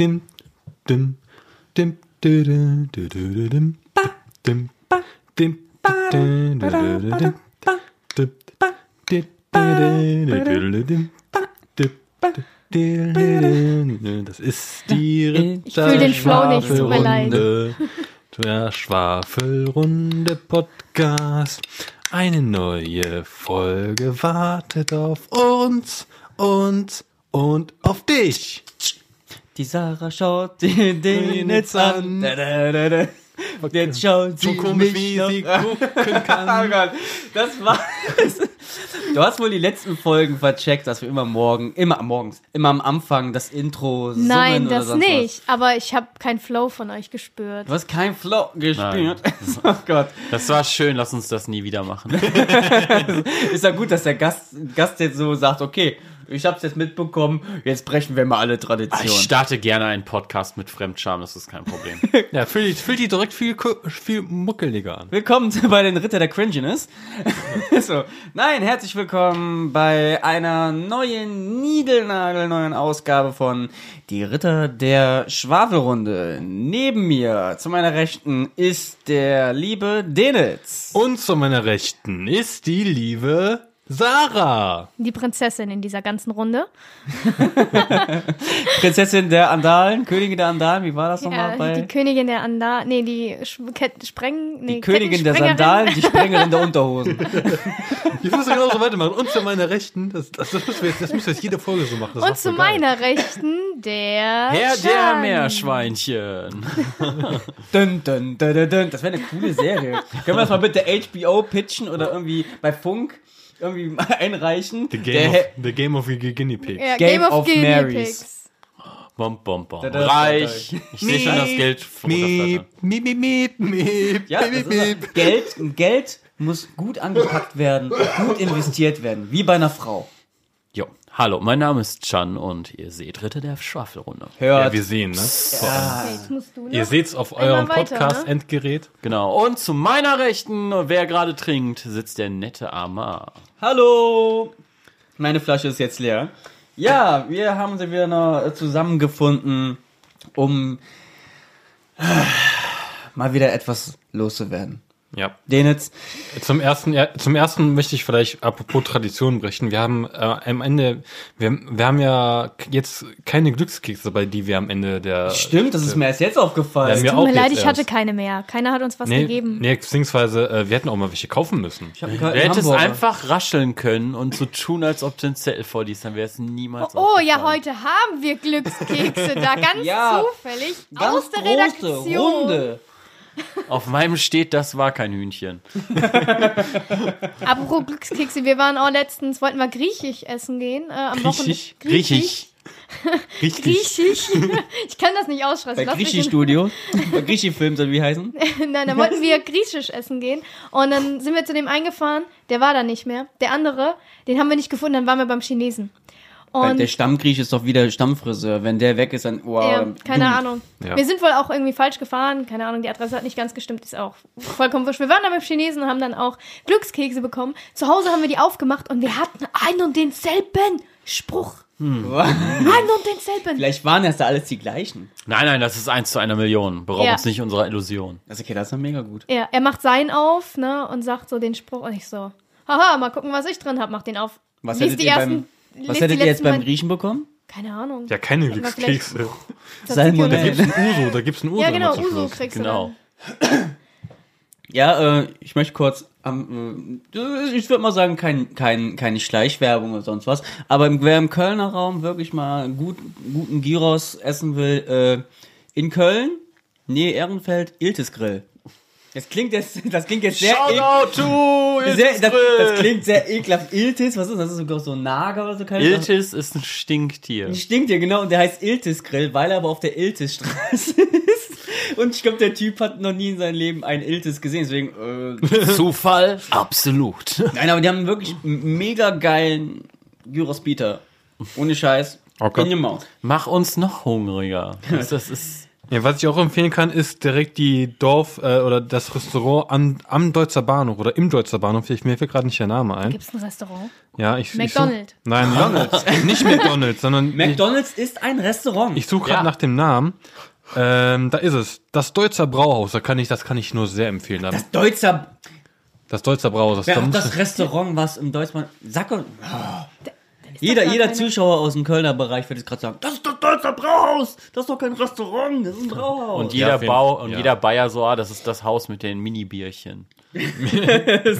dim, dim, dim, dim, dim, dim, dim, dim, das ist die. Ritterschwafelrunde. Der Schwafelrunde Podcast. Eine neue Folge wartet auf uns, uns und auf dich. Die Sarah schaut den, den jetzt an. Da, da, da, da. Und jetzt schaut sie So komisch, mich wie noch sie gucken Oh kann. Gott, das war. Du hast wohl die letzten Folgen vercheckt, dass wir immer morgen, immer morgens, immer am Anfang das Intro summen Nein, oder das sonst nicht. Aber ich habe keinen Flow von euch gespürt. Was. Du hast kein Flow gespielt. Oh Gott. Das war schön, lass uns das nie wieder machen. Ist ja gut, dass der Gast, Gast jetzt so sagt, okay, ich hab's jetzt mitbekommen, jetzt brechen wir mal alle Ich Traditionen. starte gerne einen Podcast mit Fremdscham, das ist kein Problem. Ja, fühlt die, fühlt die direkt viel, viel muckeliger an. Willkommen bei den Ritter der Cringiness. so. Nein, herzlich willkommen bei einer neuen, niegelnagelneuen Ausgabe von Die Ritter der Schwafelrunde. Neben mir, zu meiner Rechten, ist der liebe Denitz. Und zu meiner Rechten ist die liebe Sarah. Die Prinzessin in dieser ganzen Runde. Prinzessin der Andalen, Königin der Andalen, wie war das nochmal Ja, bei... die Königin der Andal. Nee, die Ketten Spreng. Nee, Die Königin der. Sandalen, die Sprengerin der Unterhosen. Ich muss genau so weitermachen. Und zu meiner Rechten, das, das, das, müssen, wir jetzt, das müssen wir jetzt jede Folge so machen. Das Und zu geil. meiner Rechten der. Herr der Chan. Meerschweinchen. Dun, dun, dun, dun, dun. Das wäre eine coole Serie. Können wir das mal bitte HBO pitchen oder irgendwie bei Funk irgendwie mal einreichen? The Game, of, the game of Guinea Pigs. Ja, Game Game of, of Guinea Marys. Pigs. Bom, bom, bom. Da, da, da, Reich. Ich sehe schon das Geld Miep, miep, miep, miep, miep, Ja, miep, miep. Geld, Geld muss gut angepackt werden, gut investiert werden, wie bei einer Frau. Jo, hallo, mein Name ist Chan und ihr seht Ritter der Schwafelrunde. Hört. Ja, wir sehen, ne? Okay, musst du, ne? Ihr seht's auf eurem Podcast-Endgerät. Genau, und zu meiner Rechten, wer gerade trinkt, sitzt der nette Amar. Hallo! Meine Flasche ist jetzt leer. Ja, wir haben sie wieder noch äh, zusammengefunden, um äh, mal wieder etwas loszuwerden. Ja. Denitz, Zum ersten, ja, zum ersten möchte ich vielleicht apropos Tradition berichten. Wir haben äh, am Ende, wir, wir haben ja jetzt keine Glückskekse bei die wir am Ende der. stimmt, das ist mir erst jetzt aufgefallen. Ja, mir Tut auch mir leid, jetzt ich hatte erst. keine mehr. Keiner hat uns was Nee, gegeben. nee, beziehungsweise äh, wir hätten auch mal welche kaufen müssen. Ich hab einen hättest Hamburger. einfach rascheln können und so tun, als ob du einen Zettel vorliest, dann wäre es niemals Oh ja, aufgefallen. heute haben wir Glückskekse da, ganz Ja, zufällig Ganz aus der große, Redaktion. Runde. Auf meinem steht, das war kein Hühnchen. Apropos Glückskekse, wir waren auch letztens, wollten wir griechisch essen gehen. Äh, am Griechisch? Wochenende. Griechisch. Richtig. Griechisch. ich kann das nicht aussprechen. Bei Griechi-Studio. Bei Griechi-Film soll wie heißen. Nein, dann wollten wir griechisch essen gehen. Und dann sind wir zu dem eingefahren, der war da nicht mehr. Der andere, den haben wir nicht gefunden, dann waren wir beim Chinesen. Weil Und der Stammgriech ist doch wieder Stammfriseur. Wenn der weg ist, dann wow. ja, keine du. Ahnung. Ja. Wir sind wohl auch irgendwie falsch gefahren. Keine Ahnung, die Adresse hat nicht ganz gestimmt, ist auch vollkommen wurscht. Wir waren da beim Chinesen und haben dann auch Glückskekse bekommen. Zu Hause haben wir die aufgemacht und wir hatten einen und denselben Spruch. Einen und denselben. Vielleicht waren das da alles die gleichen. Nein, nein, das ist eins zu einer Million. Beraub Ja. uns nicht unserer Illusion. Also okay, das ist dann mega gut. Ja, er macht seinen auf, ne, und sagt so den Spruch und ich so, haha, mal gucken, was ich drin hab, mach den auf. Was Lies hättet die ersten, was die hättet ihr jetzt beim Griechen bekommen? Keine Ahnung. Ja, keine Glückskekse. Salmonellen. Da gibt's ein Uso, da gibt's ein Uso. Ja, genau, Uso Schluss. kriegst Genau. du dann. Ja, äh, ich möchte kurz, ähm, äh, ich würde mal sagen, kein, kein, keine Schleichwerbung oder sonst was, aber im- wer im Kölner Raum wirklich mal gut, guten Gyros essen will, äh, in Köln, Nähe Ehrenfeld, Iltis Grill. Das klingt jetzt, das klingt jetzt sehr, Shoutout to sehr Iltis das, Grill. das klingt sehr ekelhaft. Iltis, was ist das? Das ist sogar so ein Nager oder so? Keine. Iltis ist ein Stinktier. Stinkt ja, genau. Und der heißt Iltis Grill, weil er aber auf der Iltis-Straße ist. Und ich glaube, der Typ hat noch nie in seinem Leben einen Iltis gesehen. Deswegen, äh, Zufall? Absolut. nein, aber die haben wirklich einen mega geilen Gyros-Bieter. Ohne Scheiß. Okay. In die Maus. Mach uns noch hungriger. Das, das ist. Ja, was ich auch empfehlen kann, ist direkt die Dorf äh, oder das Restaurant am, am Deutzer Bahnhof oder im Deutzer Bahnhof. Ich, mir fällt gerade nicht der Name ein. Gibt's ein Restaurant? Ja, ich, McDonald's. Ich such, nein, McDonald's. nicht McDonald's, sondern ich, McDonalds ist ein Restaurant. ich suche gerade Ja. nach dem Namen. Ähm, da ist es. Das Deutzer Brauhaus. Da kann ich, das kann ich nur sehr empfehlen. Das, Deutscher, das Deutzer Brauhaus. Das, wer da das Restaurant, was im Deutschland, sag und, Ist jeder, doch jeder keine- Zuschauer aus dem Kölner Bereich wird jetzt gerade sagen, das ist das Deutscher Brauhaus, das ist doch kein Restaurant, das ist ein Brauhaus. Und jeder jeden Bau und ja. jeder Bayer so, ah, das ist das Haus mit den Mini-Bierchen.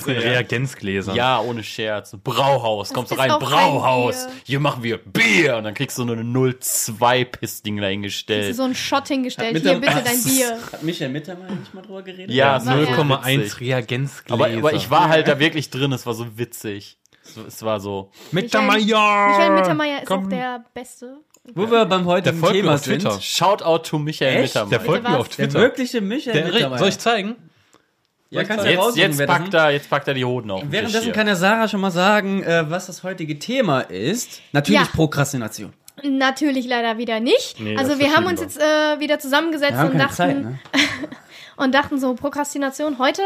Reagenzgläser. Ja, ohne Scherz. Brauhaus, kommst du rein, Brauhaus. Hier machen wir Bier. Und dann kriegst du nur eine 0,2-Pissding Hast du dahingestellt. so einen Shot hingestellt. Hier, bitte dein Bier. Hat Michael Mittermeier nicht mal drüber geredet? Ja, Ja, null ja. 0,1 witzig. Reagenzgläser. Aber, aber ich war halt da wirklich drin, es war so witzig. Es, war so. Mittermeier! Michael Mittermeier ist Komm. auch der Beste. Wo wir beim Der heutigen folgt mir Thema auf Twitter. sind. Shoutout to Michael Echt? Der Mittermeier. folgt mir auf Der Twitter. wirkliche Michael Der, Mittermeier. soll ich zeigen? ja, kannst du Jetzt, packt er, jetzt packt er die Hoden auf Währenddessen kann der Sarah schon mal sagen, äh, was das heutige Thema ist. Natürlich Ja. Prokrastination. Natürlich leider wieder nicht. Nee, also wir haben uns jetzt äh, wieder zusammengesetzt Wir haben und keine dachten Zeit, ne? und dachten so Prokrastination heute.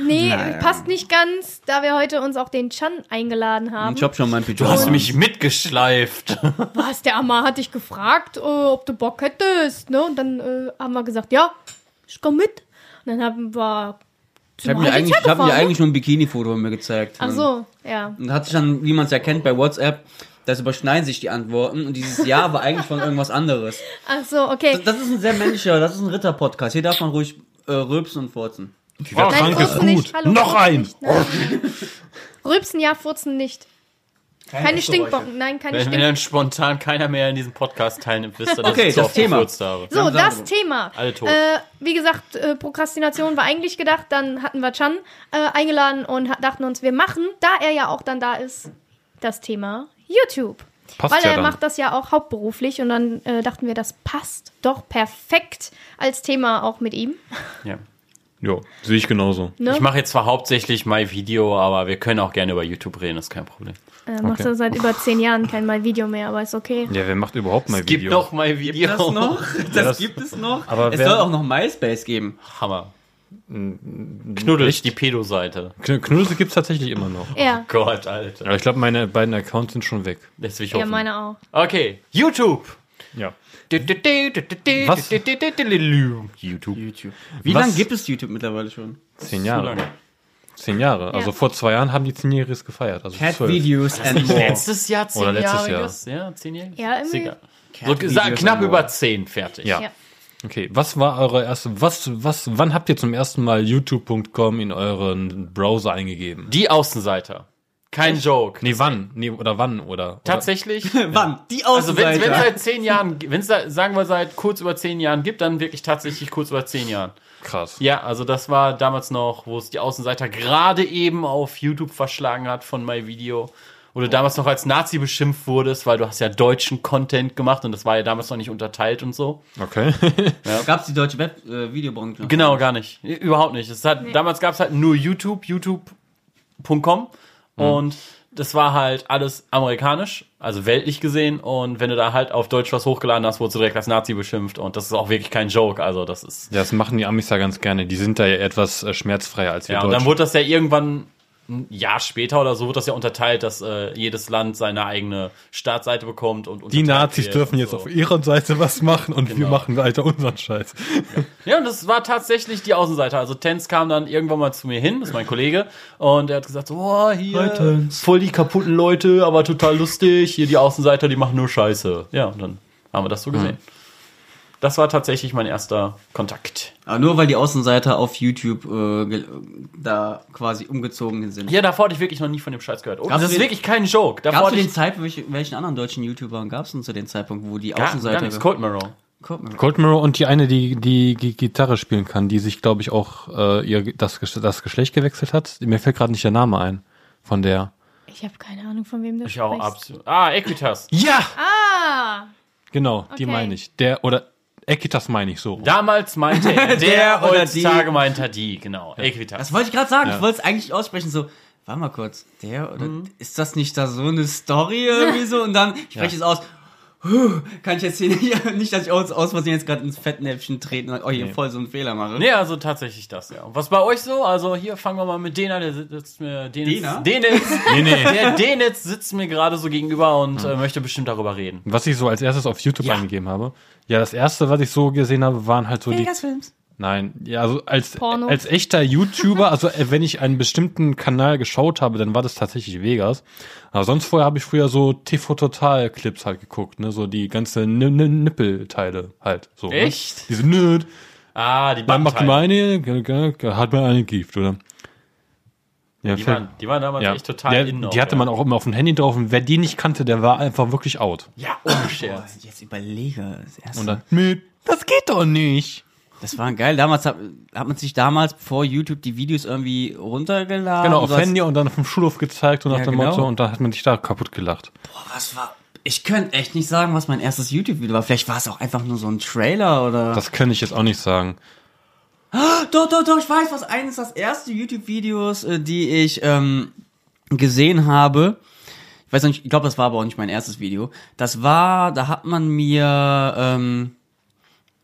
Nee, Naja. passt nicht ganz, da wir heute uns auch den Chan eingeladen haben. Ich hab schon mein Du Pyjama. hast mich mitgeschleift. Was, der Amma hat dich gefragt, äh, ob du Bock hättest, ne? Und dann äh, haben wir gesagt, ja, ich komm mit. Und dann haben wir Ich habe mir, eigentlich, ich hab mir eigentlich nur ein Bikini-Foto von mir gezeigt. Ach so, ja. Und hat sich dann, wie man es erkennt bei WhatsApp, das überschneiden sich die Antworten und dieses Ja war eigentlich von irgendwas anderes. Ach so, okay. Das, das ist ein sehr männlicher, das ist ein Ritter-Podcast. Hier darf man ruhig äh, rülpsen und furzen. Dieser Nein, Trank ist gut. Hallo, Noch ein. nicht. Nein. Rülpsen ja, furzen nicht. Keine Stinkbocken, nein, keine Wenn, wenn dann spontan keiner mehr in diesem Podcast teilnimmt, wisst ihr, dass Okay, ich das oft Thema. habe. So, das. Thema. Alle tot. Äh, wie gesagt, äh, Prokrastination war eigentlich gedacht, dann hatten wir Chan äh, eingeladen und dachten uns, wir machen, da er ja auch dann da ist, das Thema YouTube. Passt Weil ja er dann. macht das ja auch hauptberuflich und dann äh, dachten wir, das passt doch perfekt als Thema auch mit ihm. Ja. Jo, sehe ich genauso. Ne? Ich mache jetzt zwar hauptsächlich My Video, aber wir können auch gerne über YouTube reden, das ist kein Problem. äh, macht okay. seit über zehn Jahren kein mal Video mehr, aber ist okay. Ja, wer macht überhaupt mal Es gibt Video? noch My Video. Das noch? Das, das- gibt es noch. aber es soll auch noch MySpace geben. Hammer. Knuddels, die Pedo-Seite. Kn- Knudels gibt's tatsächlich immer noch. Ja, Gott, Alter. Aber ich glaube, meine beiden Accounts sind schon weg. Lässt sich ja, hoffen. meine auch. Okay, YouTube. Ja. Was? YouTube. YouTube. Wie Was? lange gibt es YouTube mittlerweile schon? Zehn Jahre. Zehn Jahre. Also vor zwei Jahren haben die Zehnjähriges gefeiert. Also Cat zwölf. Videos and more. Letztes Jahr zehn Oder letztes Jahriges? Ja, zehn Jahre. Ja, irgendwie-. So, knapp über zehn, fertig. Ja. Ja. Okay, was war eure erste, was, was, wann habt ihr zum ersten Mal youtube.com in euren Browser eingegeben? Die Außenseiter. Kein Joke. Nee, wann? Nee, oder wann, oder? Tatsächlich. Wann? Die Also wenn es seit zehn Jahren, wenn es sagen wir seit kurz über zehn Jahren gibt, dann wirklich tatsächlich kurz über zehn Jahren. Oder? Krass. Ja, also das war damals noch, wo es die Außenseiter gerade eben auf YouTube verschlagen hat von MyVideo. Wo du damals noch als Nazi beschimpft wurdest, weil du hast ja deutschen Content gemacht und das war ja damals noch nicht unterteilt und so. Okay. Gab es die deutsche Web äh, Videobranche? Genau, gar nicht. Überhaupt nicht. Es hat, Damals gab es halt nur YouTube, youtube.com und das war halt alles amerikanisch, also weltlich gesehen und wenn du da halt auf Deutsch was hochgeladen hast, wurdest du direkt als Nazi beschimpft und das ist auch wirklich kein Joke, also das ist... Ja, das machen die Amis ja ganz gerne. Die sind da ja etwas äh, schmerzfreier als wir Ja, und dann Deutschen. wurde das ja irgendwann ein Jahr später oder so, wird das ja unterteilt, dass äh, jedes Land seine eigene Startseite bekommt und Die Nazis dürfen jetzt so. auf ihrer Seite was machen und wir Genau. machen weiter unseren Scheiß. Ja, und das war tatsächlich die Außenseite. Also Tenz kam dann irgendwann mal zu mir hin, das ist mein Kollege, und er hat gesagt, so, oh, hier, Hi, voll die kaputten Leute, aber total lustig, hier die Außenseiter, die machen nur Scheiße. Ja, und dann haben wir das so gesehen. Das war tatsächlich mein erster Kontakt. Aber nur weil die Außenseiter auf YouTube äh, ge- da quasi umgezogen sind. Ja, davor hatte ich wirklich noch nie von dem Scheiß gehört. Oh, das ist wirklich kein Joke. Davor Gab es den ich Zeitpunkt, welche, welchen anderen deutschen YouTubern gab es denn zu dem Zeitpunkt, wo die gar, Außenseiter... gar nichts. Cold Mirror. Guck mal. Cold Mirror und die eine, die die Gi- Gitarre spielen kann, die sich, glaube ich, auch äh, ihr das, das Geschlecht gewechselt hat. Mir fällt gerade nicht der Name ein von der. Ich habe keine Ahnung, von wem du Ich auch sprichst. absolut. Ah, Equitas. Ja, Ah, genau, die Okay. meine ich. Der oder Equitas meine ich so. Damals meinte er, der, Der oder heutzutage die. meinte er die, genau. Equitas. Das wollte ich gerade sagen. Ich wollte es eigentlich aussprechen, so, warte mal kurz, der oder Mhm. ist das nicht da so eine Story irgendwie so? Und dann spreche ich es aus. Kann ich jetzt hier nicht, nicht dass ich aus, aus Versehen jetzt gerade ins Fettnäpfchen treten und oh, hier voll so einen Fehler mache. Nee, also tatsächlich das, ja. Und was bei euch so? Also hier fangen wir mal mit Dena, der sitzt mir. Denitz, Dena? Denitz, Nee, nee. der Denitz sitzt mir gerade so gegenüber und äh, möchte bestimmt darüber reden. Was ich so als erstes auf YouTube eingegeben habe. Ja, das erste, was ich so gesehen habe, waren halt so die. Films. Nein, ja, also als, Porno. als echter YouTuber, also äh, wenn ich einen bestimmten Kanal geschaut habe, dann war das tatsächlich Vegas. Aber sonst vorher habe ich früher so TV Total Clips halt geguckt, ne, so die ganze N -N Nippelteile halt, so. Echt? Ne? Diese Nerd. Ah, die Dann macht meine, hat man eine Gift, oder? Ja, Die waren, die waren damals ja. echt total Der, in. die hatte man auch immer auf dem Handy drauf und wer die nicht kannte, der war einfach wirklich out. Ja, ohne Scherz. Jetzt überlege. Das, erste. Und dann, mit, das geht doch nicht. Das war geil. Damals hat, hat man sich damals vor YouTube die Videos irgendwie runtergeladen. Genau, auf Handy und dann auf dem Schulhof gezeigt und nach Ja, dem genau. Motto und dann hat man dich da kaputt gelacht. Boah, was war. Ich könnte echt nicht sagen, was mein erstes YouTube-Video war. Vielleicht war es auch einfach nur so ein Trailer oder. Das kann ich jetzt auch nicht sagen. Doch, doch, doch, ich weiß, was eines das erste YouTube-Videos, äh, die ich ähm, gesehen habe. Ich weiß nicht, ich glaube, das war aber auch nicht mein erstes Video. Das war, da hat man mir ähm,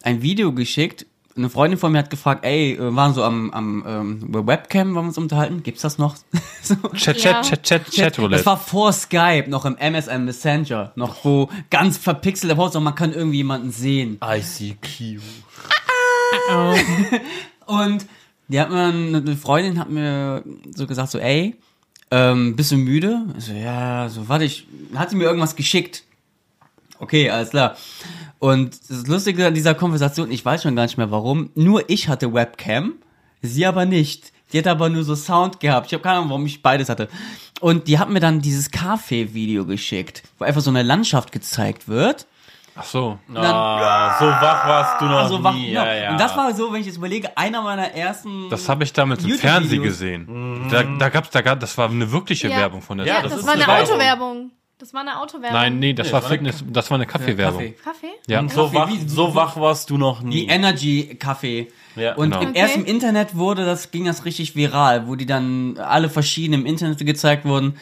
ein Video geschickt. Eine Freundin von mir hat gefragt, ey, äh, waren so am, am ähm, Webcam, wollen wir uns unterhalten? Gibt's das noch? so. Chat, Ja. Chat, Chat, Chat, Chat Roulette. Das war vor Skype, noch im MSN Messenger, noch wo ganz verpixelte Posts und man kann irgendwie jemanden sehen. ICQ. Und die hat mir, eine Freundin hat mir so gesagt, so, ey, ähm, bist du müde? So, ja, so, warte, ich, hat sie mir irgendwas geschickt. Okay, alles klar. Und das Lustige an dieser Konversation, ich weiß schon gar nicht mehr warum, nur ich hatte Webcam, sie aber nicht. Die hat aber nur so Sound gehabt. Ich habe keine Ahnung, warum ich beides hatte. Und die hat mir dann dieses Kaffee-Video geschickt, wo einfach so eine Landschaft gezeigt wird. Ach so. Ah, so wach warst du noch Also wach, nie. genau. Ja, ja. Und das war so, wenn ich jetzt überlege, einer meiner ersten. Das habe ich damals im. Fernsehen gesehen. Da, da gab's, da gab, das war eine wirkliche Ja. Werbung von der Ja, das, ist war eine eine Werbung. Autowerbung. Das war eine Autowerbung. Nein, nee, das Nee, war das war Fitness, das war eine Kaffeewerbung. Kaffee. Kaffee? Ja. Und so Kaffee, wach, wie- so wach warst du noch Die nie. Energy-Kaffee. Ja, und genau. im Okay. ersten Internet wurde das, ging das richtig viral, wo die dann alle verschiedenen im Internet gezeigt wurden.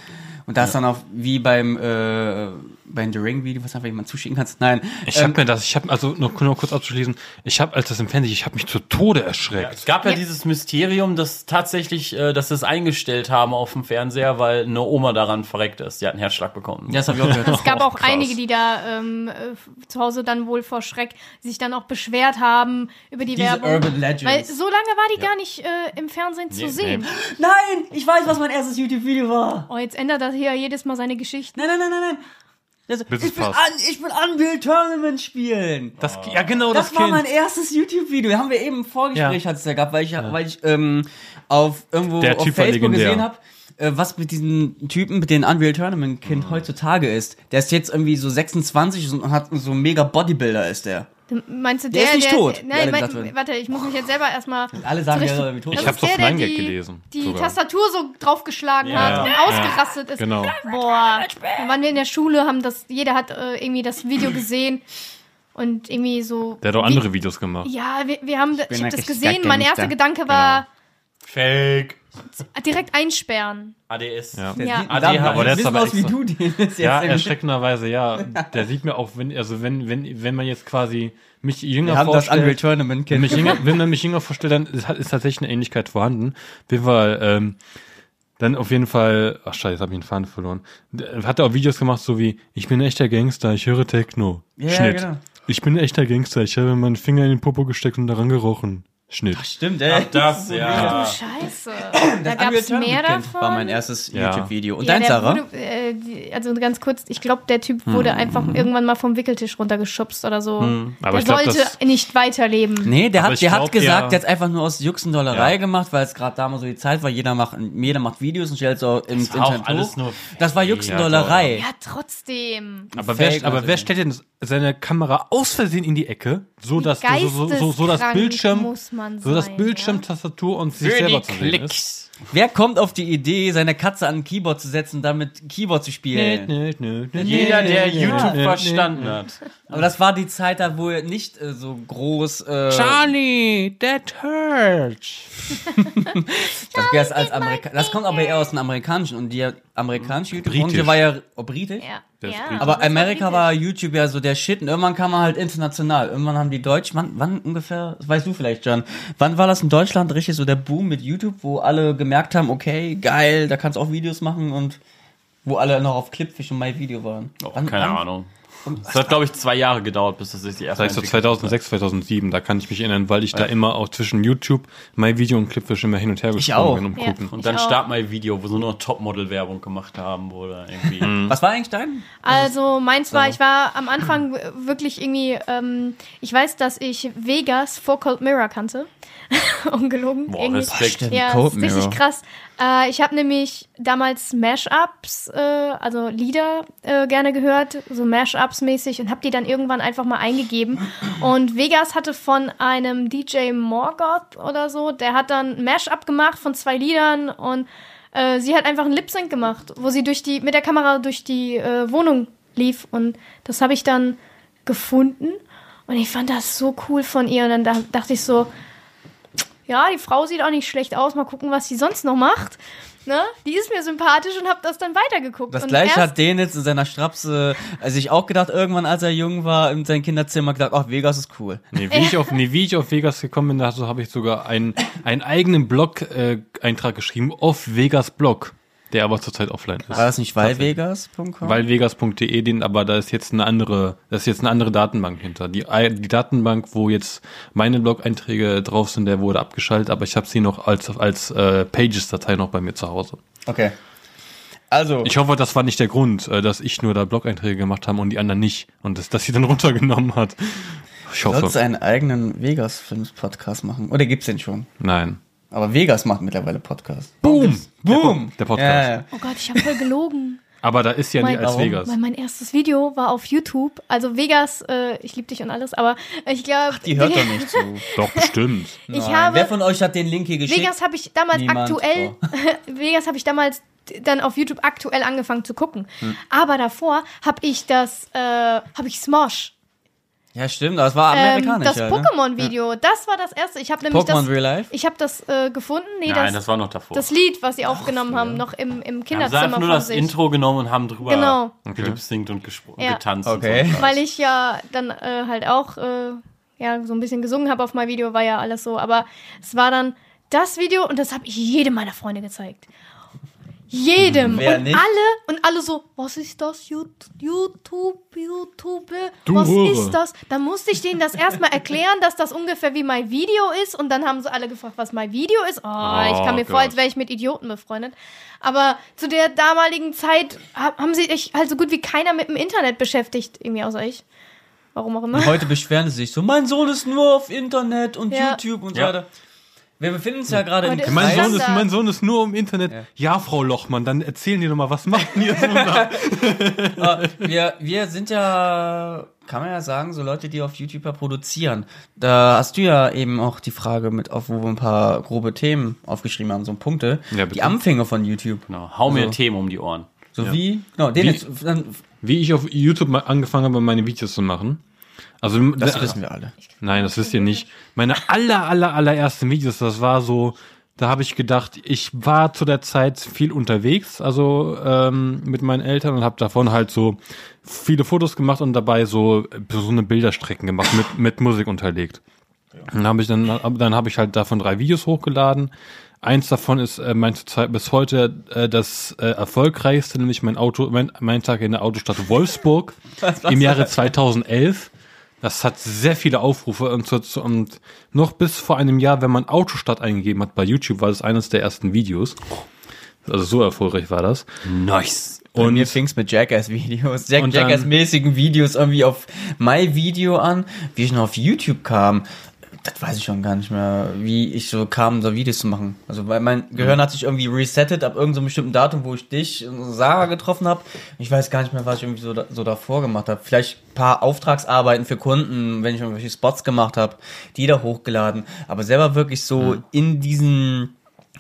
Und da ist dann auch wie beim, äh, beim The Ring Video, was einfach jemand zuschicken kannst. Nein. Ich ähm, habe mir das, ich habe also nur, nur kurz abzuschließen, ich habe als das im Fernsehen, ich habe mich zu Tode erschreckt. Es gab ja, Ja. dieses Mysterium, dass tatsächlich, äh, dass sie es eingestellt haben auf dem Fernseher, weil eine Oma daran verreckt ist. Die hat einen Herzschlag bekommen. ja, das habe ich auch gehört. Es gab Oh, auch krass. einige, die da ähm, äh, zu Hause dann wohl vor Schreck sich dann auch beschwert haben über die Diese Werbung. Urban Legends. Weil so lange war die gar nicht äh, im Fernsehen zu Nee, sehen. Nein, ich weiß, was mein erstes YouTube-Video war. Oh, jetzt ändert das hier jedes Mal seine Geschichte. Nein, nein, nein, nein, nein. Das, Bis ich, will an, ich will Unreal Tournament spielen. Das, ja, genau, das, Das, war Kind. mein erstes YouTube-Video. Haben wir eben im Vorgespräch Ja. hat es ja gehabt, weil ich, weil ich ähm, auf irgendwo Der auf Typ Facebook gesehen habe, äh, was mit diesem Typen, mit dem Unreal Tournament Kind heutzutage ist. Der ist jetzt irgendwie so 26 und hat so ein mega Bodybuilder ist der. Meinst du, Der der, ist nicht der, tot, wie Nein, mein, warte, ich muss mich jetzt selber erstmal. Alle sagen ja, wie tot. Das Ich hab's der Nein-Gag die, gelesen, Die sogar. Tastatur so draufgeschlagen Ja. hat und Ja. ausgerastet ist. Genau. Boah. Dann waren wir in der Schule, haben das, jeder hat äh, irgendwie das Video gesehen und irgendwie so. Der hat auch wie- andere Videos gemacht. Ja, wir, wir haben, ich habe ein das gesehen. Mein erster Gedanke war Fake. Direkt einsperren. ADS. Ja. Der Ja. haben- aber der ist aber aus wie du den jetzt Ja, erschreckenderweise, ja. Der sieht mir auch, wenn, also wenn, wenn, wenn man jetzt quasi mich jünger Wir haben das Unreal vorstellt, Tournament wenn, Kind. mich jünger, wenn man mich jünger vorstellt, dann ist, ist tatsächlich eine Ähnlichkeit vorhanden. Auf jeden Fall, ähm, dann auf jeden Fall, ach scheiße, jetzt habe ich den Faden verloren. Hat er auch Videos gemacht, so wie, ich bin ein echter Gangster, ich höre Techno. Ja, Schnitt. genau. Ich bin ein echter Gangster, ich habe meinen Finger in den Popo gesteckt und daran gerochen. Schnitt. Stimmt, ey. Das, Du ja. Scheiße. Da Das gab es mehr davon. war mein erstes Ja. YouTube-Video. Und Ja, dein, Sarah? Wurde, äh, die- also ganz kurz, ich glaube, der Typ wurde Hm. einfach irgendwann mal vom Wickeltisch runtergeschubst oder so. Aber der ich glaub, sollte das- nicht weiterleben. Nee, der hat, der hat glaub, gesagt, der- der hat einfach nur aus Juxendollerei Ja. gemacht, weil es gerade damals so die Zeit war, jeder macht, jeder macht Videos und stellt so ins war auch Internet alles hoch. nur Das war Juxendollerei. Ja, trotzdem. Aber, wer, aber wer stellt denn seine Kamera aus Versehen in die Ecke, so dass so, so, so, so das Bildschirm, muss man so das sein, Bildschirm, ja? Tastatur und sich Für selber die zu sehen ist. Wer kommt auf die Idee, seine Katze an ein Keyboard zu setzen, damit Keyboard zu spielen? Jeder, der YouTube verstanden hat. Aber das war die Zeit, da wo er nicht äh, so groß. Äh, Charlie, that hurts. Das wär's als Amerika Das kommt aber eher aus dem Amerikanischen und die amerikanische YouTube-Branche war ja oh, britisch. Ja. Ja. Aber war Amerika war YouTube ja so der Shit und irgendwann kam man halt international. Irgendwann haben die Deutschen, wann, wann ungefähr, das weißt du vielleicht, John, wann war das in Deutschland richtig so der Boom mit YouTube, wo alle gemerkt haben, okay, geil, da kannst du auch Videos machen und wo alle noch auf Clipfish und MyVideo waren. Oh, Wann- keine wann- Ahnung. Es hat, glaube ich, zwei Jahre gedauert, bis das sich die erste Vielleicht so 2006, 2007, da kann ich mich erinnern, weil ich da immer auch zwischen YouTube, mein Video und Clipfish immer hin und her gesprungen bin, um Ja. gucken. Und dann. Start My Video, wo sie nur noch Topmodel-Werbung gemacht haben, oder irgendwie. Was war eigentlich dein? Also meins war, ich war am Anfang wirklich irgendwie, ähm, ich weiß, dass ich Vegas vor Cold Mirror kannte. Ungelogen. Boah, irgendwie. Respekt. Ja, Cold das ist richtig Mirror. krass. Äh, ich habe nämlich damals Mashups, äh, also Lieder äh, gerne gehört, so Mashups mäßig und habe die dann irgendwann einfach mal eingegeben. Und Vegas hatte von einem DJ Morgoth oder so, der hat dann ein Mashup gemacht von zwei Liedern und äh, sie hat einfach einen Lip Sync gemacht, wo sie durch die mit der Kamera durch die äh, Wohnung lief und das habe ich dann gefunden und ich fand das so cool von ihr und dann da, dachte ich so, ja, die Frau sieht auch nicht schlecht aus. Mal gucken, was sie sonst noch macht. Ne? Die ist mir sympathisch und hab das dann weitergeguckt. Das und gleiche hat Denitz in seiner Strapse, also ich auch gedacht, irgendwann, als er jung war, in seinem Kinderzimmer gedacht, ach, Vegas ist cool. Nee, wie, ich auf, nee, wie ich auf Vegas gekommen bin, dazu habe ich sogar einen, einen eigenen Blog-Eintrag geschrieben, auf Vegas Blog, der aber zurzeit offline ist. War das nicht weilvegas.com? Weilvegas.de, den, aber da ist jetzt eine andere, da ist jetzt eine andere Datenbank hinter. Die, ei- die Datenbank, wo jetzt meine Blog-Einträge drauf sind, der wurde abgeschaltet, aber ich habe sie noch als, als äh, Pages-Datei noch bei mir zu Hause. Okay. Also, Ich hoffe, das war nicht der Grund, äh, dass ich nur da Blog-Einträge gemacht habe und die anderen nicht. Und das, dass sie dann runtergenommen hat. Ich hoffe. sollst du einen eigenen Vegas-Films-Podcast machen? Oder gibt's den schon? Nein. Aber Vegas macht mittlerweile Podcast. Boom! Boom! Der Podcast. Ja, ja. Oh Gott, ich habe voll gelogen. Aber da ist ja Mein- nicht als Warum? Vegas. Weil mein erstes Video war auf YouTube. Also Vegas, äh, ich liebe dich und alles, aber ich glaube. Die hört doch nicht zu. Doch, bestimmt. Ich habe. Wer von euch hat den Link hier geschickt? Vegas habe ich damals Niemand. aktuell, Vegas habe ich damals dann auf YouTube aktuell angefangen zu gucken. Hm. Aber davor habe ich das, äh, habe ich Smosh, ja, stimmt, das war ähm, amerikanisch. das ja, ne? Pokémon-Video. Das war das erste. Ich habe nämlich Pokémon das, Real Life? ich habe das äh, gefunden. Nee, Nein, das, das war noch davor. das Lied, was sie aufgenommen haben, noch im, im haben sie Kinderzimmer einfach nur von das sich. Intro genommen und haben drüber Genau. gelipsingt und Ja. getanzt. Okay. Und so. Weil ich ja dann äh, halt auch äh, ja, so ein bisschen gesungen habe auf mein Video, war ja alles so. Aber es war dann das Video und das habe ich jedem meiner Freunde gezeigt. Jedem. Wer und nicht? alle, und alle so, was ist das? Yout- YouTube, YouTube, Du was Hure. ist das? Dann musste ich denen das erstmal erklären, dass das ungefähr wie mein Video ist. Und dann haben sie alle gefragt, was mein Video ist. Oh, ich kam mir vor, Gott. als wäre ich mit Idioten befreundet. Aber zu der damaligen Zeit ha- haben sie sich halt so gut wie keiner mit dem Internet beschäftigt, irgendwie außer ich. Warum auch immer. Heute beschweren sie sich so, mein Sohn ist nur auf Internet und Ja. YouTube und so Ja. weiter. Wir befinden uns ja gerade im Heute ist Mein Kreis. Sohn, ist, mein Sohn ist nur im Internet. Ja. Frau Lochmann, dann erzählen die doch mal, was macht ihr so da? wir, wir sind ja, kann man ja sagen, so Leute, die auf YouTube ja produzieren. Da hast du ja eben auch die Frage mit auf, wo wir ein paar grobe Themen aufgeschrieben haben, so Punkte. Ja, die Anfänge von YouTube. Genau. Hau mir Also- Themen um die Ohren. So wie, genau, den Wie- jetzt, dann, Wie ich auf YouTube mal angefangen habe, meine Videos zu machen. Also, das da- wissen wir alle. Nein, das wisst ihr nicht. Meine aller, aller, allerersten Videos, das war so, da habe ich gedacht, ich war zu der Zeit viel unterwegs, also ähm, mit meinen Eltern und habe davon halt so viele Fotos gemacht und dabei so, so eine Bilderstrecken gemacht, mit, mit Musik unterlegt. Dann habe ich dann, dann habe ich halt davon drei Videos hochgeladen. Eins davon ist äh, mein zurzeit bis heute äh, das äh, erfolgreichste, nämlich mein Auto, mein, mein Tag in der Autostadt Wolfsburg im Jahre 2011. Das hat sehr viele Aufrufe und, und noch bis vor einem Jahr, wenn man Autostadt eingegeben hat bei YouTube, war das eines der ersten Videos. Also so erfolgreich war das. Nice. Und mir fing's mit Jackass-Videos, Jack Jackass-mäßigen Videos irgendwie auf My Video an, wie ich noch auf YouTube kam. Das weiß ich schon gar nicht mehr, wie ich so kam, so Videos zu machen. Also weil mein Gehirn hat sich irgendwie resettet ab irgendeinem bestimmten Datum, wo ich dich und Sarah getroffen habe. Ich weiß gar nicht mehr, was ich irgendwie so, da, so davor gemacht habe. Vielleicht ein paar Auftragsarbeiten für Kunden, wenn ich irgendwelche Spots gemacht habe, die da hochgeladen. Aber selber wirklich so in diesen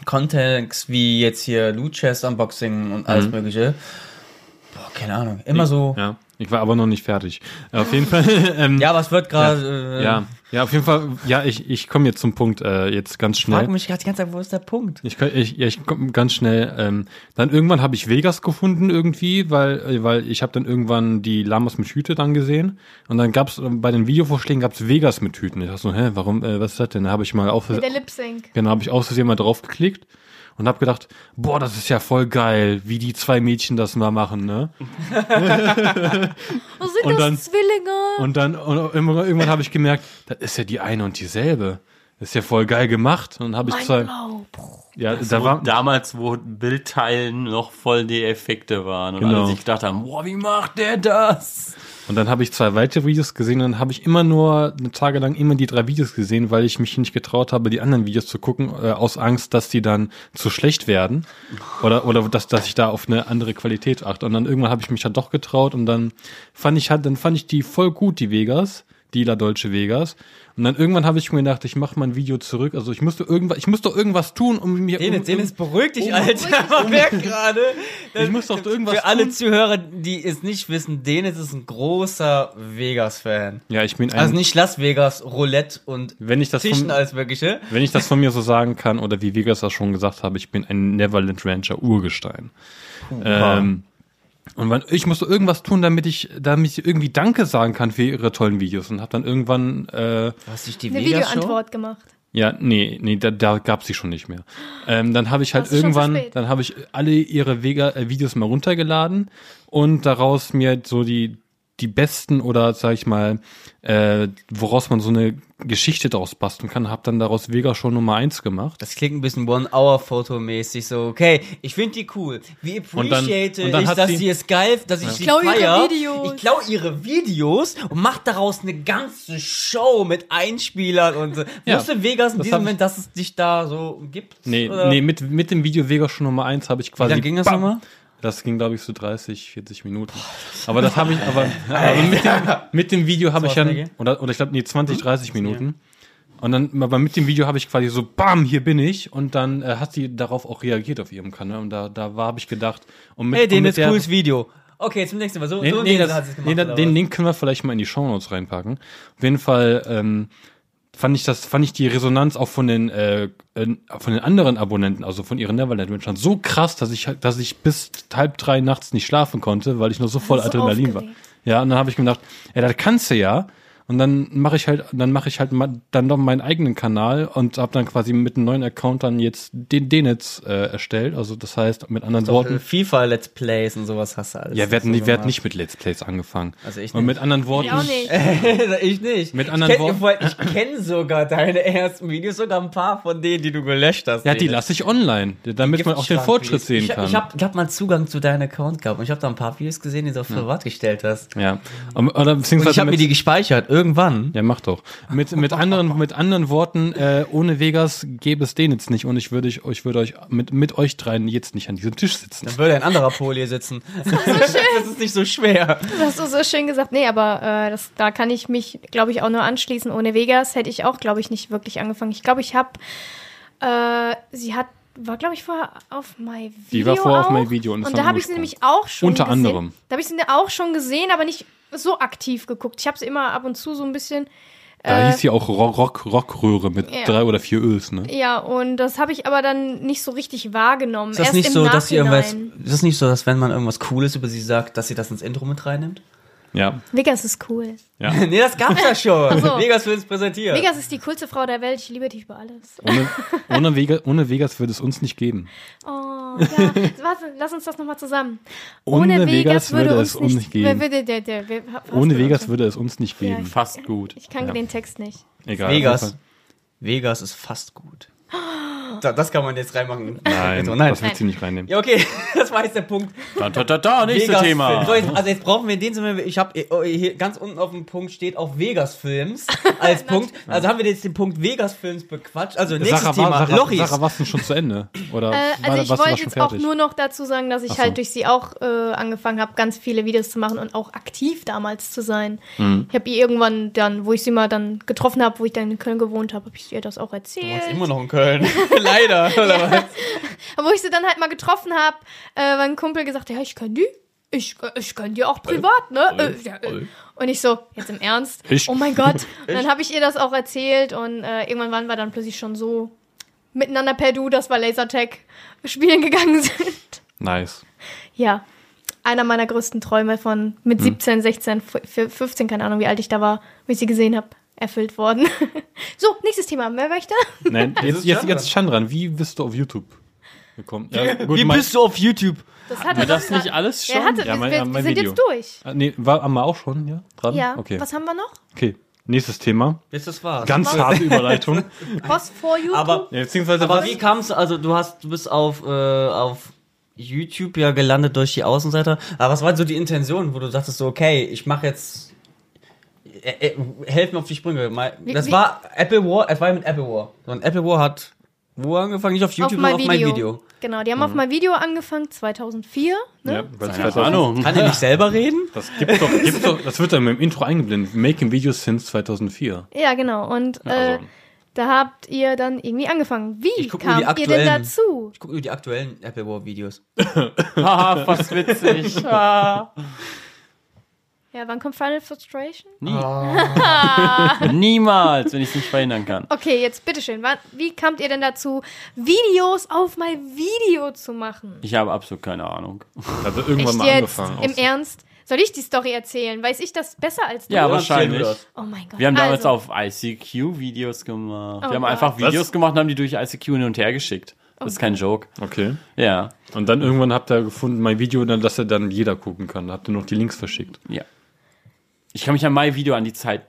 Kontext wie jetzt hier Loot Chest Unboxing und alles mögliche. Boah, keine Ahnung. Immer so. ja, ich war aber noch nicht fertig. Auf jeden Fall. Ähm, Ja, es wird gerade. Äh, Ja, Ja, auf jeden Fall, ja, ich, ich komme jetzt zum Punkt, äh, jetzt ganz Ich frage schnell. mich gerade die ganze Zeit, wo ist der Punkt? Ich, ich, ja, ich komme ganz schnell. Ähm, dann irgendwann habe ich Vegas gefunden irgendwie, weil, äh, weil ich habe dann irgendwann die Lamas mit Hüte dann gesehen. Und dann gab's äh, bei den Videovorschlägen gab's Vegas mit Hüten. Ich dachte so, hä, warum, äh, was ist das denn? Da habe ich mal auf, Mit der Lip Sync. genau, habe ich aus Versehen mal draufgeklickt und habe gedacht, boah, das ist ja voll geil, wie die zwei Mädchen das mal machen, ne? Oh, sind Und das dann- Zwillinge? Und dann und irgendwann, habe ich gemerkt, das ist ja die eine und dieselbe. Das ist ja voll geil gemacht. Und dann habe ich mein zwei, Blau. ja, Da da war war, damals, wo Bildteilen noch voll die Effekte waren und Genau. alle sich gedacht haben, boah, wie macht der das? Und dann habe ich zwei weitere Videos gesehen und dann habe ich immer nur eine Tage lang immer die drei Videos gesehen, weil ich mich nicht getraut habe, die anderen Videos zu gucken, äh, aus Angst, dass die dann zu schlecht werden oder oder dass dass ich da auf eine andere Qualität achte. Und dann irgendwann habe ich mich dann doch getraut und dann fand ich halt, dann fand ich die voll gut, die Vegas, die La Dolce Vegas. Und dann irgendwann habe ich mir gedacht, ich mache mal ein Video zurück. Also ich musste irgendwas, ich muss doch irgendwas tun, um mir um, Dennis, Dennis, beruhig dich, um- Alter. Man merkt gerade. Ich muss doch irgendwas Für alle. Zuhörer, die es nicht wissen, Dennis ist ein großer Vegas-Fan. ja, ich bin ein, Also nicht Las Vegas, Roulette und wenn ich das Tischen von, als wirkliche. Wenn ich das von mir so sagen kann, oder wie Vegas das schon gesagt habe, ich bin ein Neverland Rancher Urgestein. Ähm, und ich musste irgendwas tun, damit ich, damit ich irgendwie Danke sagen kann für ihre tollen Videos und habe dann irgendwann, äh, Hast du die Eine Vegas-Show? Videoantwort gemacht. ja, nee, nee, da, da gab's sie schon nicht mehr. Ähm, dann habe ich halt irgendwann, dann habe ich alle ihre Vega, äh, Videos mal runtergeladen und daraus mir so die die besten oder sag ich mal, äh, woraus man so eine Geschichte draus basteln kann, habe dann daraus Vega Show Nummer eins gemacht. Das klingt ein bisschen One-Hour-Foto-mäßig, so, okay, ich finde die cool. Wie Und dann- appreciate und dann ich, hat dass sie- sie es geil, dass ich sie klau ihre feier. Videos. Ich klau ihre Videos und mach daraus eine ganze Show mit Einspielern und so. Ja, Wusste Vegas in das diesem hab ich- Moment, dass es dich da so gibt? Nee, Oder? nee mit, mit dem Video Vega Show Nummer eins habe ich Wie quasi. lange ging das nochmal? Das ging, glaube ich, so 30, 40 Minuten. Aber das habe ich, aber, aber mit, dem, mit dem Video habe ich ja, oder, oder ich glaube, nee, 20, 30 Minuten. Und dann, aber mit dem Video habe ich quasi so, bam, hier bin ich. Und dann äh, hat sie darauf auch reagiert auf ihrem Kanal. Und da, da war, habe ich gedacht, und mit, Hey, mit ist cooles Video. Okay, zum nächsten Mal. So, Nee, so nee, das, hat gemacht. nee, den was? Link können wir vielleicht mal in die Shownotes reinpacken. Auf jeden Fall ähm, fand ich das, fand ich die Resonanz auch von den äh, äh, von den anderen Abonnenten, also von ihren Neverland Ranchern, so krass, dass ich dass ich bis halb drei nachts nicht schlafen konnte, weil ich nur so voll so Adrenalin war. aufgeregt. Ja, und dann habe ich mir gedacht, ja, das kannst du ja. Und dann mache ich halt, dann mache ich halt ma- dann noch meinen eigenen Kanal und habe dann quasi mit einem neuen Account dann jetzt den den jetzt äh, erstellt. Also das heißt mit anderen Worten, FIFA Let's Plays und sowas hast du alles. ja, wir hatten, so wir hatten nicht mit Let's Plays angefangen. Also ich und nicht. mit anderen Worten, Ich auch nicht. ich nicht. Mit anderen ich kenn, Worten- Ich kenne sogar deine ersten Videos, sogar ein paar von denen, die du gelöscht hast. Ja, die lasse ich online, damit man auch den Fortschritt please. sehen ich, kann. Ich habe ich hab mal Zugang zu deinem Account gehabt und ich habe da ein paar Videos gesehen, die du auf privat gestellt hast. ja. Um, Oder Und ich habe mir die gespeichert, irgendwann. ja, mach doch. Mit, mit anderen, mit anderen Worten, äh, ohne Vegas gäbe es den jetzt nicht und ich würde ich, ich würde euch mit, mit euch dreien jetzt nicht an diesem Tisch sitzen. Dann würde ein anderer Pol hier sitzen. Das ist nicht so schwer. Das hast du so schön gesagt. Nee, aber äh, das, da kann ich mich, glaube ich, auch nur anschließen. Ohne Vegas hätte ich auch, glaube ich, nicht wirklich angefangen. Ich glaube, ich habe, äh, sie hat, war, glaube ich, vorher auf My Video. Die war vorher auf auch. My Video und Und da habe ich sie nämlich auch schon Unter gesehen. anderem. Da habe ich sie auch schon gesehen, aber nicht so aktiv geguckt. Ich habe sie immer ab und zu so ein bisschen. Da äh, hieß sie auch Rock, Rock, Rockröhre mit Ja. drei oder vier Ös, ne? Ja, und das habe ich aber dann nicht so richtig wahrgenommen. Ist das Erst nicht im so, dass sie irgendwas, Nachhinein. ist das nicht so, dass wenn man irgendwas Cooles über sie sagt, dass sie das ins Intro mit reinnimmt? Ja. Vegas ist cool. ja. nee, das gab's ja schon. so. Vegas will es präsentieren. Vegas ist die coolste Frau der Welt. Ich liebe dich über alles. Ohne, ohne, Vegas, ohne Vegas würde es uns nicht geben. Oh, ja. Warte, lass uns das nochmal zusammen. Ohne Vegas würde es uns nicht geben. Ohne Vegas würde es uns nicht geben. Fast gut. Ich kann Ja. den Text nicht. Egal. Vegas. Vegas ist fast gut. Da, das kann man jetzt reinmachen. Nein, Nein. das wird sie nicht reinnehmen. Ja, okay, das war jetzt der Punkt. Da, da, da, da, nächstes Vegas Thema. So, jetzt, also jetzt brauchen wir in dem Sinne, ich habe hier ganz unten auf dem Punkt steht auch Vegas Films als Punkt. Also haben wir jetzt den Punkt Vegas Films bequatscht. Also nächstes Sarah, Thema, war, Sarah, Lochis. Sarah, warst du schon zu Ende? Oder Äh, war, also ich du da wollte jetzt auch nur noch dazu sagen, dass ich so. halt durch sie auch äh, angefangen habe, ganz viele Videos zu machen und auch aktiv damals zu sein. Mhm. Ich habe ihr irgendwann dann, wo ich sie mal dann getroffen habe, wo ich dann in Köln gewohnt habe, habe ich ihr das auch erzählt. ist immer noch in Köln. Leider. Oder was? Aber wo ich sie dann halt mal getroffen habe, äh, war ein Kumpel gesagt, ja, ich kenne die. ich, ich kann dir auch privat, ne? Äh, ja, äh. Und ich so, jetzt im Ernst? Ich? Oh mein Gott. Und dann habe ich ihr das auch erzählt und äh, irgendwann waren wir dann plötzlich schon so miteinander per Du, dass wir Lasertag spielen gegangen sind. Nice. Ja, einer meiner größten Träume von mit 17, 16, f- 15, keine Ahnung, wie alt ich da war, wie ich sie gesehen habe, erfüllt worden. so, nächstes Thema. Wer möchte? Nein, jetzt, ist jetzt, Chandran. jetzt Chandran, wie bist du auf YouTube gekommen? Ja, gut, Wie bist du auf YouTube? Das hatte War das nicht alles schon? Er hatte, Ja, wir, mein- wir, wir mein sind Video. jetzt durch. Ah, nee, war haben wir auch schon, ja? Dran? Ja, Okay. was haben wir noch? Okay. Nächstes Thema. Jetzt das war's. Ganz harte Überleitung. Was vor YouTube? aber, Ja, beziehungsweise aber was? wie kamst du, also du hast, du bist auf, äh, auf YouTube ja gelandet durch die Außenseiter. Aber was war so die Intention, wo du dachtest so, okay, ich mache jetzt, äh, äh, helf mir auf die Sprünge. Mal- Wie- Das wie- war Apple War, es war mit Apple War. Und Apple War hat, wo angefangen? Nicht auf YouTube, auf sondern mein auf Video. mein Video. Genau, die haben auf mein Video angefangen, 2004. Ne? Ja, weil Keine 2000 Ahnung. Kann er nicht selber reden? Das gibt's doch, gibt's doch, das wird dann im Intro eingeblendet. Making Videos since 2004. Ja, genau. Und äh, also- da habt ihr dann irgendwie angefangen. Wie kamt die ihr denn dazu? Ich gucke nur die aktuellen Apple War Videos. Haha, fast witzig. Ja, wann kommt Final Frustration? Nie. Niemals, wenn ich es nicht verhindern kann. Okay, jetzt bitteschön. Wann, wie kamt ihr denn dazu, Videos auf mein Video zu machen? Ich habe absolut keine Ahnung. Da wird irgendwann Echt mal jetzt? angefangen. Im Ernst? Soll ich die Story erzählen? Weiß ich das besser als du? Ja, wahrscheinlich. Oh mein Gott. Wir haben damals also, auf ICQ Videos gemacht. Oh wir haben Gott. einfach Videos Was? gemacht und haben die durch ICQ hin und her geschickt. Das ist kein Joke. Okay. Ja. Und dann irgendwann habt ihr gefunden, mein Video, dann, dass er dann jeder gucken kann. Da habt ihr noch die Links verschickt. Ja. Ich kann mich an mein Video an die Zeit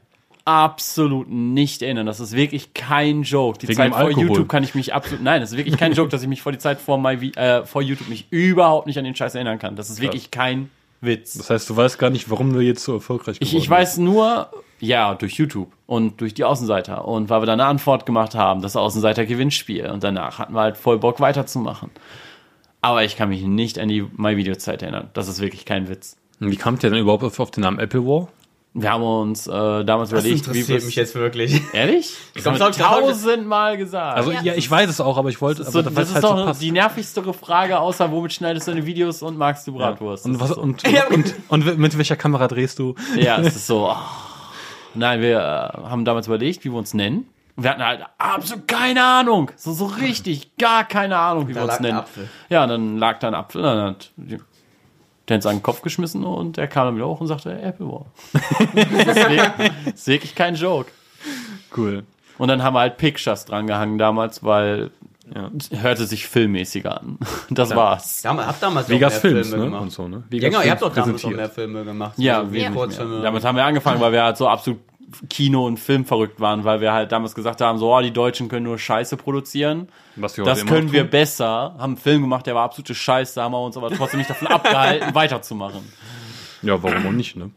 absolut nicht erinnern. Das ist wirklich kein Joke. Die Wegen Zeit vor Alkohol. YouTube kann ich mich absolut. Nein, das ist wirklich kein Joke, dass ich mich vor die Zeit vor, my, äh, vor YouTube mich überhaupt nicht an den Scheiß erinnern kann. Das ist wirklich kein Witz. Das heißt, du weißt gar nicht, warum du jetzt so erfolgreich Ich, geworden ich weiß nur, ja, durch YouTube und durch die Außenseiter und weil wir dann eine Antwort gemacht haben, das Außenseiter-Gewinnspiel und danach hatten wir halt voll Bock weiterzumachen. Aber ich kann mich nicht an die My-Video-Zeit erinnern. Das ist wirklich kein Witz. bist. Und Wie kamt ihr denn überhaupt auf den Namen Apple War? Wir haben uns äh, damals überlegt, wie wir jetzt wirklich. Ehrlich? Das glaub, haben wir das tausendmal gesagt. Also, Ja. ja, ich weiß es auch, aber ich wollte, so, aber das weil's ist halt doch so die nervigste Frage, außer womit schneidest du deine Videos und magst du Bratwurst? Und, Das was, ist so. und, und, und, mit welcher Kamera drehst du? Ja, es ist so. oh. Nein, wir äh, haben damals überlegt, wie wir uns nennen. Und Wir hatten halt absolut keine Ahnung. So, so richtig gar keine Ahnung, wie Da wir uns lag ein nennen. Apfel. Ja, und dann lag da ein Apfel, dann hat hat seinen Kopf geschmissen und er kam dann wieder hoch und sagte, Apple War. das, ist wirklich, das ist wirklich kein Joke. Cool. Und dann haben wir halt Pictures dran gehangen damals, weil Ja. es hörte sich filmmäßiger an. Das war's. Ja, habt damals Vegas auch mehr Films, Filme ne? gemacht. Und so, ne? Ja, Vegas genau, ihr habt doch damals noch präsentiert. mehr Filme gemacht. Ja, so wesentlich Kurzfilme. Damit haben wir angefangen, weil wir halt so absolut Kino- und Film verrückt waren, weil wir halt damals gesagt haben, so, oh, die Deutschen können nur Scheiße produzieren. Was wir Das können wir besser. Haben einen Film gemacht, der war absolute Scheiße, haben wir uns aber trotzdem nicht davon abgehalten, weiterzumachen. Ja, warum auch nicht, ne?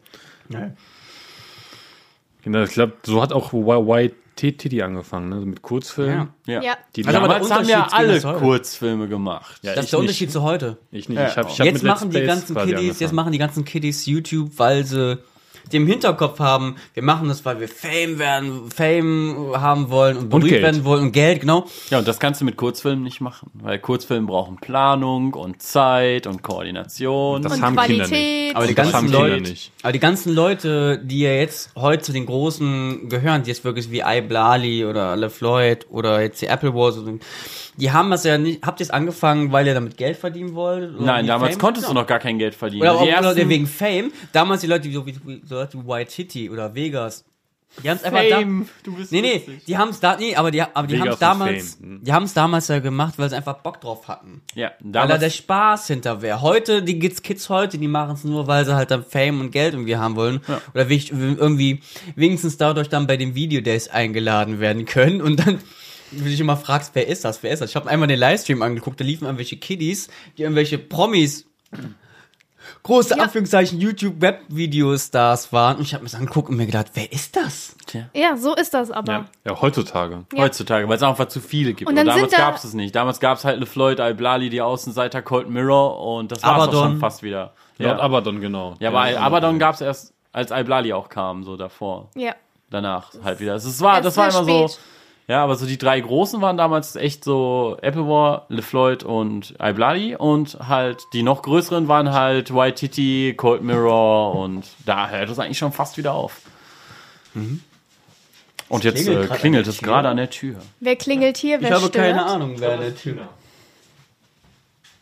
Ja. Genau, ich glaube, so hat auch YTT angefangen, ne? Mit Kurzfilmen. Ja. Ja. Die Also aber Damals haben ja alle. Kurzfilme gemacht. Ja, Das ist der nicht. Unterschied zu heute. Ich nicht. Ja. Ich hab, ich hab Jetzt mit machen die ganzen Kiddies, jetzt machen die ganzen Kiddies YouTube, weil sie dem Hinterkopf haben, wir machen das, weil wir Fame werden, Fame haben wollen und berühmt Geld. werden wollen und Geld, genau. Ja, und das kannst du mit Kurzfilmen nicht machen, weil Kurzfilme brauchen Planung und Zeit und Koordination. Das Und haben Kinder nicht. Qualität. Aber die Das haben ganzen Kinder Leute, nicht. Aber die ganzen Leute, die ja jetzt heute zu den Großen gehören, die jetzt wirklich wie iBlali oder LeFloid oder jetzt die Apple Wars, so, die haben das ja nicht, habt ihr es angefangen, weil ihr damit Geld verdienen? Oder Nein, damals Fame? konntest du noch gar kein Geld verdienen. Oder auch Die Leute wegen Fame. Damals die Leute, wie, so wie, so Leute wie White City oder Vegas. Die haben es einfach da, du bist Nee, nee, die haben es da, nee, aber die, aber die haben es damals, Fame, hm. die haben es damals ja gemacht, weil sie einfach Bock drauf hatten. Ja, Weil da damals, der Spaß hinter wäre. Heute, die Kids, Kids heute, die machen es nur, weil sie halt dann Fame und Geld irgendwie haben wollen. Oder wich- irgendwie wenigstens dadurch dann bei den Videodays eingeladen werden können. Und dann, wenn du dich immer fragst, wer ist das, wer ist das? Ich habe einmal den Livestream angeguckt, da liefen irgendwelche Kiddies, die irgendwelche Promis, große Ja. Anführungszeichen, YouTube-Web-Video-Stars waren. Und ich habe mir das angeguckt und mir gedacht, wer ist das? Ja, so ist das aber. Ja, ja, heutzutage. Ja. heutzutage, weil es einfach zu viele gibt. Und Und, damals da- gab es es nicht. Damals gab es halt LeFloid, Al-Blali, die Außenseiter, Cold Mirror und das war schon fast wieder. Laut Ja, Abaddon, genau. ja aber Abaddon gab es erst, als Al-Blali auch kam, so davor. Ja. Danach halt wieder. Es es war, Erst das war immer so, spät. Ja, aber so die drei großen waren damals echt so Applewar, LeFloid und iBloody und halt die noch größeren waren halt White Titty, Cold Mirror und da hört es eigentlich schon fast wieder auf. Und jetzt klingelt äh, klingelt es gerade an der Tür. Wer klingelt hier? Wer Ich habe stört? keine Ahnung, wer an der Tür.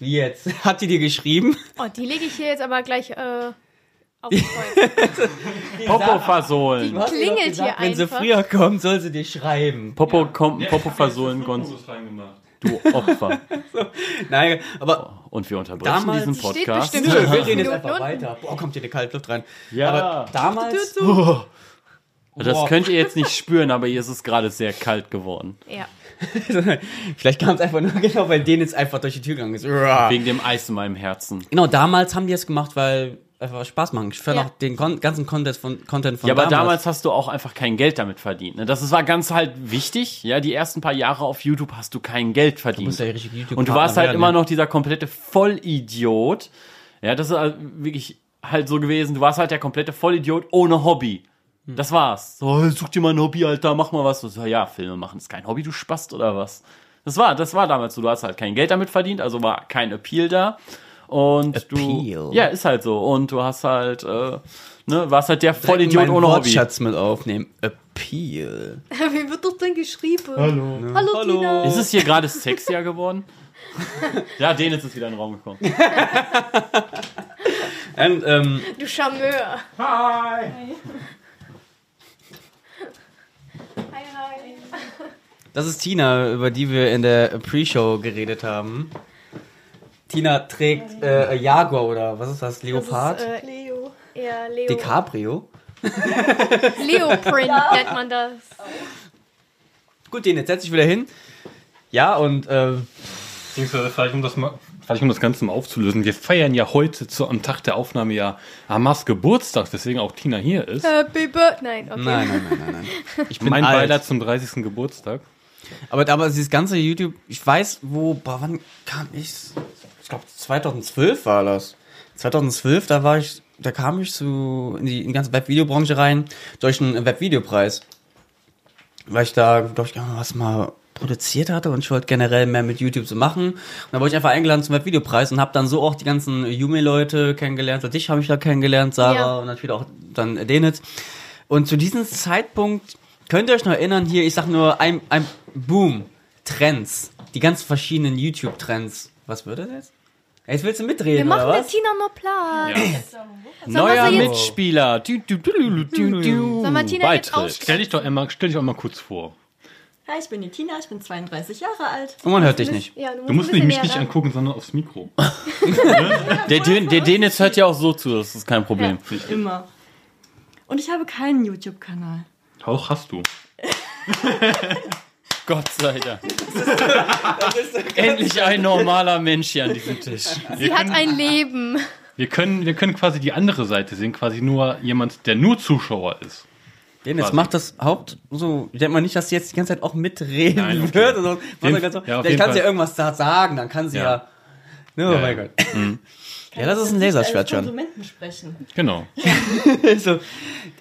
Wie jetzt? Hat die dir geschrieben? Oh, die lege ich hier jetzt aber gleich äh, auf. Popo versohlen. Die klingelt hier Wenn sie früher kommt, soll sie dir schreiben. Popo, kommt, Popo versohlen, Gonz, du Opfer. Nein, aber Und wir unterbrechen Damals diesen steht Podcast. bestimmt- Nö, wir reden jetzt einfach unten. weiter. Boah, kommt hier die kalte Luft rein. Ja. Aber damals. Das Boah. könnt ihr jetzt nicht spüren, aber hier ist es gerade sehr kalt geworden. Ja. Vielleicht kam es einfach nur genau, weil denen jetzt einfach durch die Tür gegangen ist. Wegen dem Eis in meinem Herzen. Genau, damals haben die es gemacht, weil einfach Spaß machen. Ich fand Ja. auch den kon ganzen Content von, Content von Ja, aber damals. damals hast du auch einfach kein Geld damit verdient. Ne? Das ist- war ganz halt wichtig. Ja, die ersten paar Jahre auf YouTube hast du kein Geld verdient. musst ja Und du warst halt werden, immer ja. noch dieser komplette Vollidiot. Ja, das ist halt wirklich halt so gewesen. Du warst halt der komplette Vollidiot ohne Hobby. Hm. Das war's. So, such dir mal ein Hobby, Alter, mach mal was. So, ja, Filme machen ist kein Hobby, du Spast oder was? Das war, das war damals so. Du hast halt kein Geld damit verdient, also war kein Appeal da. Und Appeal. du. Ja, ist halt so. Und du hast halt, äh, ne, warst halt der Vollidiot ohne Hobby. Wortschatz mit aufnehmen. Appeal. Wie wird das denn geschrieben? Hallo. Hallo, Hallo. Tina. Ist es hier gerade sexier geworden? ja, den ist es wieder in den Raum gekommen. Und, ähm, Du Charmeur. Hi! Hi, hi. das ist Tina, über die wir in der Pre-Show geredet haben. Tina trägt äh, Jaguar oder was ist das? Leopard? Das ist, äh, Leo. eher Leo. DiCaprio? Leoprint nennt man das. Gut, den jetzt setz dich wieder hin. Ja, und äh, Beziehungsweise vielleicht um das mal, vielleicht um das Ganze mal aufzulösen. Wir feiern ja heute zu, am Tag der Aufnahme ja Amas Geburtstag, deswegen auch Tina hier ist. Happy Birthday. Nein, okay. nein, nein, nein, nein, nein. Ich bin mein alt. Beileid zum 30. Geburtstag. Aber, aber dieses ganze YouTube, ich weiß, wo, boah, wann kam ich? Ich glaube 2012 war das. 2012, da war ich, da kam ich so in die, in die ganze Webvideobranche rein durch einen Webvideopreis. Weil ich da, glaube ich, was mal produziert hatte und ich wollte generell mehr mit YouTube so machen. Und da wurde ich einfach eingeladen zum Webvideopreis und habe dann so auch die ganzen Yumi-Leute kennengelernt. Und dich habe ich da kennengelernt, Sarah Ja. und natürlich auch dann Denit. Und zu diesem Zeitpunkt könnt ihr euch noch erinnern, hier, ich sag nur ein, ein Boom, Trends, die ganzen verschiedenen YouTube-Trends. Was würde das jetzt? Jetzt willst du mitreden, Wir machen oder der was? Tina nur Platz. Neuer wir jetzt- Mitspieler. Du, du, du, du, du, du. Soll man Tina jetzt Beitritt. Stell dich doch einmal, stell dich auch mal kurz vor. Hi, ich bin die Tina, ich bin 32 Jahre alt. Und man hört dich nicht. Ja, Du musst nicht mich nicht angucken, sondern aufs Mikro. Der, der, der Dennis hört ja auch so zu, das ist kein Problem. Immer. Und ich habe keinen YouTube-Kanal. Auch hast du. Gott sei Dank. Endlich ein normaler Mensch hier an diesem Tisch. Sie hat ein Leben. Wir können, wir können quasi die andere Seite sehen, quasi nur jemand, der nur Zuschauer ist. Den jetzt Quasi. macht das Haupt so. Ich denke mal nicht, dass sie jetzt die ganze Zeit auch mitreden Nein, okay. wird. Oder so. Jeden- Mach doch ganz so. ja, Vielleicht kann sie ja Fall. irgendwas da sagen, dann kann sie ja. Ja. Oh Ja, mein ja. Gott. Ja, das ist ein Laserschwert schon. Konsumenten sprechen. Genau. so,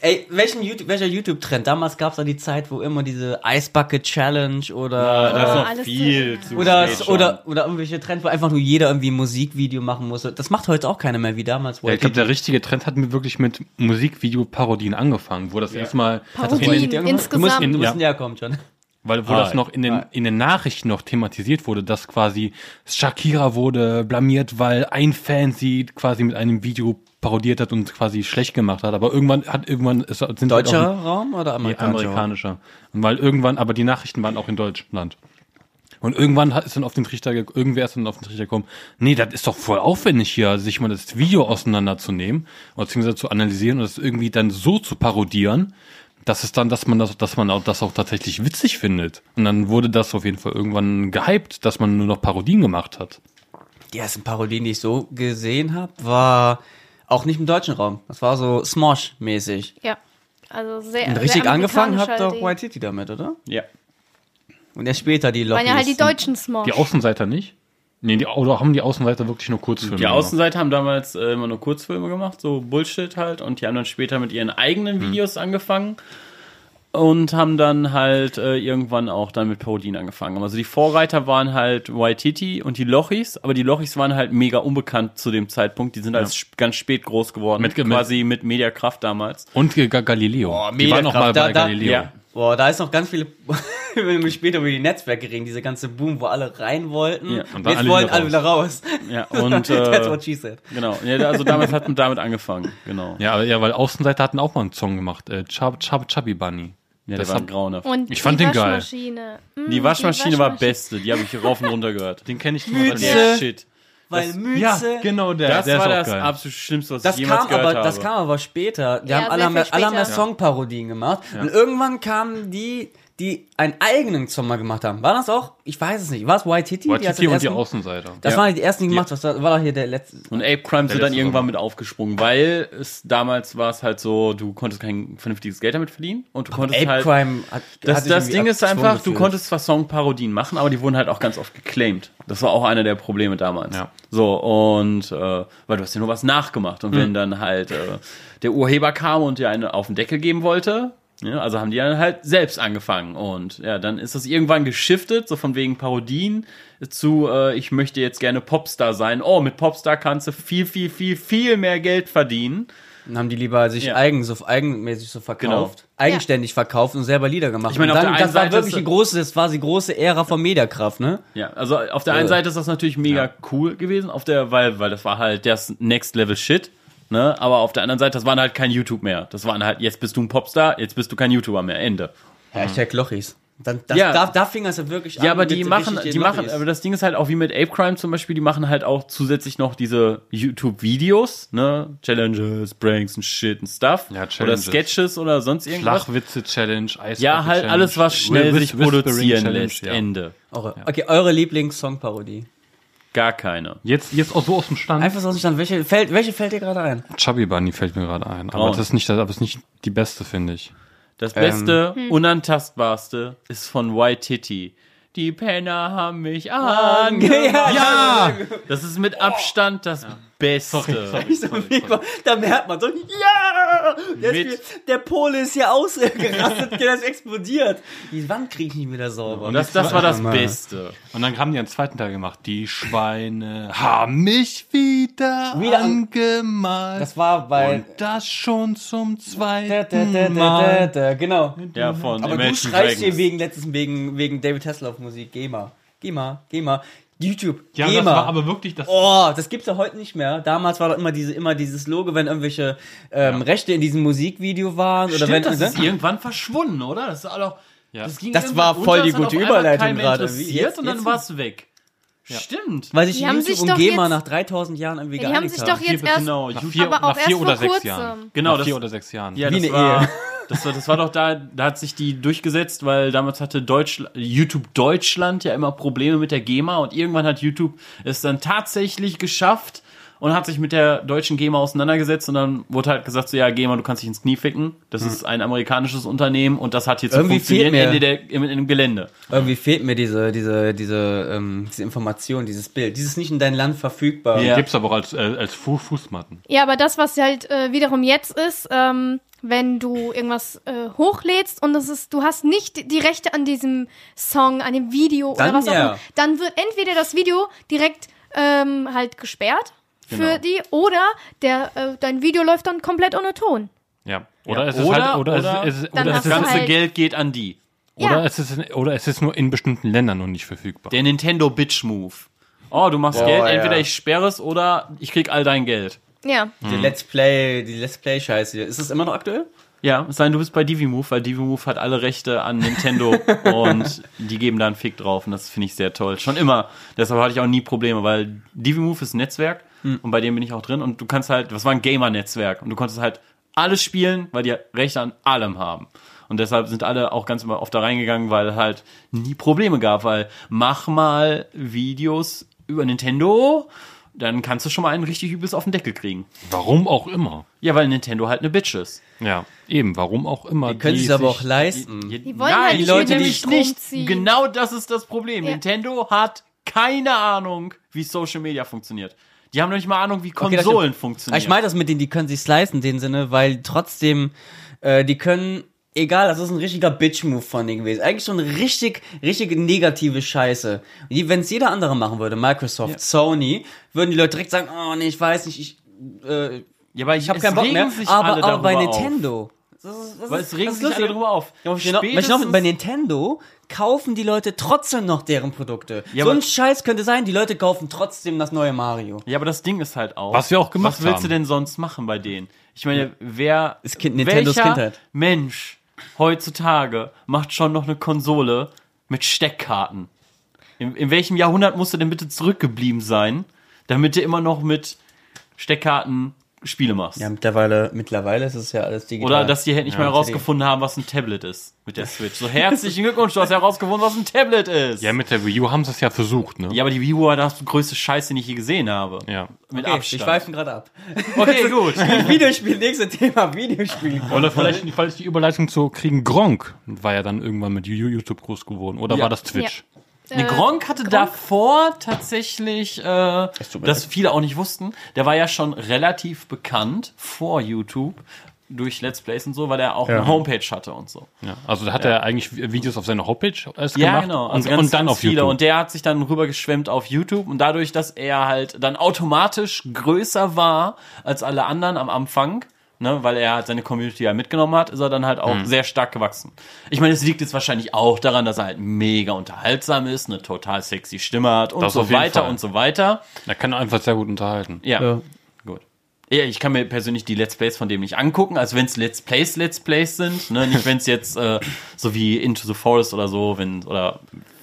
ey, welchen YouTube, welcher YouTube-Trend? Damals gab es da die Zeit, wo immer diese Ice Bucket Challenge oder Da ist noch alles viel zu oder, spät schon. oder oder irgendwelche Trends, wo einfach nur jeder irgendwie ein Musikvideo machen musste. Das macht heute auch keiner mehr wie damals. Wo Ja, ich glaube, der richtige Trend hat mir wirklich mit Musikvideo-Parodien angefangen, wo das erstmal, Parodien du musst, insgesamt. du musst Ja. näher kommen schon. Weil wo Ah, das noch in den, ah. in den Nachrichten noch thematisiert wurde, dass quasi Shakira wurde blamiert, weil ein Fan sie quasi mit einem Video parodiert hat und quasi schlecht gemacht hat. Aber irgendwann hat irgendwann es sind halt Deutscher auch, Raum oder Nee, amerikanischer? Raum? amerikanischer. Und weil irgendwann, aber die Nachrichten waren auch in Deutschland. Und irgendwann hat, ist dann auf den Trichter, ge- irgendwer ist dann auf den Trichter gekommen, nee, das ist doch voll aufwendig hier, sich mal das Video auseinanderzunehmen, beziehungsweise zu analysieren und das irgendwie dann so zu parodieren, dass es dann, dass man das, dass man auch, das auch tatsächlich witzig findet. Und dann wurde das auf jeden Fall irgendwann gehypt, dass man nur noch Parodien gemacht hat. Die ersten Parodien, die ich so gesehen habe, war auch nicht im deutschen Raum. Das war so Smosh-mäßig. Ja. Also sehr. Und richtig sehr angefangen hat doch White Titty damit, oder? Ja. Und erst später die die- Lobbyisten. Waren ja halt die deutschen Smosh. Die Außenseiter nicht? Nee, die, oder haben die Außenseiter wirklich nur Kurzfilme Die? Außenseiter haben damals äh, immer nur Kurzfilme gemacht, so Bullshit halt, und die haben dann später mit ihren eigenen Videos angefangen. und haben dann halt äh, irgendwann auch dann mit Parodien angefangen. Also die Vorreiter waren halt Waititi und die Lochis, aber die Lochis waren halt mega unbekannt zu dem Zeitpunkt. Die sind als sp- ganz spät groß geworden, Mit- quasi mit Mediakraft damals. Und Ga- Galileo. die waren noch mal bei da, Galileo. ja. Boah, da ist noch ganz viele, wenn wir später über die Netzwerke reden, diese ganze Boom, wo alle rein wollten. Ja, und dann Jetzt alle wollen wieder alle wieder raus. Ja, und That's äh, what she said. genau. Ja, also damals hat man damit angefangen, genau. Ja, aber- ja, weil Außenseiter hatten auch mal einen Song gemacht, äh, Chub, Chub, Chubby Bunny. Ja, der Das war hat- grauenhaft. Und Ich fand die den geil. Waschmaschine. Mm, Die Waschmaschine war Waschmaschine. beste, die habe ich rauf und runter gehört. Den kenne ich. Der Shit. Weil Das- Mütze. Ja, genau der. Das der war das geil. absolut Schlimmste, was Das ich jemals kam, gehört aber, habe. das kam aber später. Die Ja, haben alle, viel alle haben ja später. Songparodien gemacht. Und irgendwann kamen die, die einen eigenen Song mal gemacht haben. War das auch? Ich weiß es nicht. War es White Titty? Waititi als den und die Außenseiter. Das Ja. waren die ersten, die gemacht haben. Das war doch hier der letzte. Und Ape Crime sind dann irgendwann Sommer. mit aufgesprungen, weil es damals war es halt so, du konntest kein vernünftiges Geld damit verdienen und du konntest Ape halt Crime hat, das, hat das Ding ist einfach, du gefühlt. konntest zwar Songparodien machen, aber die wurden halt auch ganz oft geclaimed. Das war auch einer der Probleme damals. Ja. So, und äh, weil du hast ja nur was nachgemacht. Und wenn dann halt äh, der Urheber kam und dir eine auf den Deckel geben wollte, ja, also haben die dann halt selbst angefangen. Und ja, dann ist das irgendwann geschiftet, so von wegen Parodien zu, äh, ich möchte jetzt gerne Popstar sein. Oh, mit Popstar kannst du viel, viel, viel, viel mehr Geld verdienen. Dann haben die lieber sich Ja. eigen, so eigenmäßig so verkauft, Genau. eigenständig verkauft und selber Lieder gemacht. Ich meine, dann, der einen das war Seite wirklich ist- die große, das war die große Ära von Mediakraft, ne? Ja, also auf der einen Äh. Seite ist das natürlich mega cool gewesen, auf der, weil, weil das war halt das Next Level Shit, ne? Aber auf der anderen Seite, das waren halt kein YouTube mehr. Das waren halt, jetzt bist du ein Popstar, jetzt bist du kein YouTuber mehr. Ende. Hashtag Lochis. Dann, das, Ja. da, da fing das ja wirklich Ja, aber die machen, die machen, aber das Ding ist halt auch wie mit Ape Crime zum Beispiel, die machen halt auch zusätzlich noch diese YouTube-Videos, ne? Challenges, Pranks und Shit und Stuff. Ja, oder. Sketches oder sonst irgendwas. Flachwitze-Challenge, Eis Ja, halt alles, was schnell sich produzieren lässt. Ende. Eure, Okay, eure Lieblings-Songparodie. Gar keine. Jetzt, jetzt auch so aus dem Stand. Einfach so aus dem Stand. Welche fällt, welche fällt dir gerade ein? Chubby Bunny fällt mir gerade ein. Aber Braun. das ist nicht, das aber ist nicht die beste, finde ich. Das Beste, Hm. unantastbarste ist von White Titty. Die Penner haben mich Ja, angemacht. ja. Das ist mit Abstand das Beste. Da merkt man so, ja! Der, wie, der Pole ist hier ausgerastet, der ist explodiert. Die Wand krieg ich nicht wieder sauber. Und das, das war das. Beste. Und dann haben die einen zweiten Teil gemacht. Die Schweine haben mich wieder, Wieder an- angemalt. das war bei... und das schon zum Da, da, da, da, zweiten da, Mal. da, genau. Ja, von Aber du Imagine schreist hier Dragons. wegen letztens wegen, wegen David Hasselhoff Musik. GEMA. GEMA. GEMA. YouTube. Ja, das GEMA. war aber wirklich das. Oh, das gibt's ja heute nicht mehr. Damals war doch immer diese, immer dieses Logo, wenn irgendwelche ähm, Rechte in diesem Musikvideo waren oder Stimmt, wenn das ist irgendwann verschwunden, oder? Das ist auch, Ja. das, ging Das war voll die unter, gute Überleitung gerade. interessiert Wie jetzt- und dann jetzt- war es weg. Stimmt. weil sich Die haben YouTube sich und doch GEMA jetzt- nach 3000 Jahren irgendwie Ja, die haben geeinigt sich doch jetzt erst, genau, Nach vier, aber auch nach vier erst oder vor sechs kurzem. Jahren. Genau, nach das- vier oder sechs Jahren. Ja, Wie das eine war, Ehe. Das war, das war doch da, da hat sich die durchgesetzt, weil damals hatte Deutsch, YouTube Deutschland ja immer Probleme mit der GEMA und irgendwann hat YouTube es dann tatsächlich geschafft und hat sich mit der deutschen GEMA auseinandergesetzt und dann wurde halt gesagt, so ja, GEMA, du kannst dich ins Knie ficken. Das ist ein amerikanisches Unternehmen und das hat jetzt Irgendwie funktioniert fehlt mir- Ende der, im, im Gelände. Irgendwie fehlt mir diese, diese, diese, ähm, diese Information, dieses Bild. Dieses nicht in dein Land verfügbar. Ja. Gibt's aber auch als, äh, als Fu Fußmatten. Ja, aber das, was halt äh, wiederum jetzt ist, ähm, wenn du irgendwas äh, hochlädst und das ist, du hast nicht die Rechte an diesem Song, an dem Video Dann oder was auch ja. immer, dann wird entweder das Video direkt ähm, halt gesperrt für Genau. die oder der äh, dein Video läuft dann komplett ohne Ton. Ja. Oder Ja, es ist oder- halt, oder, oder- es, es, oder, es Das ganze halt- Geld geht an die. Ja. oder, es ist, oder es ist nur in bestimmten Ländern noch nicht verfügbar. Der Nintendo Bitch Move. Oh, du machst Boah, Geld, ja. entweder ich sperre es oder ich krieg all dein Geld. Ja. Die Let's Play, die Let's Play Scheiße. Ist das immer noch aktuell? Ja, es sei denn, du bist bei DiviMove, weil DiviMove hat alle Rechte an Nintendo und die geben da einen Fick drauf und das finde ich sehr toll. Schon immer. Deshalb hatte ich auch nie Probleme, weil DiviMove ist ein Netzwerk und bei dem bin ich auch drin und du kannst halt, das war ein Gamer-Netzwerk und du konntest halt alles spielen, weil die Rechte an allem haben. Und deshalb sind alle auch ganz immer oft da reingegangen, weil halt nie Probleme gab, weil mach mal Videos über Nintendo, dann kannst du schon mal einen richtig übelst auf den Deckel kriegen. Warum auch immer. Ja, weil Nintendo halt eine Bitch ist. Ja, eben, warum auch immer. Die können sich aber auch leisten. Die wollen halt nicht Leute, mit dem die Strom nicht. ziehen. Genau das ist das Problem. Ja. Nintendo hat keine Ahnung, wie Social Media funktioniert. Die haben noch nicht mal Ahnung, wie Okay, Konsolen stimmt. funktionieren. Ich meine das mit denen, die können sich leisten, in dem Sinne, weil trotzdem, äh, die können egal, das ist ein richtiger Bitch-Move von denen gewesen. Eigentlich schon richtig, richtig negative Scheiße. Wenn es jeder andere machen würde, Microsoft, Sony, würden die Leute direkt sagen, oh nee, ich weiß nicht, ich, äh, Ja, aber ich habe keinen Bock mehr. Aber, aber bei Nintendo. Das ist, das Weil es regen sich alle drüber auf. Ja, noch, bei Nintendo kaufen die Leute trotzdem noch deren Produkte. Ja, so ein Scheiß könnte sein, die Leute kaufen trotzdem das neue Mario. Ja, aber das Ding ist halt auch. Was wir auch gemacht Was willst haben. du denn sonst machen bei denen? Ich meine, wer. Ist Kind- Nintendos welcher Kindheit. Mensch heutzutage macht schon noch eine Konsole mit Steckkarten? In, in welchem Jahrhundert musst du denn bitte zurückgeblieben sein, damit du immer noch mit Steckkarten Spiele machst? Ja, mittlerweile, mittlerweile ist es ja alles digital. Oder dass die halt nicht Ja, mehr herausgefunden haben, was ein Tablet ist mit der Switch. So herzlichen Glückwunsch, du hast herausgefunden, was ein Tablet ist. Ja, mit der Wii U haben sie es ja versucht, ne? Ja, aber die Wii U war das größte Scheiß, den ich je gesehen habe. Ja. Mit Okay, wir Abstand. schweifen gerade ab. Okay, gut. Videospiel, nächstes Thema, Videospiel. Oder vielleicht, vielleicht die Überleitung zu kriegen. Gronk war ja dann irgendwann mit YouTube groß geworden. Oder Ja. war das Twitch? Äh, Nee, Gronk hatte davor tatsächlich, äh, das viele auch nicht wussten, der war ja schon relativ bekannt vor YouTube durch Let's Plays und so, weil er auch Ja. eine Homepage hatte und so. Ja. Also da hat er eigentlich Videos auf seiner Homepage erst Ja, gemacht genau. und, Also ganz, und dann auf viele. YouTube. Und der hat sich dann rübergeschwemmt auf YouTube und dadurch, dass er halt dann automatisch größer war als alle anderen am Anfang, ne, weil er halt seine Community ja mitgenommen hat, ist er dann halt Mhm. auch sehr stark gewachsen. Ich meine, es liegt jetzt wahrscheinlich auch daran, dass er halt mega unterhaltsam ist, eine total sexy Stimme hat und Das so weiter Fall. und so weiter. er kann einfach sehr gut unterhalten. Ja. Ja. Gut. Ja, ich kann mir persönlich die Let's Plays von dem nicht angucken, also wenn es Let's Plays Let's Plays sind, ne, nicht wenn es jetzt äh, so wie Into the Forest oder so, wenn oder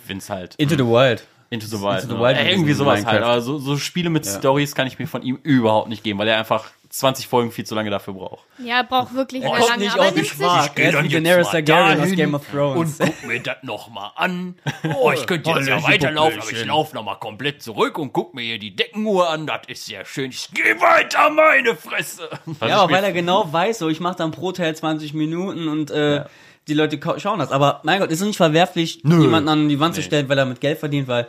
wenn es halt Into the Wild. Into the Wild, Into the ne? Wild Äh, mit irgendwie sowas halt, Minecraft. aber so, so Spiele mit Stories kann ich mir von ihm überhaupt nicht geben, weil er einfach 20 Folgen viel zu lange dafür braucht. Ja, er braucht wirklich sehr Kommt lange. nicht aber er auf sich. Er ist wie Daenerys Targaryen aus Game of Thrones. guck mir das nochmal an. Oh, ich könnte jetzt ja weiterlaufen, aber ich laufe nochmal komplett zurück und guck mir hier die Deckenuhr an. Das ist sehr schön. Ich gehe weiter, meine Fresse. Ja, aber weil er genau weiß, so ich mache dann pro Teil 20 Minuten und äh, die Leute schauen das. Aber mein Gott, ist es nicht verwerflich, jemanden an die Wand zu stellen, weil er mit Geld verdient, weil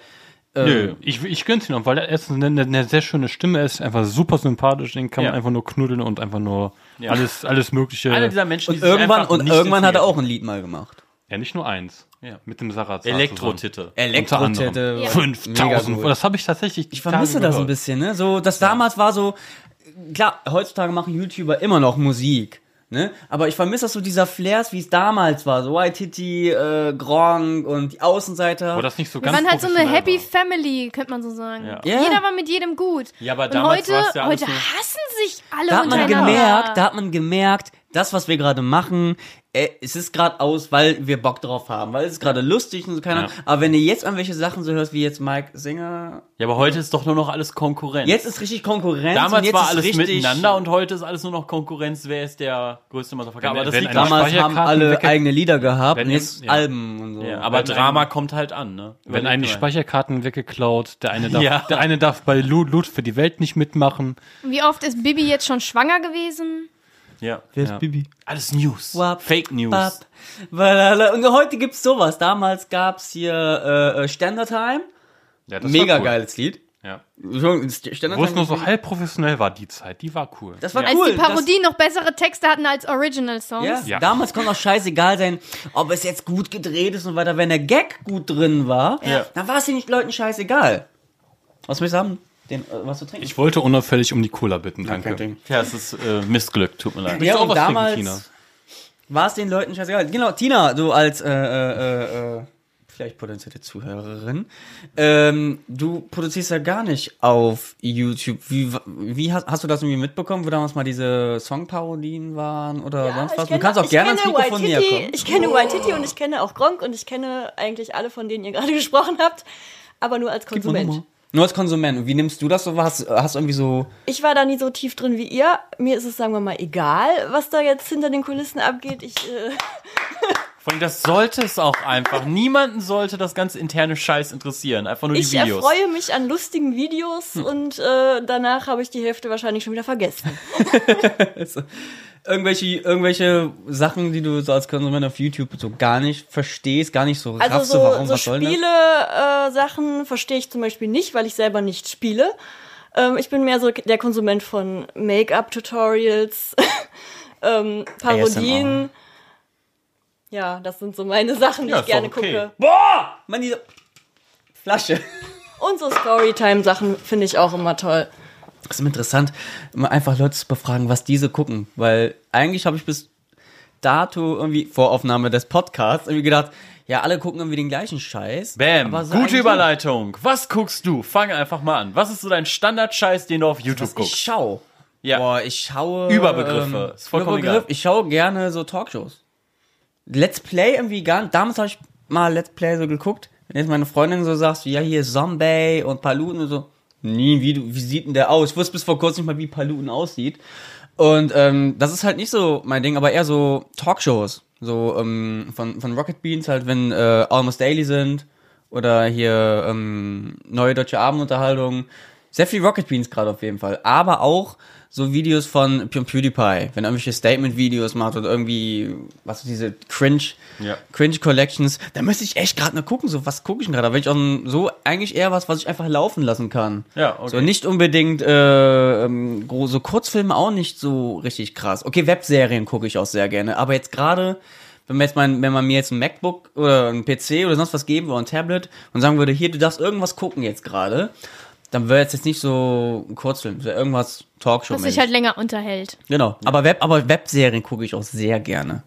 Nö, ich, ich gönn's ihm, weil er ist eine, eine, eine sehr schöne Stimme, er ist einfach super sympathisch, den kann man Ja. einfach nur knuddeln und einfach nur alles, alles mögliche. Einer dieser Menschen, und die sich irgendwann und irgendwann hat er auch ein Lied mal gemacht. ja, nicht nur eins. Ja. Mit dem Sarazar. Elektro-Titel. Elektro-Titte. Ja. 5000. gut. Das habe ich tatsächlich. Ich vermisse das ein bisschen, ne? So, das damals war so, klar, heutzutage machen YouTuber immer noch Musik, ne? Aber ich vermisse das so dieser Flairs, wie es damals war, so Waititi, äh, Gronk und die Außenseiter. Aber das nicht so wir ganz waren halt so eine Happy war. Family, könnte man so sagen. Ja. Ja. Jeder war mit jedem gut. Ja, aber Und damals heute, ja heute hassen sich alle da hat man untereinander. gemerkt, da hat man gemerkt, das, was wir gerade machen, äh, es ist gerade aus, weil wir Bock drauf haben, weil es ist gerade lustig und so keiner. Ja. Aber wenn du jetzt irgendwelche Sachen so hörst, wie jetzt Mike Singer, Ja, aber heute ist doch nur noch alles Konkurrenz. jetzt ist richtig Konkurrenz. und Damals jetzt war alles richtig, miteinander und heute ist alles nur noch Konkurrenz. Wer ist der größte Motherfucker? Aber das liegt damals. Damals haben alle eigene Lieder gehabt Wenn und jetzt ja. Alben und so. Ja, aber Wenn Drama kommt halt an, ne? Wenn einen die Überleg. Speicherkarten weggeklaut, der eine darf, Ja. der eine darf bei Loot für die Welt nicht mitmachen. Wie oft ist Bibi jetzt schon schwanger gewesen? Ja. Wer ist Ja. Bibi? Alles News. Wap, Fake News. Walala. Und heute gibt's sowas. Damals gab's hier äh, äh, Standard Time. Ja, das Mega war cool. geiles Lied. Ja. Standard Wo es nur so halb professionell war, die Zeit, die war cool. Das war Als cool. die Parodien noch bessere Texte hatten als Original-Songs. Ja, Ja. Damals konnte auch scheißegal sein, ob es jetzt gut gedreht ist und weiter. Wenn der Gag gut drin war, Ja. dann war es den Leuten scheißegal. Was willst du haben? Den, äh, was zu trinken? Ich wollte unauffällig um die Cola bitten, danke. Ja, es ist äh, Missglück, tut mir leid. Ja, und damals war es den Leuten scheißegal. Genau, Tina, du als äh, äh, äh, äh, vielleicht potenzielle Zuhörerin, ähm, du produzierst ja gar nicht auf YouTube. Wie, wie hast, hast du das irgendwie mitbekommen, wo damals mal diese Songparodien waren oder sonst was? Du kannst auch gerne ans kenne Mikrofon näher Waititi, kommen. Ich kenne Waititi und ich kenne auch Gronk und ich kenne eigentlich alle, von denen ihr gerade gesprochen habt, aber nur als Konsument. Nur als Konsument. Und wie nimmst du das so? Hast, hast du irgendwie so. Ich war da nie so tief drin wie ihr. Mir ist es, sagen wir mal, egal, was da jetzt hinter den Kulissen abgeht. Ich, äh, Vor allem, das sollte es auch einfach. Niemanden sollte das ganze interne Scheiß interessieren. Einfach nur die ich Videos. erfreue mich an lustigen Videos und äh, danach habe ich die Hälfte wahrscheinlich schon wieder vergessen. Irgendwelche, irgendwelche Sachen, die du so als Konsument auf YouTube so gar nicht verstehst, gar nicht so raffst, Also du, warum, so, so was soll denn das? Spiele-Sachen verstehe ich zum Beispiel nicht, weil ich selber nicht spiele. Ähm, ich bin mehr so der Konsument von Make-up-Tutorials, ähm, Parodien. Ja, das sind so meine Sachen, die Ja, ich gerne okay. gucke. Boah! Mann, diese Flasche. Und so Storytime-Sachen finde ich auch immer toll. Das ist interessant, immer einfach Leute zu befragen, was diese gucken. Weil eigentlich habe ich bis dato irgendwie vor Aufnahme des Podcasts irgendwie gedacht, ja, alle gucken irgendwie den gleichen Scheiß. Bam, so gute Überleitung. Was guckst du? Fang einfach mal an. Was ist so dein Standard-Scheiß, den du auf YouTube Was ich guckst? schau. Ja. Boah, ich schaue. Überbegriffe. Ähm, Ist vollkommen Überbegriff. egal. Ich schaue gerne so Talkshows. Let's Play irgendwie gar nicht. Damals habe ich mal Let's Play so geguckt. Wenn jetzt meine Freundin so sagt, ja, hier Zombie und Paluten und so. Nie, wie, wie sieht denn der aus? Ich wusste bis vor kurzem nicht mal, wie Paluten aussieht. Und ähm, das ist halt nicht so mein Ding, aber eher so Talkshows. So ähm, von, von Rocket Beans halt, wenn äh, Almost Daily sind. Oder hier ähm, neue deutsche Abendunterhaltung. Sehr viel Rocket Beans gerade auf jeden Fall. Aber auch so Videos von Pew- PewDiePie, wenn er irgendwelche Statement-Videos macht oder irgendwie, was diese Cringe, Ja. Cringe-Collections, da müsste ich echt gerade mal gucken, so was gucke ich denn gerade. Da will ich auch so eigentlich eher was, was ich einfach laufen lassen kann. Ja, okay. So nicht unbedingt äh, ähm, so Kurzfilme auch nicht so richtig krass. Okay, Webserien gucke ich auch sehr gerne, aber jetzt gerade wenn man jetzt mal, wenn man mir jetzt ein MacBook oder ein PC oder sonst was geben oder ein Tablet und sagen würde, hier, du darfst irgendwas gucken jetzt gerade, dann wäre jetzt nicht so ein Kurzfilm, wäre irgendwas Talkshow. Was sich halt länger unterhält. genau. Aber Web, aber Webserien gucke ich auch sehr gerne.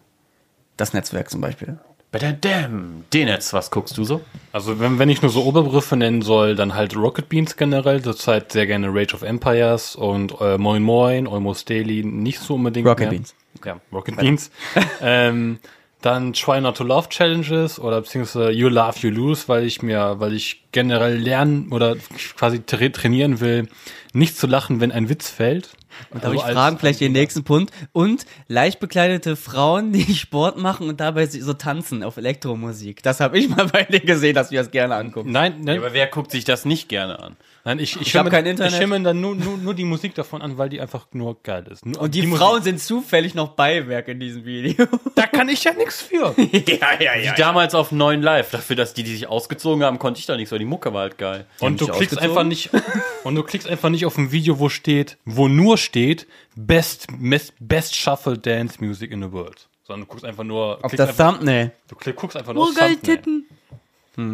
Das Netzwerk zum Beispiel. Badadam. D-Netz, was guckst du so? Also wenn, wenn ich nur so Oberbegriffe nennen soll, dann halt Rocket Beans generell, zurzeit sehr gerne Rage of Empires und äh, Moin Moin, Almost Daily, nicht so unbedingt Rocket mehr. Beans. Ja, Rocket Beans. ähm, dann Try Not to Love Challenges oder beziehungsweise You Love, You Lose, weil ich mir, weil ich generell lernen oder quasi tra trainieren will, nicht zu lachen, wenn ein Witz fällt. Und darf Also ich fragen, vielleicht den nächsten Punkt. Und leicht bekleidete Frauen, die Sport machen und dabei so tanzen auf Elektromusik. Das habe ich mal bei denen gesehen, dass wir das gerne angucken. Nein, nein, Aber wer guckt sich das nicht gerne an? Nein, ich, ich, hab schimme- kein Internet. Ich schimme dann nur, nur, nur die Musik davon an, weil die einfach nur geil ist. Nur- Und die, Musik- Frauen sind zufällig noch Beiwerk in diesem Video. da kann ich ja nichts für. ja, ja, ja. Die damals auf 9 Live. Dafür, dass die, die sich ausgezogen haben, konnte ich da nichts, weil die Mucke war halt geil. Und du klickst einfach nicht und du klickst einfach nicht auf ein Video, wo steht, wo nur steht Best Best, best Shuffle Dance Music in the World, sondern du guckst einfach nur Auf das einfach, Thumbnail. du guckst einfach nur Oh, aufs geil, Thumbnail. Titten.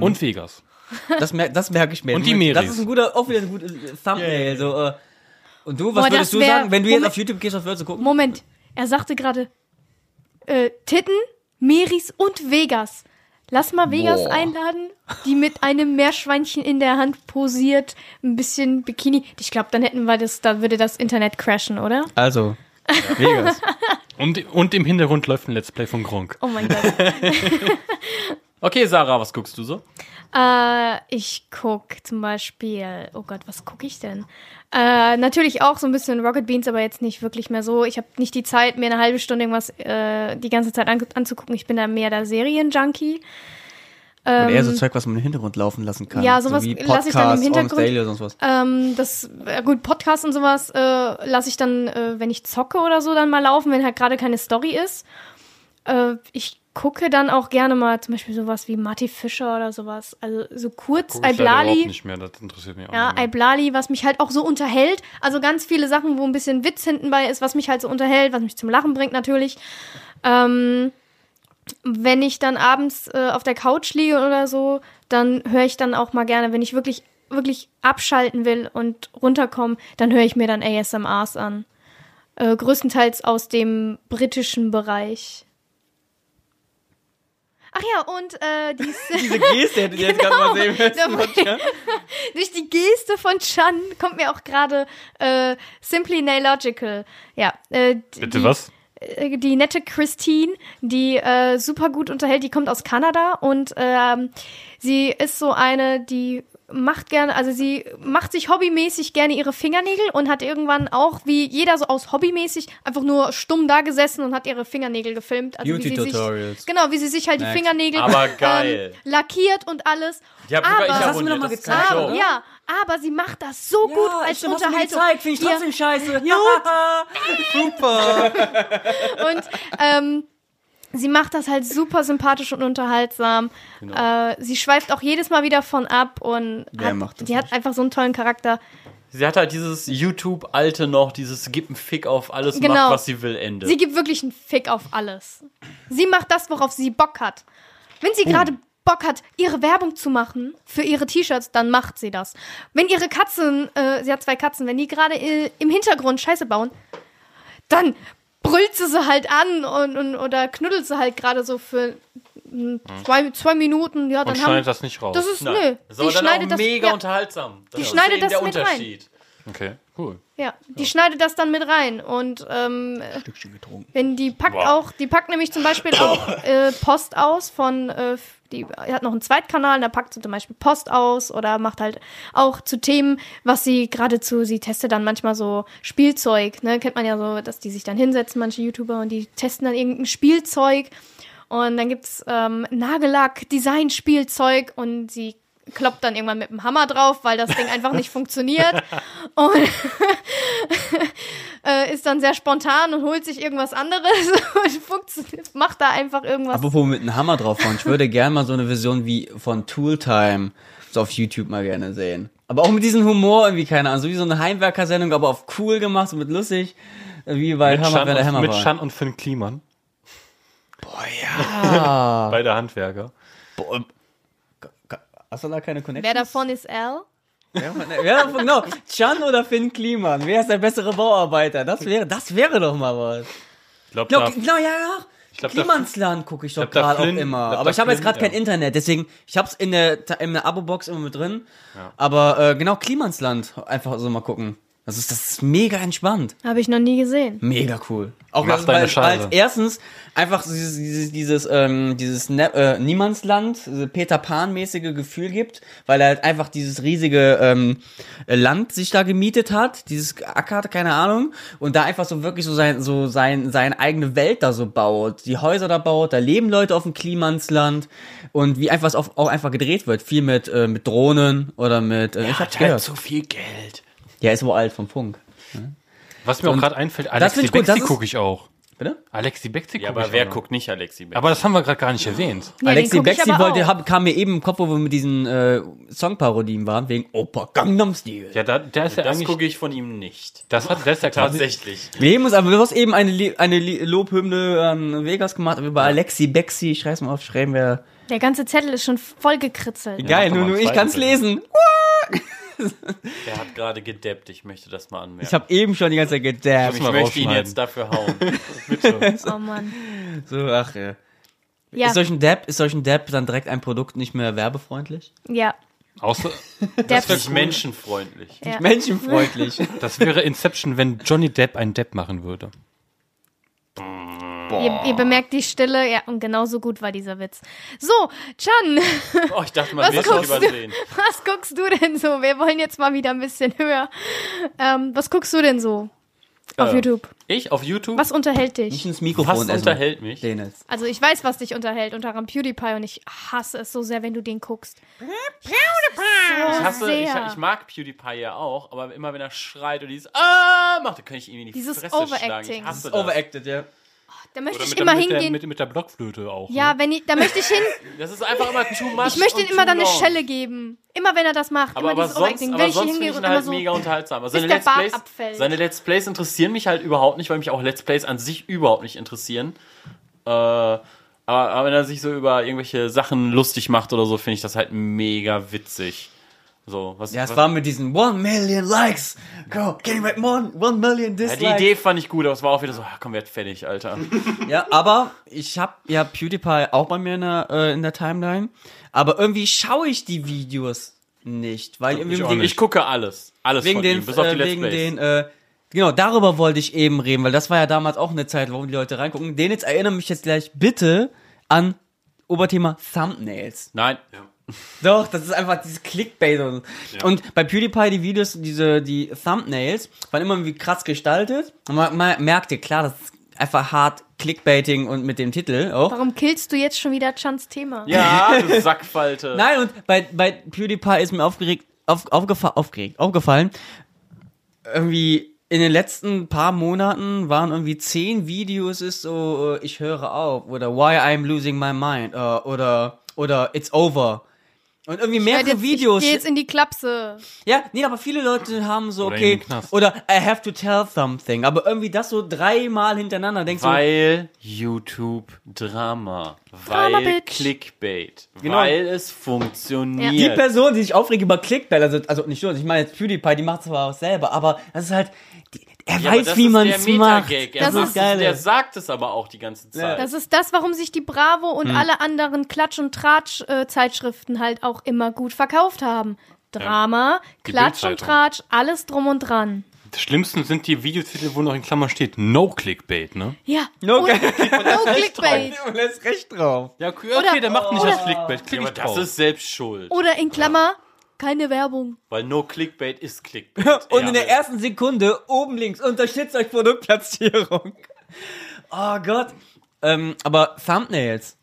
und Vegas. Das, mer das merke ich mir. Und die Das Meris. ist ein guter, auch wieder ein gutes Thumbnail. So, äh. Und du, was Boah, das würdest du wär- sagen, wenn du jetzt Moment. auf YouTube gehst, was würdest du gucken? Moment, er sagte gerade äh, Titten, Meris und Vegas. Lass mal Vegas Boah. einladen, die mit einem Meerschweinchen in der Hand posiert, ein bisschen Bikini. Ich glaube, dann hätten wir das, da würde das Internet crashen, oder? Also, Vegas. Und, und im Hintergrund läuft ein Let's Play von Gronk. Oh mein Gott. Okay, Sarah, was guckst du so? Äh, ich guck zum Beispiel, oh Gott, was gucke ich denn? Äh, natürlich auch so ein bisschen Rocket Beans, aber jetzt nicht wirklich mehr so. Ich habe nicht die Zeit, mir eine halbe Stunde irgendwas äh, die ganze Zeit an, anzugucken. Ich bin da mehr der Serienjunkie. Und eher so Zeug, was man im Hintergrund laufen lassen kann. Ja, sowas so wie lass ich dann im Hintergrund. Daily oder sonst was. Ähm, das, äh, gut, Podcasts und sowas äh, lasse ich dann, äh, wenn ich zocke oder so, dann mal laufen, wenn halt gerade keine Story ist. Äh, ich gucke dann auch gerne mal zum Beispiel sowas wie Marty Fischer oder sowas. Also so kurz, Guck ich leider überhaupt Iblali. nicht mehr, das interessiert mich auch Ja, nicht mehr. Iblali, was mich halt auch so unterhält. Also ganz viele Sachen, wo ein bisschen Witz hinten bei ist, was mich halt so unterhält, was mich zum Lachen bringt natürlich. Ähm, wenn ich dann abends äh, auf der Couch liege oder so, dann höre ich dann auch mal gerne, wenn ich wirklich, wirklich abschalten will und runterkommen, dann höre ich mir dann ASMRs an. Äh, größtenteils aus dem britischen Bereich. Ach ja, und äh, die Diese Geste hättet ihr jetzt gerade mal sehen müssen. Dabei- Durch die Geste von Chan kommt mir auch gerade äh, Simply Nailogical. Ja, äh, Bitte die, was? äh, Die nette Christine, die äh, super gut unterhält, die kommt aus Kanada und ähm, sie ist so eine, die macht gerne, also sie macht sich hobbymäßig gerne ihre Fingernägel und hat irgendwann auch, wie jeder so aus hobbymäßig, einfach nur stumm da gesessen und hat ihre Fingernägel gefilmt. Also wie sie sich, Beauty-Tutorials. genau, wie sie sich halt die Next. Fingernägel Aber geil. Ähm, lackiert und alles. Die ich Aber- Das hast du mir abonniert, doch mal das ist keine gezeigt, Show. oder? Ja, aber sie macht das so gut als Unterhaltung. finde ich trotzdem scheiße. Ja, super. Und ähm, sie macht das halt super sympathisch und unterhaltsam. Äh, sie schweift auch jedes Mal wieder von ab und Wer hat, die hat nicht? einfach so einen tollen Charakter. Sie hat halt dieses YouTube-Alte noch, dieses Gib einen Fick auf alles, Genau. macht, was sie will, Ende. Sie gibt wirklich einen Fick auf alles. Sie macht das, worauf sie Bock hat. Wenn Oh. sie gerade Bock hat, ihre Werbung zu machen für ihre T-Shirts, dann macht sie das. Wenn ihre Katzen, äh, sie hat zwei Katzen, wenn die gerade äh, im Hintergrund Scheiße bauen, dann brüllt sie sie halt an und, und oder knuddelt sie halt gerade so für zwei, zwei Minuten. Ja, dann Und haben, schneidet das nicht raus. das ist, Nein. nö. Das ist aber Die dann auch schneidet das, mega ja, unterhaltsam. Das Die ist schneidet das der mit rein. Unterschied. okay, cool. ja, die schneidet das dann mit rein. Und ähm, Stückchen getrunken. Wenn die packt Wow. auch, die packt nämlich zum Beispiel auch äh, Post aus von, äh, die hat noch einen Zweitkanal, da packt sie zum Beispiel Post aus oder macht halt auch zu Themen, was sie geradezu, sie testet dann manchmal so Spielzeug, ne, kennt man ja so, dass die sich dann hinsetzen, manche YouTuber, und die testen dann irgendein Spielzeug und dann gibt's ähm, Nagellack, Design-Spielzeug und sie kloppt dann irgendwann mit dem Hammer drauf, weil das Ding einfach nicht funktioniert und äh, ist dann sehr spontan und holt sich irgendwas anderes und macht da einfach irgendwas. Apropos mit einem Hammer drauf fahren. Ich würde gerne mal so eine Version wie von Tooltime so auf YouTube mal gerne sehen. Aber auch mit diesem Humor irgendwie, keine Ahnung, so wie so eine Heimwerker-Sendung, aber auf cool gemacht, so mit lustig, äh, wie bei Mit Hammer, Schan, wer der und, Hammer mit. Schan und Finn Kliman. Ah. Beide Handwerker. Boah, Hast du da keine Connection? Wer davon ist Al? Wer, wer davon, genau. Chan oder Finn Kliman? Wer ist der bessere Bauarbeiter? Das wäre, das wäre doch mal was. Ich glaube, Genau, da, genau, ja, ja. ich glaub, da, Klimansland gucke ich doch glaub, da gerade auch Flynn- immer. glaub, Aber ich habe jetzt Flynn, gerade kein ja. Internet, deswegen, ich hab's in der, in der Abo-Box immer mit drin. Aber äh, genau, Klimansland einfach so mal gucken. Das ist, das ist mega entspannt. Habe ich noch nie gesehen. Mega cool. Auch Mach weil, deine weil, weil es erstens einfach dieses, dieses, dieses, ähm, dieses ne äh, Niemandsland, diese Peter Pan-mäßige Gefühl gibt, weil er halt einfach dieses riesige ähm, Land sich da gemietet hat, dieses Acker, keine Ahnung, und da einfach so wirklich so sein, so sein, seine eigene Welt da so baut, die Häuser da baut, da leben Leute auf dem Klimansland und wie einfach es auch, auch einfach gedreht wird, viel mit, äh, mit Drohnen oder mit, äh, ich hab's Hat halt gehört. so viel Geld. Ja, ist wohl alt vom Funk. was mir auch Und gerade einfällt, das Alexi das Bexi gucke ich auch. Bitte? Alexi Bexi Ja, gucke aber ich wer auch noch. guckt nicht Alexi Beck? Aber das haben wir gerade gar nicht erwähnt. Ja, Alexi den guck ich Bexi aber wollte, auch. hab, kam mir eben im Kopf, wo wir mit diesen äh, Songparodien waren, wegen Opa Gangnam Style. Ja, da, der ist ja das eigentlich. gucke ich von ihm nicht. Das hat, der ist ja quasi. Tatsächlich. Wir heben uns aber, du hast eben eine, eine Lobhymne an Vegas gemacht, aber bei Alexi Bexi, ich schreib's mal auf, schreiben wir. Der ganze Zettel ist schon voll gekritzelt. Geil, doch nur, mal nur ich kann's zweiten lesen. Der hat gerade gedeppt, ich möchte das mal anmerken. Ich habe eben schon die ganze Zeit gedabbt. ich mal möchte ihn jetzt dafür hauen. Oh Mann. So, ach ja. Ja, Ist solch ein Depp, ist solch ein Depp dann direkt ein Produkt nicht mehr werbefreundlich? ja. Außer, Das ist menschenfreundlich. ja. Menschenfreundlich. das wäre Inception, wenn Johnny Depp einen Depp machen würde. Ihr, ihr bemerkt die Stille, ja, und genauso gut war dieser Witz. So, Chan, Oh, ich dachte, man Was wird mich guckst du? übersehen. was guckst du denn so? Wir wollen jetzt mal wieder ein bisschen höher. Ähm, was guckst du denn so auf Äh, YouTube? Ich auf YouTube? Was unterhält dich? Nicht ins Mikrofon Was unterhält mich? Dennis. Also ich weiß, was dich unterhält, unter anderem PewDiePie und ich hasse es so sehr, wenn du den guckst. PewDiePie! Ich, So hasse, ich, sehr. ich mag PewDiePie ja auch, aber immer wenn er schreit und dieses Ah macht, dann kann ich in die Dieses Fresse schlagen. Ich Overacting. hasse das. Overacted, ja. Da möchte ich immer der, mit, der, hingehen. mit, mit der Blockflöte auch. ja, Ne? wenn ich, da möchte ich hin. Das ist einfach immer too much. Ich möchte ihm immer dann eine. Schelle geben. Immer wenn er das macht, Aber, immer aber sonst, aber Wenn ich sonst ich ihn halt so. mega unterhaltsam. Also seine der Let's, Plays, abfällt. seine Let's Plays interessieren mich halt überhaupt nicht, weil mich auch Let's Plays an sich überhaupt nicht interessieren. Äh, aber, aber wenn er sich so über irgendwelche Sachen lustig macht oder so, finde ich das halt mega witzig. So, was, Ja, es was, war mit diesen One Million Likes. Go, can you make more? One Million ja, Dislikes. die Idee fand ich gut, aber es war auch wieder so, ah, komm, werd fertig, Alter. Ja, aber ich hab ja PewDiePie auch bei mir in der, äh, in der Timeline. Aber irgendwie schaue ich die Videos nicht, weil irgendwie auch wegen, nicht. Ich gucke alles. Alles wegen von den, ihm, bis auf die äh, Let's wegen Plays. den, äh, genau, darüber wollte ich eben reden, weil das war ja damals auch eine Zeit, wo die Leute reingucken. Den jetzt erinnere mich jetzt gleich bitte an Oberthema Thumbnails. Nein. Doch, das ist einfach dieses Clickbait und, und bei PewDiePie die Videos, diese die Thumbnails waren immer wie krass gestaltet. Und man, man merkte klar, das ist einfach hart Clickbaiting und mit dem Titel auch. Warum killst du jetzt schon wieder Chans Thema? Ja, du Sackfalte. Nein, und bei, bei PewDiePie ist mir aufgeregt, auf, aufgefa aufgeregt, aufgefallen, irgendwie in den letzten paar Monaten waren irgendwie zehn Videos, ist so, äh, ich höre auf, oder Why I'm Losing My Mind, äh, oder, oder It's Over. Und irgendwie Ich mehrere jetzt, Videos. Ich geh jetzt in die Klapse. Ja, nee, aber viele Leute haben so, Oder in okay, den Knast. oder I have to tell something. Aber irgendwie das so dreimal hintereinander, denkst du, Weil YouTube Drama. Drama, Weil Bitch. Clickbait. Genau. Weil es funktioniert. die Person, die sich aufregt über Clickbait, also, also nicht so, ich meine jetzt PewDiePie, die macht zwar auch selber, aber das ist halt, er Ja, weiß, wie man es macht. Er Das ist geil. Der sagt es aber auch die ganze Zeit. Das ist das, warum sich die Bravo und Hm. alle anderen Klatsch- und Tratsch-Zeitschriften halt auch immer gut verkauft haben. Drama, Die Klatsch und. Tratsch, alles drum und dran. Das Schlimmsten sind die Videotitel, wo noch in Klammern steht No Clickbait, ne? Ja. No und, no Clickbait. Du lässt recht drauf. Ja, okay, Oder- der macht nicht oder- das Clickbait. Klick Ja, aber ich das drauf. ist selbst schuld. Oder in Klammer, keine Werbung. Weil no Clickbait ist Clickbait. Und in der Ja. ersten Sekunde oben links unterstützt euch Produktplatzierung. Oh Gott. Ähm, aber Thumbnails.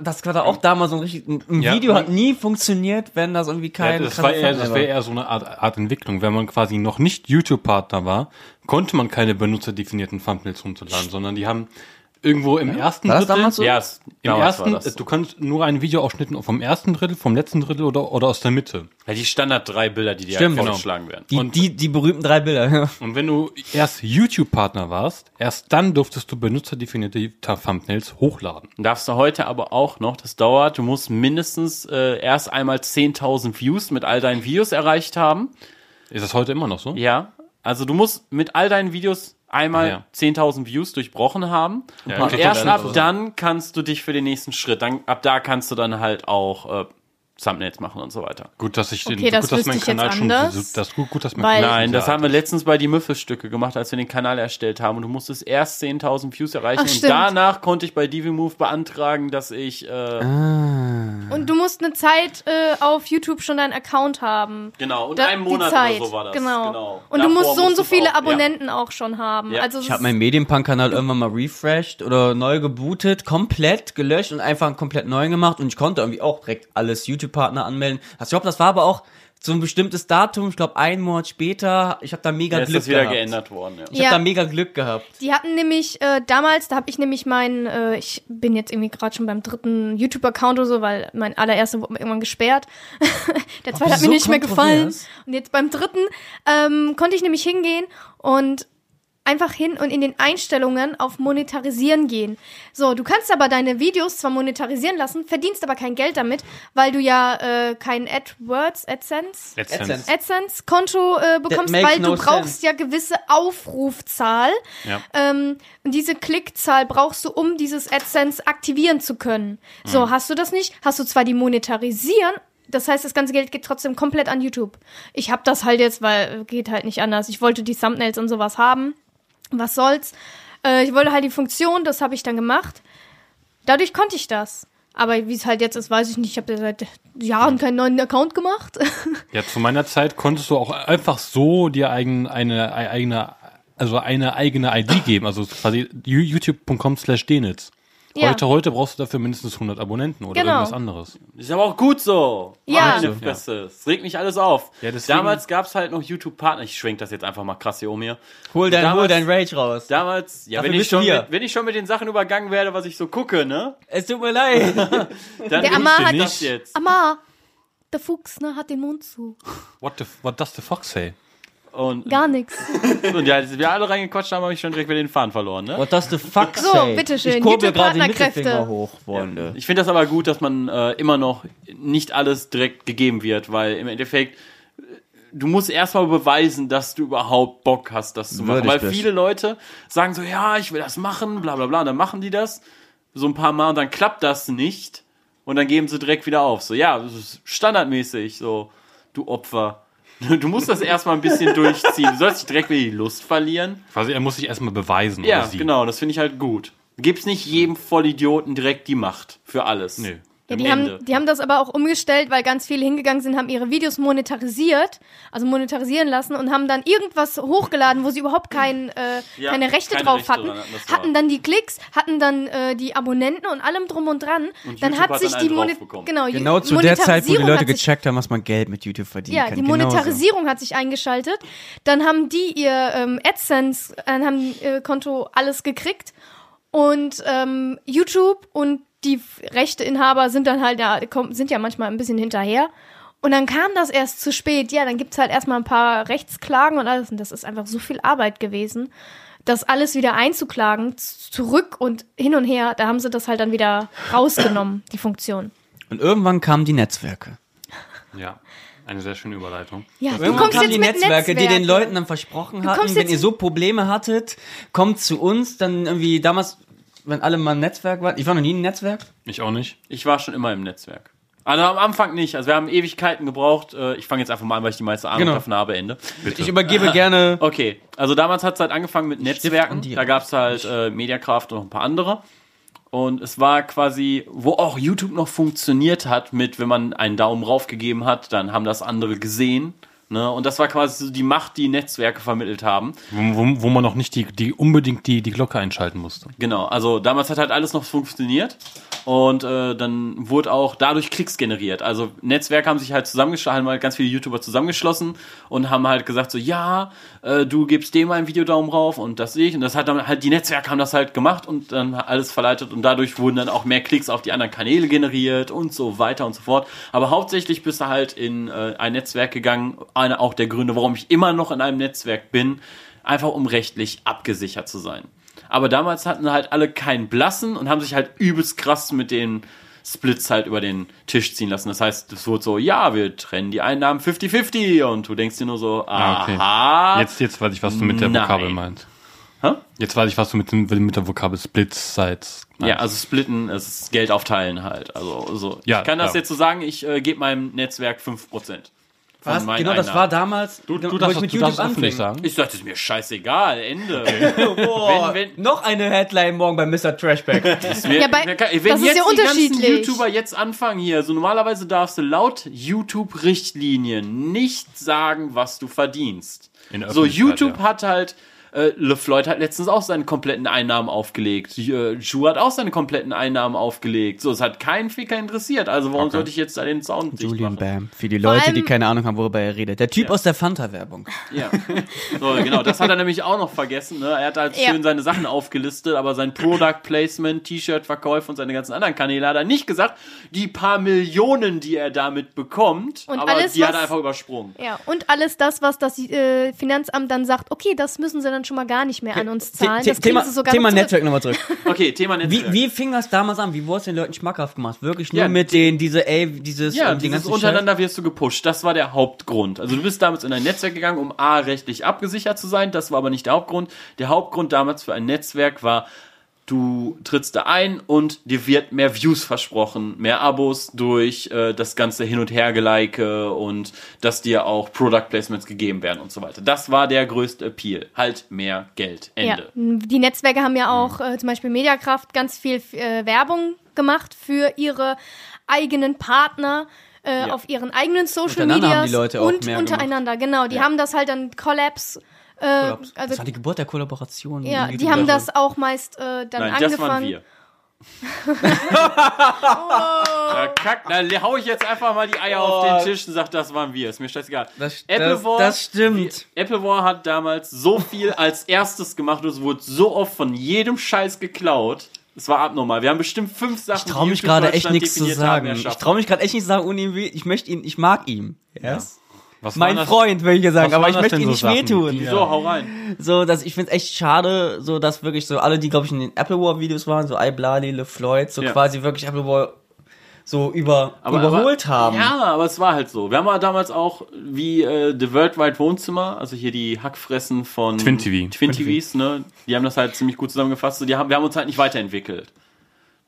Das war da auch damals so ein richtig. Ein Ja, Video hat nie funktioniert, wenn das irgendwie Ja, kein. das krasser war eher, das wäre eher so eine Art, Art Entwicklung. Wenn man quasi noch nicht YouTube-Partner war, konnte man keine benutzerdefinierten Thumbnails runterladen, sondern die haben irgendwo im ersten War das Drittel, damals so? Ja, es, im damals war ersten, das. du kannst nur einen Videoausschnitt vom ersten Drittel, vom letzten Drittel oder, oder aus der Mitte. Ja, die Standard drei Bilder, die dir Stimmt, halt genau. vorgeschlagen werden. Die, die, die berühmten drei Bilder. Und wenn du erst YouTube-Partner warst, erst dann durftest du benutzerdefinierte Thumbnails hochladen. Darfst du heute aber auch noch, das dauert, du musst mindestens äh, erst einmal 10.000 Views mit all deinen Videos erreicht haben. Ist das heute immer noch so? Ja, also du musst mit all deinen Videos einmal Ja. 10.000 Views durchbrochen haben. Ja, und erst dann- ab dann kannst du dich für den nächsten Schritt, dann, ab da kannst du dann halt auch äh, Thumbnails machen und so weiter. Gut, dass ich den, Okay, das gut, dass mein Kanal schon, anders, das gut, gut, dass mein Kanal Nein, das ja, haben wir letztens bei die Müffelstücke gemacht, als wir den Kanal erstellt haben. Und du musstest erst 10.000 Views erreichen. Ach, und stimmt. danach konnte ich bei DiviMove beantragen, dass ich äh, Und du musst eine Zeit äh, auf YouTube schon deinen Account haben. genau und Da- einen Monat Zeit, oder so war das. Genau. Und du Davor musst so und so du viele auch- ja. Abonnenten auch schon haben. Ja. Also Ich habe meinen Medienpunk-Kanal irgendwann mal refreshed oder neu gebootet, komplett gelöscht und einfach einen komplett neu gemacht und ich konnte irgendwie auch direkt alles YouTube-Partner anmelden. Also ich glaube, das war aber auch so ein bestimmtes Datum, ich glaube einen Monat später. Ich habe da mega Ja, ist Glück das wieder gehabt. geändert worden. Ja. Ich Ja. habe da mega Glück gehabt. Die hatten nämlich äh, damals, da habe ich nämlich meinen, äh, ich bin jetzt irgendwie gerade schon beim dritten YouTube-Account oder so, weil mein allererster wurde mir irgendwann gesperrt. Der zweite hat mir nicht mehr gefallen. Und jetzt beim dritten ähm, konnte ich nämlich hingehen und einfach hin und in den Einstellungen auf Monetarisieren gehen. So, du kannst aber deine Videos zwar monetarisieren lassen, verdienst aber kein Geld damit, weil du ja äh, kein AdWords, AdSense, AdSense. AdSense-Konto äh, bekommst, weil no du brauchst sense. ja gewisse Aufrufzahl. Ja. Ähm, und diese Klickzahl brauchst du, um dieses AdSense aktivieren zu können. So, hast du das nicht? Hast du zwar die monetarisieren, das heißt, das ganze Geld geht trotzdem komplett an YouTube. Ich habe das halt jetzt, weil äh, geht halt nicht anders. Ich wollte die Thumbnails und sowas haben. Was soll's? Äh, ich wollte halt die Funktion, das habe ich dann gemacht. Dadurch konnte ich das. Aber wie es halt jetzt ist, weiß ich nicht. Ich habe seit Jahren keinen neuen Account gemacht. Ja, zu meiner Zeit konntest du auch einfach so dir eigen, eine, eine eigene, also eine eigene ID geben, also quasi youtube.com slash denitz. Ja. Heute, heute brauchst du dafür mindestens 100 Abonnenten oder Genau. irgendwas anderes. Ist aber auch gut so. Ja. Meine Fresse. Es regt mich alles auf. Ja, Damals gab es halt noch YouTube-Partner. Ich schwenk das jetzt einfach mal krass hier um hier. Hol dein, Damals- hol dein Rage raus. Damals, ja, Dafür wenn ich, schon mit, wenn ich schon mit den Sachen übergangen werde, was ich so gucke, ne? Es tut mir leid. Dann Der Amar hat- das jetzt. Amma, der Fuchs, ne, hat den Mund zu. What, the, what does the fox say? Und, Gar nichts. und ja, als wir alle reingequatscht haben, habe ich schon direkt wieder den Faden verloren, ne? What does the fuck So, say? bitteschön, Ich kurbel gerade den YouTube-Partnerkräfte. Mittelfinger hoch, Freunde. Ich finde das aber gut, dass man äh, immer noch nicht alles direkt gegeben wird, weil im Endeffekt äh, du musst erstmal beweisen, dass du überhaupt Bock hast, das zu machen. Würdig Weil bist. viele Leute sagen so, ja, ich will das machen, bla bla bla, und dann machen die das so ein paar Mal und dann klappt das nicht und dann geben sie direkt wieder auf. So, ja, das ist standardmäßig, so, du Opfer. Du musst das erstmal ein bisschen durchziehen. Du sollst nicht direkt wieder die Lust verlieren. Quasi, er muss sich erstmal beweisen. Ja, genau, das finde ich halt gut. Gibt's nicht jedem Vollidioten direkt die Macht für alles. Nee. Ja, die Ende. haben, die haben das aber auch umgestellt, weil ganz viele hingegangen sind, haben ihre Videos monetarisiert, also monetarisieren lassen und haben dann irgendwas hochgeladen, wo sie überhaupt kein, äh, Ja, keine Rechte keine drauf Rechte hatten, dran hatten, dann die Klicks, hatten dann äh, die Abonnenten und allem drum und dran. Und dann hat hat sich dann die einen Mone draufbekommen. genau, Genau zu der Zeit, wo die Monetarisierung Leute hat sich- gecheckt haben, was man Geld mit YouTube verdienen Ja, kann. die Genauso. Monetarisierung hat sich eingeschaltet. Dann haben die ihr ähm, AdSense, äh, haben ihr Konto alles gekriegt. Und ähm, YouTube und die Rechteinhaber sind dann halt, ja, kommen, sind ja manchmal ein bisschen hinterher. Und dann kam das erst zu spät. Ja, dann gibt's halt erstmal ein paar Rechtsklagen und alles. Und das ist einfach so viel Arbeit gewesen, das alles wieder einzuklagen, zurück und hin und her. Da haben sie das halt dann wieder rausgenommen, die Funktion. Und irgendwann kamen die Netzwerke. Ja, eine sehr schöne Überleitung. Ja, du Irgendwann kommst kamen jetzt die mit Netzwerke, die den. Leuten dann versprochen hatten, wenn ihr so Probleme hattet, kommt zu uns, dann irgendwie damals, wenn alle mal ein Netzwerk waren. Ich war noch nie ein Netzwerk. Ich auch nicht. Ich war schon immer im Netzwerk. Also am Anfang nicht. Also wir haben Ewigkeiten gebraucht. Äh, Ich fange jetzt einfach mal an, weil ich die meiste Ahnung Genau. davon habe, Ende. Ich übergebe gerne. Okay, also damals hat es halt angefangen mit Netzwerken. Da gab es halt äh, Mediakraft und noch ein paar andere. Und es war quasi, wo auch YouTube noch funktioniert hat, mit, wenn man einen Daumen rauf gegeben hat, dann haben das andere gesehen. Ne? Und das war quasi so die Macht, die Netzwerke vermittelt haben. Wo, wo, wo man noch nicht die, die unbedingt die, die Glocke einschalten musste. Genau, also damals hat halt alles noch funktioniert und äh, dann wurde auch dadurch Klicks generiert. Also Netzwerke haben sich halt zusammengeschlossen, haben halt ganz viele YouTuber zusammengeschlossen und haben halt gesagt so, ja, äh, du gibst dem einen Videodaumen rauf und das sehe ich und das hat dann halt, die Netzwerke haben das halt gemacht und dann alles verleitet und dadurch wurden dann auch mehr Klicks auf die anderen Kanäle generiert und so weiter und so fort. Aber hauptsächlich bist du halt in äh, ein Netzwerk gegangen, einer auch der Gründe, warum ich immer noch in einem Netzwerk bin, einfach um rechtlich abgesichert zu sein. Aber damals hatten halt alle keinen Blassen und haben sich halt übelst krass mit den Splits halt über den Tisch ziehen lassen. Das heißt, es wurde so, ja, wir trennen die Einnahmen 50-50 und du denkst dir nur so, Ah, okay. aha. Jetzt, jetzt weiß ich, was du mit der Nein. Vokabel meinst. Hä? Jetzt weiß ich, was du mit, dem, mit der Vokabel Splits Sides meinst. Ja, also splitten, es ist Geld aufteilen halt. Also so. Ja, ich kann das klar. jetzt so sagen, ich äh, gebe meinem Netzwerk 5%. Was? Genau, das Einnahmen. war damals, Du, wo du ich darfst, mit du YouTube darfst sagen. Ich dachte, es ist mir scheißegal, Ende. Boah, Wenn- wenn- noch eine Headline morgen bei Mr. Trashback. Ist mir, Ja, bei- wenn das ist jetzt ja die ganzen unterschiedlich. YouTuber jetzt anfangen hier, so normalerweise darfst du laut YouTube-Richtlinien nicht sagen, was du verdienst. In So, YouTube ja. hat halt, äh, LeFloid hat letztens auch seine kompletten Einnahmen aufgelegt. Äh, Ju hat auch seine kompletten Einnahmen aufgelegt. So, es hat keinen Ficker interessiert. Also warum Okay. sollte ich jetzt da den Sound Julian machen? Bam. Für die Leute, die keine Ahnung haben, worüber er redet. Der Typ aus der Fanta-Werbung. Ja. So, genau, das hat er nämlich auch noch vergessen. Ne? Er hat halt Ja. schön seine Sachen aufgelistet, aber sein Product Placement, T-Shirt-Verkäufe und seine ganzen anderen Kanäle hat er nicht gesagt. Die paar Millionen, die er damit bekommt, Und aber alles, die hat was- er einfach übersprungen. Ja, und alles das, was das äh, Finanzamt dann sagt, okay, das müssen sie dann schon mal gar nicht mehr an uns zahlen. Das Thema sie sogar Thema noch. Netzwerk nochmal zurück. Okay, Thema Netzwerk. Wie, wie fing das damals an? Wie wurde es den Leuten schmackhaft gemacht? Wirklich nur Ja, mit den, diese, ey, dieses, Ja, den dieses untereinander wirst du gepusht. Das war der Hauptgrund. Also du bist damals in ein Netzwerk gegangen, um A, rechtlich abgesichert zu sein. Das war aber nicht der Hauptgrund. Der Hauptgrund damals für ein Netzwerk war, du trittst da ein und dir wird mehr Views versprochen, mehr Abos durch äh, das ganze Hin- und Hergelike und dass dir auch Product Placements gegeben werden und so weiter. Das war der größte Appeal. Halt mehr Geld. Ja, Ende. die Netzwerke haben ja auch äh, zum Beispiel Mediakraft ganz viel äh, Werbung gemacht für ihre eigenen Partner. Äh, Ja. Auf ihren eigenen Social Untereinander Medias haben die Leute auch und mehr untereinander, genau. Die Ja. haben das halt dann Collabs, äh, also das war die Geburt der Kollaboration. ja, die haben das auch meist äh, dann Nein, das waren angefangen. wir. Ja, kack, da hau ich jetzt einfach mal die Eier auf den Tisch und sag, das waren wir. Ist mir scheißegal. Das, Apple das, War- das stimmt. Apple War hat damals so viel als erstes gemacht und es wurde so oft von jedem Scheiß geklaut. Es war abnormal. Wir haben bestimmt fünf Sachen. Ich traue mich gerade echt nichts zu sagen. Ich traue mich gerade echt nicht zu sagen, ohne ihn. Ich möchte ihn, ich mag ihn. Ja? Was Mein Freund, würde ich ja sagen, aber ich möchte ihm so nicht wehtun. die- So, hau rein. So, dass ich finde es echt schade, so dass wirklich so alle, die glaube ich in den Apple War Videos waren, so iBlali, LeFloid, so Ja. quasi wirklich Apple War so über, Aber, überholt aber, haben. Ja, aber es war halt so. Wir haben ja damals auch wie äh, The Worldwide Wohnzimmer, also hier die Hackfressen von Twin TV. Twin TVs, ne? Die haben das halt ziemlich gut zusammengefasst. So, die haben, wir haben uns halt nicht weiterentwickelt.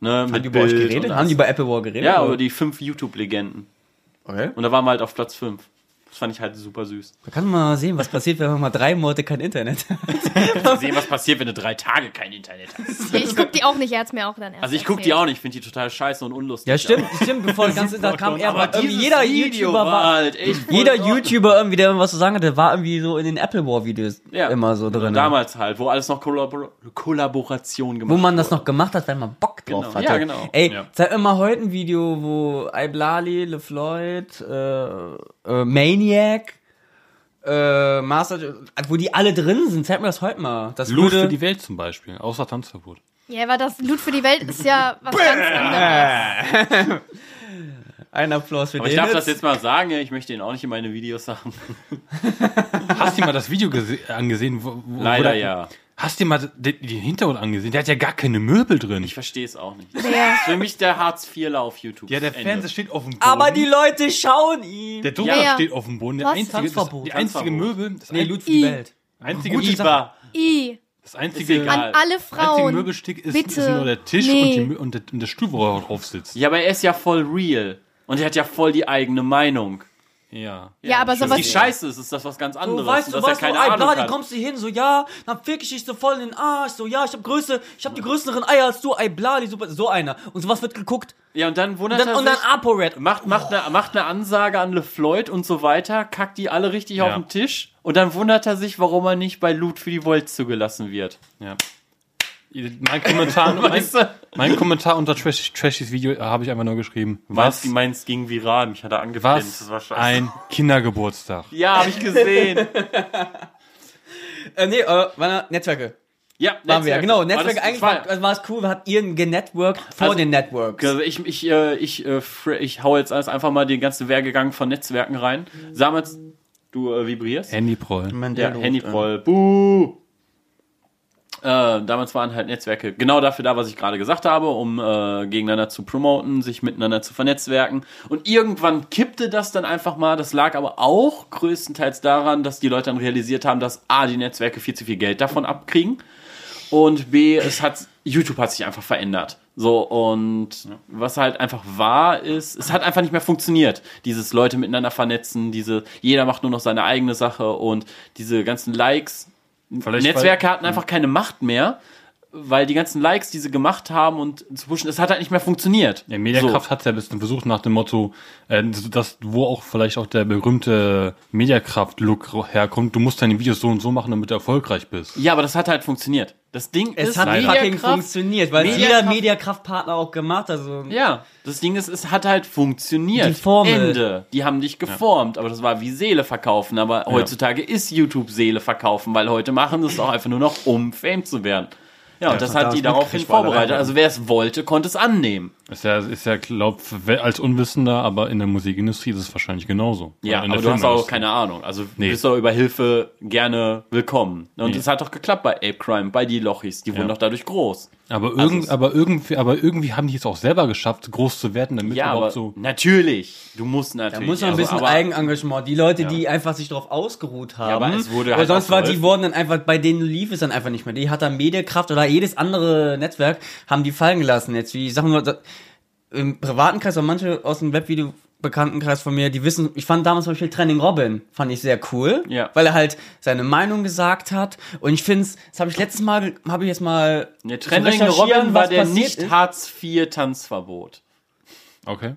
Ne, Haben die über euch geredet? Haben die bei Apple War geredet? Ja, oder? über die fünf YouTube-Legenden. okay. Und da waren wir halt auf Platz 5. Das fand ich halt super süß. Da kann man mal sehen, was passiert, wenn man mal drei Monate kein Internet hat. Sehen, was passiert, wenn du drei Tage kein Internet hast. Ich guck die auch nicht, er hat's mir auch dann erst Also ich guck die erzählt. auch nicht, ich finde die total scheiße und unlustig. Ja, stimmt, stimmt. Bevor das Ganze, da kam er, Aber irgendwie dieses jeder Video YouTuber war, halt echt jeder. YouTuber irgendwie, der irgendwas zu sagen hatte, war irgendwie so in den Apple War Videos Ja. immer so drin. Damals halt, wo alles noch Kollabor Kollaboration gemacht Wo man das wurde. noch gemacht hat, wenn man Bock drauf Genau. hatte. Ja, genau. Ey, Ja. zeig mir mal heute ein Video, wo Iblali, LeFloid, äh, äh, Maniac, äh, Master, wo die alle drin sind. Zeig mir das heute mal. Das Loot würde, für die Welt zum Beispiel, außer Tanzverbot. Ja, aber das Loot für die Welt ist ja was ganz anderes. ein Applaus für Aber ich den darf das jetzt. jetzt mal sagen, ich möchte ihn auch nicht in meine Videos haben. Hast du dir mal das Video gese- angesehen? Wo, wo, Leider wo ja. Hast du dir mal den, den Hintergrund angesehen? Der hat ja gar keine Möbel drin. Ich verstehe es auch nicht. Wer? Für mich der Hartz IVler auf YouTube. ja, der Ende. Fernseher steht auf dem Boden. Aber die Leute schauen ihn. der Drucker Ja. steht auf dem Boden. Der Was? einzige, das, die einzige. Möbel, das, Nee, ein, I. Welt. einzige, Gute Sache. I. das einzige, egal. An alle einzige Frauen. Möbelstück ist, ist nur der Tisch Nee. und, die, und, der, und der Stuhl, wo er drauf sitzt. Ja, aber er ist ja voll real. Und er hat ja voll die eigene Meinung. Ja. Ja, aber sowas. die scheiße ist, ist das was ganz anderes. Du weißt, du weißt, keine Ahnung bla, die hat. kommst du hin, so, ja, dann fick ich dich so voll in den Arsch, so, ja, ich hab größte, ich hab die größeren Eier als du, ey, bla, die super, so einer. Und sowas wird geguckt. Ja, und dann wundert Und dann, er und dann sich, ApoRed. macht, macht, eine, macht eine Ansage an LeFloid und so weiter, kackt die alle richtig Ja. auf den Tisch und dann wundert er sich, warum er nicht bei Loot für die Volt zugelassen wird. ja. Mein Kommentar, mein, Weißt du? mein Kommentar unter Trash, Trashys Video äh, habe ich einfach nur geschrieben. Was? Was, Meins ging viral, mich hat er angepinnt. Das war was scheiße. ein Kindergeburtstag. ja, habe ich gesehen. Äh, nee, äh, war Netzwerke. ja, Waren wir ja, genau. War Netzwerke, das- eigentlich war, also war es cool, hat ihr genetworked vor Also- den Networks. Also ich, ich, äh, ich, äh, ich hau jetzt alles einfach mal den ganzen Werdegang von Netzwerken rein. Damals, du äh, vibrierst. Handyproll. Ja, Handyproll. Buh! Äh, damals waren halt Netzwerke genau dafür da, was ich gerade gesagt habe, um äh, gegeneinander zu promoten, sich miteinander zu vernetzwerken. Und irgendwann kippte das dann einfach mal. Das lag aber auch größtenteils daran, dass die Leute dann realisiert haben, dass A, die Netzwerke viel zu viel Geld davon abkriegen und B, es hat, YouTube hat sich einfach verändert. So, und was halt einfach wahr ist, es hat einfach nicht mehr funktioniert. Dieses Leute miteinander vernetzen, diese, jeder macht nur noch seine eigene Sache und diese ganzen Likes. Vielleicht Netzwerke hatten einfach keine Macht mehr, weil die ganzen Likes, die sie gemacht haben und zu pushen, es hat halt nicht mehr funktioniert. Ja, Mediakraft hat ja ein bisschen versucht nach dem Motto, äh, das, wo auch vielleicht auch der berühmte Mediakraft-Look herkommt, du musst deine Videos so und so machen, damit du erfolgreich bist. Ja, aber das hat halt funktioniert. Das Ding Es ist, hat leider. fucking Mediakraft- funktioniert, weil es Mediakraft- jeder Mediakraftpartner auch gemacht hat. Also, Ja, das Ding ist, es hat halt funktioniert. Die Formel. Ende. Die haben dich geformt, aber das war wie Seele verkaufen. Aber heutzutage ist YouTube Seele verkaufen, weil heute machen sie es auch einfach nur noch, um Fame zu werden. Ja, und das hat die daraufhin vorbereitet. Also wer es wollte, konnte es annehmen. Ist ja, ist ja, glaub, als Unwissender, aber in der Musikindustrie ist es wahrscheinlich genauso. Ja, aber du hast auch keine Ahnung. Also du Nee. bist doch über Hilfe gerne willkommen. Und Nee. es hat doch geklappt bei Ape Crime, bei die Lochis. Die wurden Ja. doch dadurch groß. Aber, Also irgend, aber, irgendwie, aber irgendwie haben die es auch selber geschafft, groß zu werden, damit Ja, aber überhaupt so. natürlich. Du musst Da natürlich. muss man ein also, bisschen aber- Eigenengagement. Die Leute, die einfach sich darauf ausgeruht haben. aber es wurde aber halt sonst war die wurden dann einfach, bei denen lief es dann einfach nicht mehr. Die hat dann Mediakraft oder jedes andere Netzwerk haben die fallen gelassen. Jetzt wie Sachen da- im privaten Kreis, aber manche aus dem Webvideo Bekanntenkreis von mir, die wissen, ich fand damals zum Beispiel Trending Robin, fand ich sehr cool, Ja. weil er halt seine Meinung gesagt hat und ich finde das habe ich letztes Mal, habe ich jetzt mal Trending recherchieren, Robin war der nicht ist. Hartz IV Tanzverbot. Okay.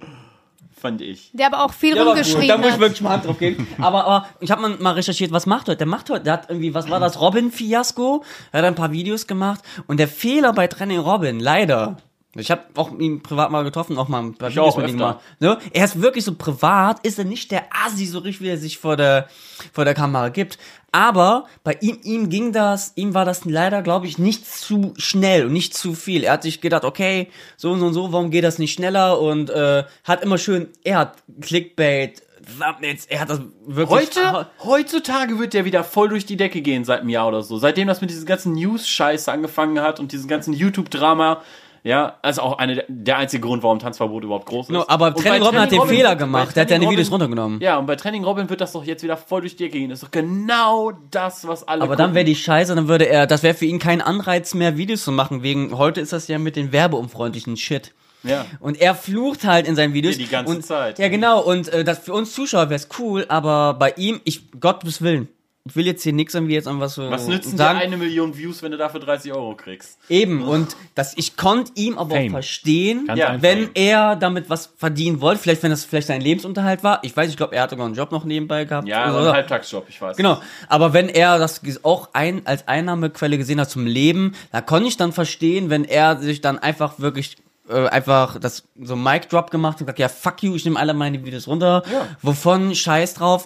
Fand ich. Der aber auch viel Ja, rumgeschrieben da muss ich wirklich mal Hand drauf geben. Aber, aber ich habe mal, mal recherchiert, was macht heute? Der macht heute, der hat irgendwie, was war das, Robin-Fiasko? Er hat ein paar Videos gemacht und der Fehler bei Training Robin, leider. Ich habe auch ihn privat mal getroffen, auch mal paar Ich auch mit ihm gemacht. Ne? Er ist wirklich so privat, ist er nicht der Asi so richtig, wie er sich vor der, vor der Kamera gibt. Aber bei ihm, ihm ging das, ihm war das leider, glaube ich, nicht zu schnell und nicht zu viel. Er hat sich gedacht, okay, so und so und so, warum geht das nicht schneller? Und äh, hat immer schön, er hat Clickbait, Thumbnails, er hat das wirklich. Heute, heutzutage wird der wieder voll durch die Decke gehen seit einem Jahr oder so. Seitdem das mit diesem ganzen News-Scheiße angefangen hat und diesem ganzen YouTube-Drama. Ja, also auch eine, der einzige Grund, warum Tanzverbot überhaupt groß ist. No, aber Und Training Robin hat den Training Fehler gemacht. Der hat seine Training Videos Robin- runtergenommen. Ja, und bei Training Robin wird das doch jetzt wieder voll durch die Decke gehen. Das ist doch genau das, was alle Aber dann gucken. wäre die Scheiße, dann würde er, das wäre für ihn kein Anreiz mehr, Videos zu machen, wegen, heute ist das ja mit den werbeunfreundlichen Shit. Ja. Und er flucht halt in seinen Videos. Ja, die ganze und, Zeit. Ja, genau. Und äh, das für uns Zuschauer wäre es cool, aber bei ihm, ich, Gottes Willen. Ich will jetzt hier nichts irgendwie jetzt an was so Was nützen sagen. dir eine Million Views, wenn du dafür 30 Euro kriegst? Eben, und das, ich konnte ihm aber Fame. auch verstehen, Ganz einfach. wenn er damit was verdienen wollte, vielleicht wenn das vielleicht sein Lebensunterhalt war. Ich weiß, ich glaube, er hatte sogar einen Job noch nebenbei gehabt. Ja, oder so so. ein Halbtagsjob, ich weiß. Genau, aber wenn er das auch ein, als Einnahmequelle gesehen hat zum Leben, da konnte ich dann verstehen, wenn er sich dann einfach wirklich äh, einfach das so Mic Drop gemacht und gesagt, ja fuck you, ich nehme alle meine Videos runter, Ja. wovon Scheiß drauf.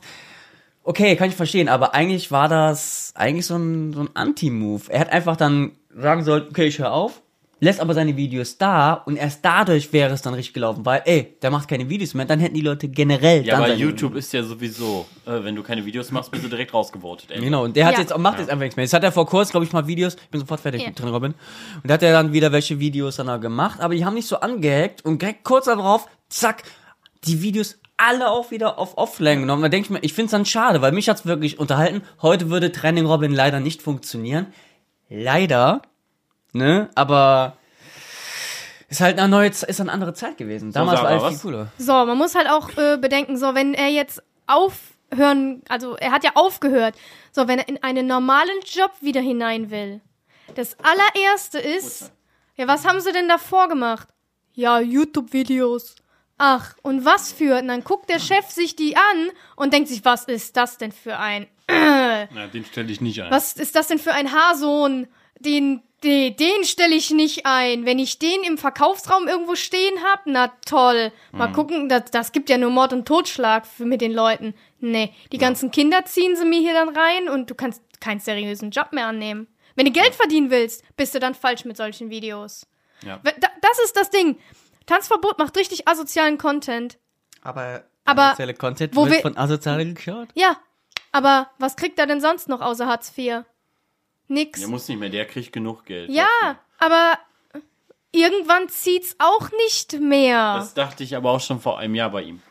Okay, kann ich verstehen, aber eigentlich war das eigentlich so ein, so ein Anti-Move. Er hat einfach dann sagen sollen, okay, ich höre auf, lässt aber seine Videos da und erst dadurch wäre es dann richtig gelaufen, weil, ey, der macht keine Videos mehr, dann hätten die Leute generell Ja, dann aber YouTube ist ja sowieso, äh, wenn du keine Videos machst, bist du direkt rausgevotet. Ey. Genau, und der hat Ja. jetzt auch, macht jetzt einfach nichts mehr. Jetzt hat er vor kurzem, glaube ich, mal Videos, ich bin sofort fertig Ja. mit drin, Robin. Und da hat er dann wieder welche Videos dann auch gemacht, aber die haben nicht so angehackt und direkt kurz darauf, zack, die Videos alle auch wieder auf Offline genommen. Da denke ich mir, ich finde es dann schade, weil mich hat's wirklich unterhalten. Heute würde Trending Robin leider nicht funktionieren. Leider, ne, aber ist halt eine neue, ist eine andere Zeit gewesen. Damals Sarah, war alles was? viel cooler. So, man muss halt auch äh, bedenken, so wenn er jetzt aufhören, also er hat ja aufgehört, so wenn er in einen normalen Job wieder hinein will. Das allererste ist, ja, was haben sie denn davor gemacht? Ja, YouTube-Videos. Ach, und was für? Und dann guckt der Chef sich die an und denkt sich, was ist das denn für ein Ja, den stelle ich nicht ein. was ist das denn für ein Haarsohn? Den, den, den stelle ich nicht ein. Wenn ich den im Verkaufsraum irgendwo stehen hab, na toll. Mal Mhm. gucken, das, das gibt ja nur Mord und Totschlag für, mit den Leuten. Nee, die ganzen Kinder ziehen sie mir hier dann rein und du kannst keinen seriösen Job mehr annehmen. Wenn du Geld verdienen willst, bist du dann falsch mit solchen Videos. Ja. Das ist das Ding. Tanzverbot macht richtig asozialen Content. Aber, Aber asoziale Content wo wird wir- von Asozialen geschaut? Ja, aber was kriegt er denn sonst noch außer Hartz IV? Nix. Der muss nicht mehr, der kriegt genug Geld. Ja, aber irgendwann zieht's auch nicht mehr. Das dachte ich aber auch schon vor einem Jahr bei ihm.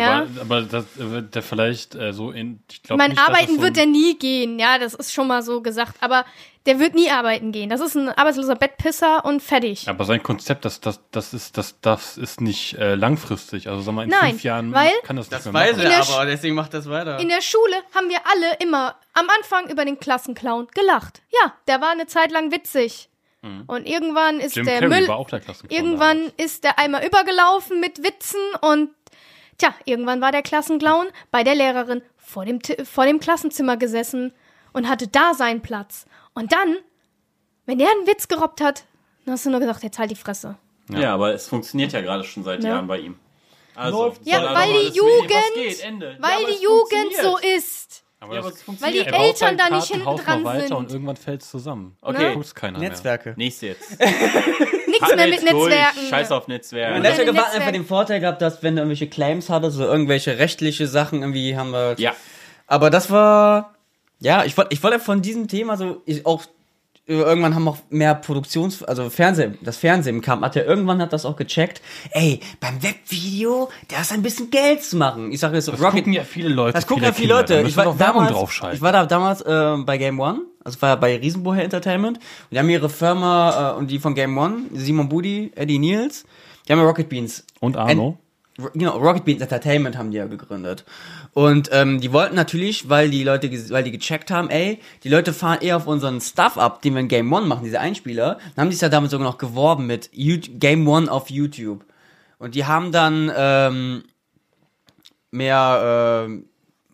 Ja. Aber, aber das wird der vielleicht äh, so in. Ich glaube mein nicht, Arbeiten so wird ein- er nie gehen, ja, das ist schon mal so gesagt. Aber der wird nie arbeiten gehen. Das ist ein arbeitsloser Bettpisser und fertig. Aber sein Konzept, das, das, das ist, das, das ist nicht äh, langfristig. Also sag mal, in Nein, fünf Jahren weil- kann das, Das nicht mehr weiß machen. In der er aber, deswegen macht das weiter. In der Schule haben wir alle immer am Anfang über den Klassenclown gelacht. Ja, der war eine Zeit lang witzig. Und irgendwann ist Jim der Carrey Müll. war auch der Klassenclown Irgendwann damals. ist der einmal übergelaufen mit Witzen und tja, irgendwann war der Klassenclown bei der Lehrerin vor dem, vor dem Klassenzimmer gesessen und hatte da seinen Platz. Und dann, wenn der einen Witz gerobbt hat, dann hast du nur gesagt, jetzt halt die Fresse. Ja, aber es funktioniert ja gerade schon seit Ja. Jahren bei ihm. Also, Ja, weil die Jugend-. Weil Ja, die Jugend so ist. Aber Ja, aber Weil die er Eltern da nicht hinten dran weiter sind. und irgendwann fällt es zusammen. Okay. Guckt's keiner Netzwerke. Nächste jetzt. Nichts mehr mit durch. Netzwerken. Scheiß auf Netzwerke. Und Ja, Netzwerke war einfach den Vorteil gehabt, dass wenn du irgendwelche Claims hattest, so irgendwelche rechtliche Sachen irgendwie haben wir. Ja. Aber das war, ja, ich wollte, ich wollte von diesem Thema so, ich auch, irgendwann haben auch mehr Produktions, also Fernsehen, das Fernsehen kam, hat er irgendwann hat das auch gecheckt. Ey, beim Webvideo, da ist ein bisschen Geld zu machen. Ich sage jetzt so, Das Rocket, gucken ja viele Leute. das gucken ja viele Leute. Ich war, damals, ich war da damals äh, bei Game One, also war ja bei Riesenboher Entertainment. Und die haben ihre Firma äh, und die von Game One, Simon Budi, Eddie Niels, die haben ja Rocket Beans. Und Arno? Ro- Genau, Rocket Beans Entertainment haben die ja gegründet. Und ähm, die wollten natürlich, weil die Leute, weil die gecheckt haben, ey, die Leute fahren eher auf unseren Stuff ab, den wir in Game One machen, diese Einspieler. Dann haben die es ja damit sogar noch geworben mit YouTube, Game One auf YouTube. Und die haben dann ähm, mehr, ähm,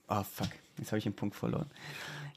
oh fuck, jetzt habe ich den Punkt verloren.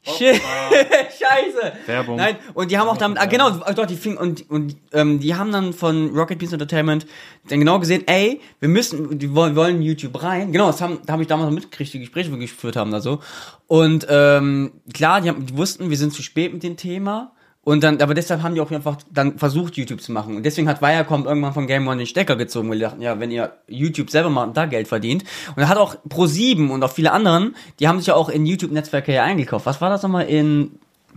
Shit. Scheiße. Werbung. Nein, und die haben auch damit, ah, genau, doch, die fing, und, und ähm, die haben dann von Rocket Beans Entertainment dann genau gesehen, ey, wir müssen, die wollen, wollen YouTube rein. Genau, das haben, da habe ich damals noch mitgekriegt, die Gespräche, die wir geführt haben da so. Und ähm, klar, die, haben, die wussten, wir sind zu spät mit dem Thema. Und dann, aber deshalb haben die auch einfach dann versucht, YouTube zu machen. Und deswegen hat Viacom irgendwann von Game One den Stecker gezogen, die dachten, ja, wenn ihr YouTube selber macht und da Geld verdient. Und da hat auch Pro7 und auch viele anderen, die haben sich ja auch in YouTube-Netzwerke ja eingekauft. Was war das nochmal in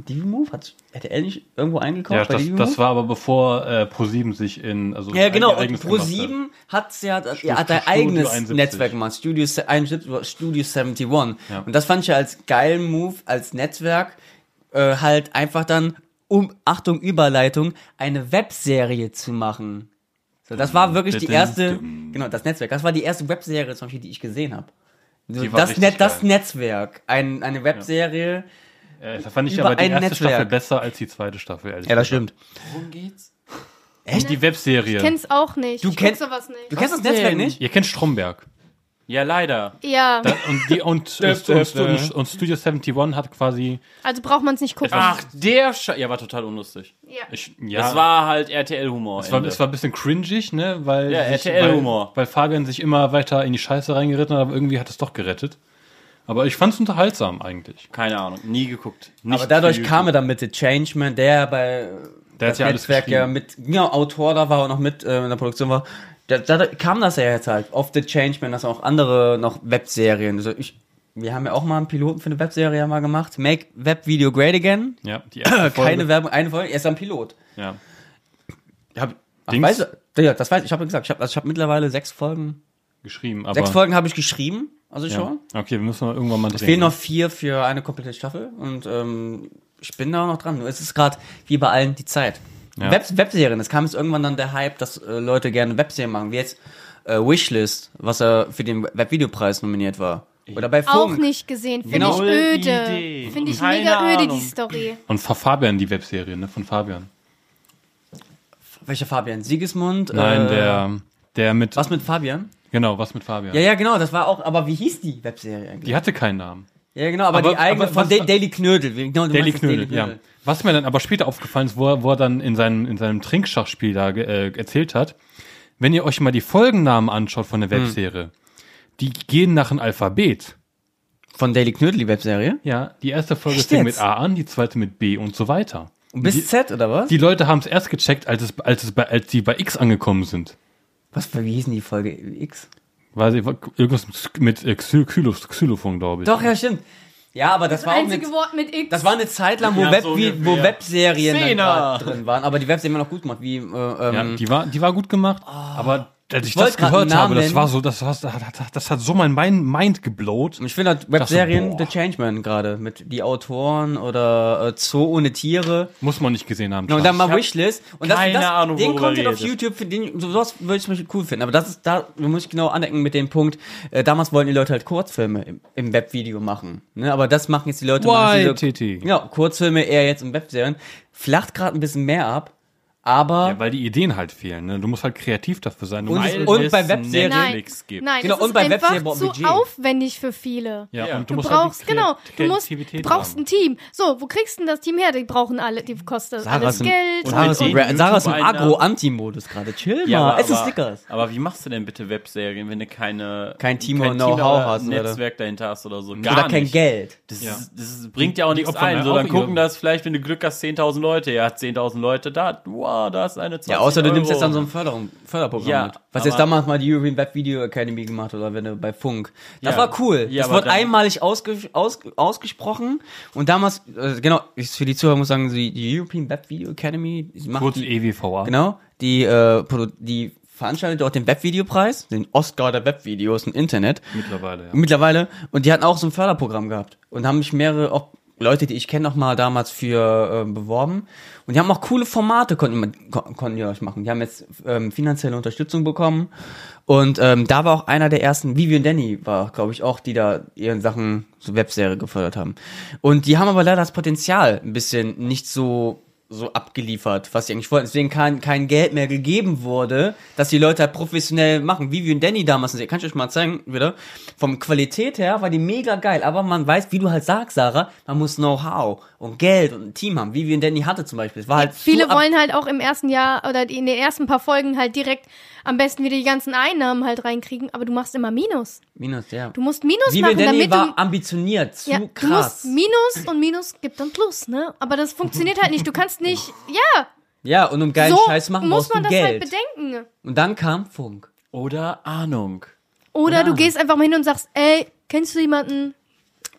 Move? Hat RTL nicht irgendwo eingekauft? Ja, das, DiviMove? das war aber bevor äh, Pro7 sich in. Also Ja, genau. Und eigenes gemacht hat. Pro7 hat's ja, ja, Studio hat ein eigenes 71. Netzwerk gemacht. Studio, se- 71 Studio 71. Ja. Und das fand ich ja als geilen Move, als Netzwerk, äh, halt einfach dann um, Achtung, Überleitung, eine Webserie zu machen. So, das war wirklich die erste, genau, das Netzwerk, das war die erste Webserie zum Beispiel, die ich gesehen habe. So, das, Net, das. Netzwerk, ein, eine Webserie. Äh, das fand ich Über aber die ein erste Netzwerk. Staffel besser als die zweite Staffel, ehrlich Ja, das gesagt. stimmt. Worum geht's? Echt? Die Webserie. Ich kenn's auch nicht. Du ich kennst- sowas nicht. Du kennst das Netzwerk nicht? Ihr kennt Stromberg. Ja, leider. Ja, Da, und, die, und, und, und, und, und Studio 71 hat quasi. also braucht man es nicht gucken. Ach, der Sch Ja, war total unlustig. Ja. Ich, ja, Das war halt RTL-Humor. es war, es war ein bisschen cringig, ne? Weil, Ja, RTL-Humor. weil, weil Fabian sich immer weiter in die Scheiße reingeritten hat, aber irgendwie hat es doch gerettet. Aber ich fand's unterhaltsam eigentlich. Keine Ahnung, nie geguckt. Nicht Aber dadurch kam er dann mit The Changeman, der bei Der hat das ja alles Netzwerk ja mit genau, Autor da war und noch mit äh, in der Produktion war. Da, da kam das ja jetzt halt auf The Changeman, dass auch andere noch Webserien. Also ich, wir haben ja auch mal einen Piloten für eine Webserie mal gemacht. Make Web Video Great Again. Ja, die erste Folge. Keine Werbung, eine Folge, erst ein Pilot. Ja. Ich hab, ach, du, ja, das weiß ich, ich habe gesagt, ich habe also ich hab mittlerweile sechs Folgen. Geschrieben, sechs Folgen habe ich geschrieben, also ja. schon. Okay, wir müssen mal irgendwann mal drehen. Es fehlen noch vier für eine komplette Staffel und ähm, ich bin da noch dran. Nur es ist gerade wie bei allen die Zeit. Ja. Web Webserien, es kam jetzt irgendwann dann der Hype, dass äh, Leute gerne Webserien machen, wie jetzt äh, Wishlist, was er für den Webvideopreis nominiert war. Oder bei Auch Funk. nicht gesehen. Finde Genau. ich öde. Finde ich Keine mega öde, Ahnung. die Story. Und von Fabian die Webserie, ne? Von Fabian. Welcher Fabian? Sigismund? Nein, äh, der, der mit. Was mit Fabian? Genau, was mit Fabian. Ja, ja, genau, das war auch, aber wie hieß die Webserie eigentlich? Die hatte keinen Namen. Ja, genau, aber, Aber- die eigene aber von was- Da- Daily Knödel. Genau, Daily meinst das Knödel, ja. Was mir dann aber später aufgefallen ist, wo er, wo er dann in seinem, in seinem Trinkschachspiel da äh, erzählt hat, wenn ihr euch mal die Folgennamen anschaut von der Hm. Webserie, die gehen nach einem Alphabet. Von Daily Knödel, die Webserie? Ja, die erste Folge Echt fängt jetzt? mit A an, die zweite mit B und so weiter. Und bis die, Z, oder was? die Leute haben es erst gecheckt, als es, als es bei, als die bei X angekommen sind. was, wie hieß denn die Folge X? Weil sie irgendwas mit äh, Xy- Xylos- Xylophon, glaube ich. Doch, ja, stimmt. Ja, aber das, Das war auch einzige eine, Wort mit X. das war eine Zeit lang, wo, Ja, Web, so wie, wo. Webserien drin waren. Aber die Webserien waren noch gut gemacht, wie, äh, Ja, ähm, die war, die war gut gemacht, aber als ich, das gehört habe, das war so, das, das, hat, das hat so mein Mind, geblowt. ich finde halt Webserien boah. The Changeman gerade, mit die Autoren oder äh, Zoo ohne Tiere. Muss man nicht gesehen haben. Und dann mal Wishlist. Und das, keine das, Ahnung, den Content auf. YouTube, für den, sowas würde ich Beispiel cool finden. Aber das ist, da muss ich genau anecken mit dem Punkt, äh, damals wollten die Leute halt Kurzfilme im, im Webvideo machen. Ne? Aber das machen jetzt die Leute machen diese- YTT. Ja, Kurzfilme eher jetzt im Webserien. Flacht gerade ein bisschen mehr ab, aber Ja, weil die Ideen halt fehlen. Ne? Du musst halt kreativ dafür sein. Du Und- musst, Weil und es bei Webserien- Netflix gibt. Nein, Genau, das und ist bei einfach zu Budget. aufwendig für viele. ja, Ja. und Du du, musst brauchst, halt genau, du musst, du brauchst haben. ein Team. So, wo kriegst du denn das Team her? Die brauchen alle, die kostet Sarah alles ist im, Geld. Sarah ist im, Sarah ist im. Agro-Anti-Modus gerade. Chill Ja, mal, aber, es ist aber, Snickers. aber wie machst du denn bitte Webserien, wenn du keine Kein Team kein und Know-how oder hast, oder? Netzwerk dahinter hast oder so? Gar Oder kein nicht. Geld. Das, ist, bringt ja auch nichts ein. So, dann gucken das vielleicht, wenn du Glück hast, 10.000 Leute. Er hat 10.000 Leute da. Wow, da ist eine 20 Ja, außer du nimmst jetzt Euro. dann so ein Förderung, Förderprogramm Ja, mit. Was aber- jetzt damals mal die European Web Video Academy gemacht hat, oder wenn du bei Funk. Das Ja. war cool. Ja, das wurde einmalig ausge, aus, ausgesprochen. Und damals, äh, genau, ich, für die Zuhörer muss ich sagen, die, die European Web Video Academy macht Kurz die, EWVA. Genau, die, äh, die veranstaltet auch den Webvideopreis, den Oscar der Webvideos im Internet. Mittlerweile, ja. Mittlerweile. Und die hatten auch so ein Förderprogramm gehabt. Und haben mich mehrere, auch Leute, die ich kenne, noch mal damals für äh, beworben. Und die haben auch coole Formate, konnten, konnten die euch machen. Die haben jetzt ähm, finanzielle Unterstützung bekommen. Und ähm, da war auch einer der ersten, Vivian Danny war, glaube ich, auch, die da ihren Sachen, so Webserie gefördert haben. Und die haben aber leider das Potenzial ein bisschen nicht so so abgeliefert, was sie eigentlich wollten. Deswegen kein, kein Geld mehr gegeben wurde, dass die Leute halt professionell machen. Wie und Danny damals, kann ich euch mal zeigen, wieder. Vom Qualität her war die mega geil, aber man weiß, wie du halt sagst, Sarah, man muss Know-how und Geld und ein Team haben. Wie und Danny hatte zum Beispiel. Es war halt Viele zu ab- wollen halt auch im ersten Jahr oder in den ersten paar Folgen halt direkt am besten wieder die ganzen Einnahmen halt reinkriegen, aber du machst immer Minus. Minus, ja. Du musst Minus Wie machen, Danny damit war du ambitioniert, zu ja, du krass. musst Minus und Minus gibt dann Plus, ne? Aber das funktioniert halt nicht. Du kannst nicht, ja, Ja, und um geilen so Scheiß machen muss man du das halt Geld. bedenken. und dann kam Funk. Oder Ahnung. Oder du gehst einfach mal hin und sagst, ey, kennst du jemanden?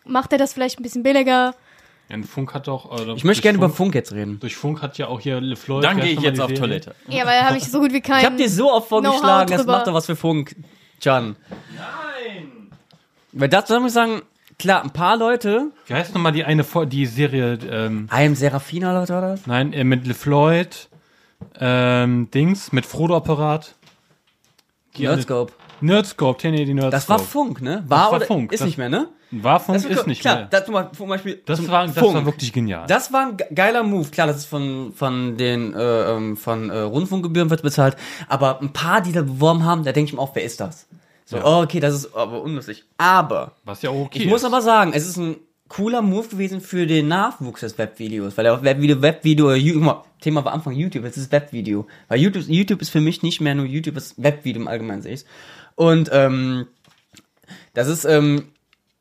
Macht der das vielleicht ein bisschen billiger? Ja, ein Funk hat doch. Äh, Ich möchte gerne über Funk jetzt reden. Durch Funk hat ja auch hier Le Floyd. Dann gehe ich jetzt auf Serie? Toilette. Ja, weil da habe ich so gut wie keinen. Ich hab dir so oft vorgeschlagen, Know-how jetzt drüber. mach doch was für Funk, Can. Nein! Weil das, da muss ich sagen, klar, ein paar Leute, Wie heißt nochmal die eine, Vor- die Serie, ähm, I am Serafina, Leute, war das? nein, äh, mit LeFloid, ähm, Dings, mit Frodo-Apparat. Die eine- Nerdscope. Nerdscope, nee, die Nerdscope. Das war Funk, ne? War, war oder Funk. Ist Das- nicht mehr, ne? War Funk, Das ist nicht klar, mehr. Das, zum Beispiel- Das war, das Funk. war wirklich genial. Das war ein ge- geiler Move. Klar, das ist von, von den äh, ähm, von äh, Rundfunkgebühren wird bezahlt. Aber ein paar, die da beworben haben, da denke ich mir auch, wer ist das? So, Ja. oh, okay, das ist aber unlustig. Aber Was ja okay ich muss ist. aber sagen, es ist ein cooler Move gewesen für den Nachwuchs des Webvideos, weil der Webvideo, Webvideo, mal, Thema war Anfang YouTube, jetzt ist Webvideo. Weil YouTube, YouTube ist für mich nicht mehr nur YouTube, es ist Webvideo im Allgemeinen sehe ich's. Und ähm, das ist ähm,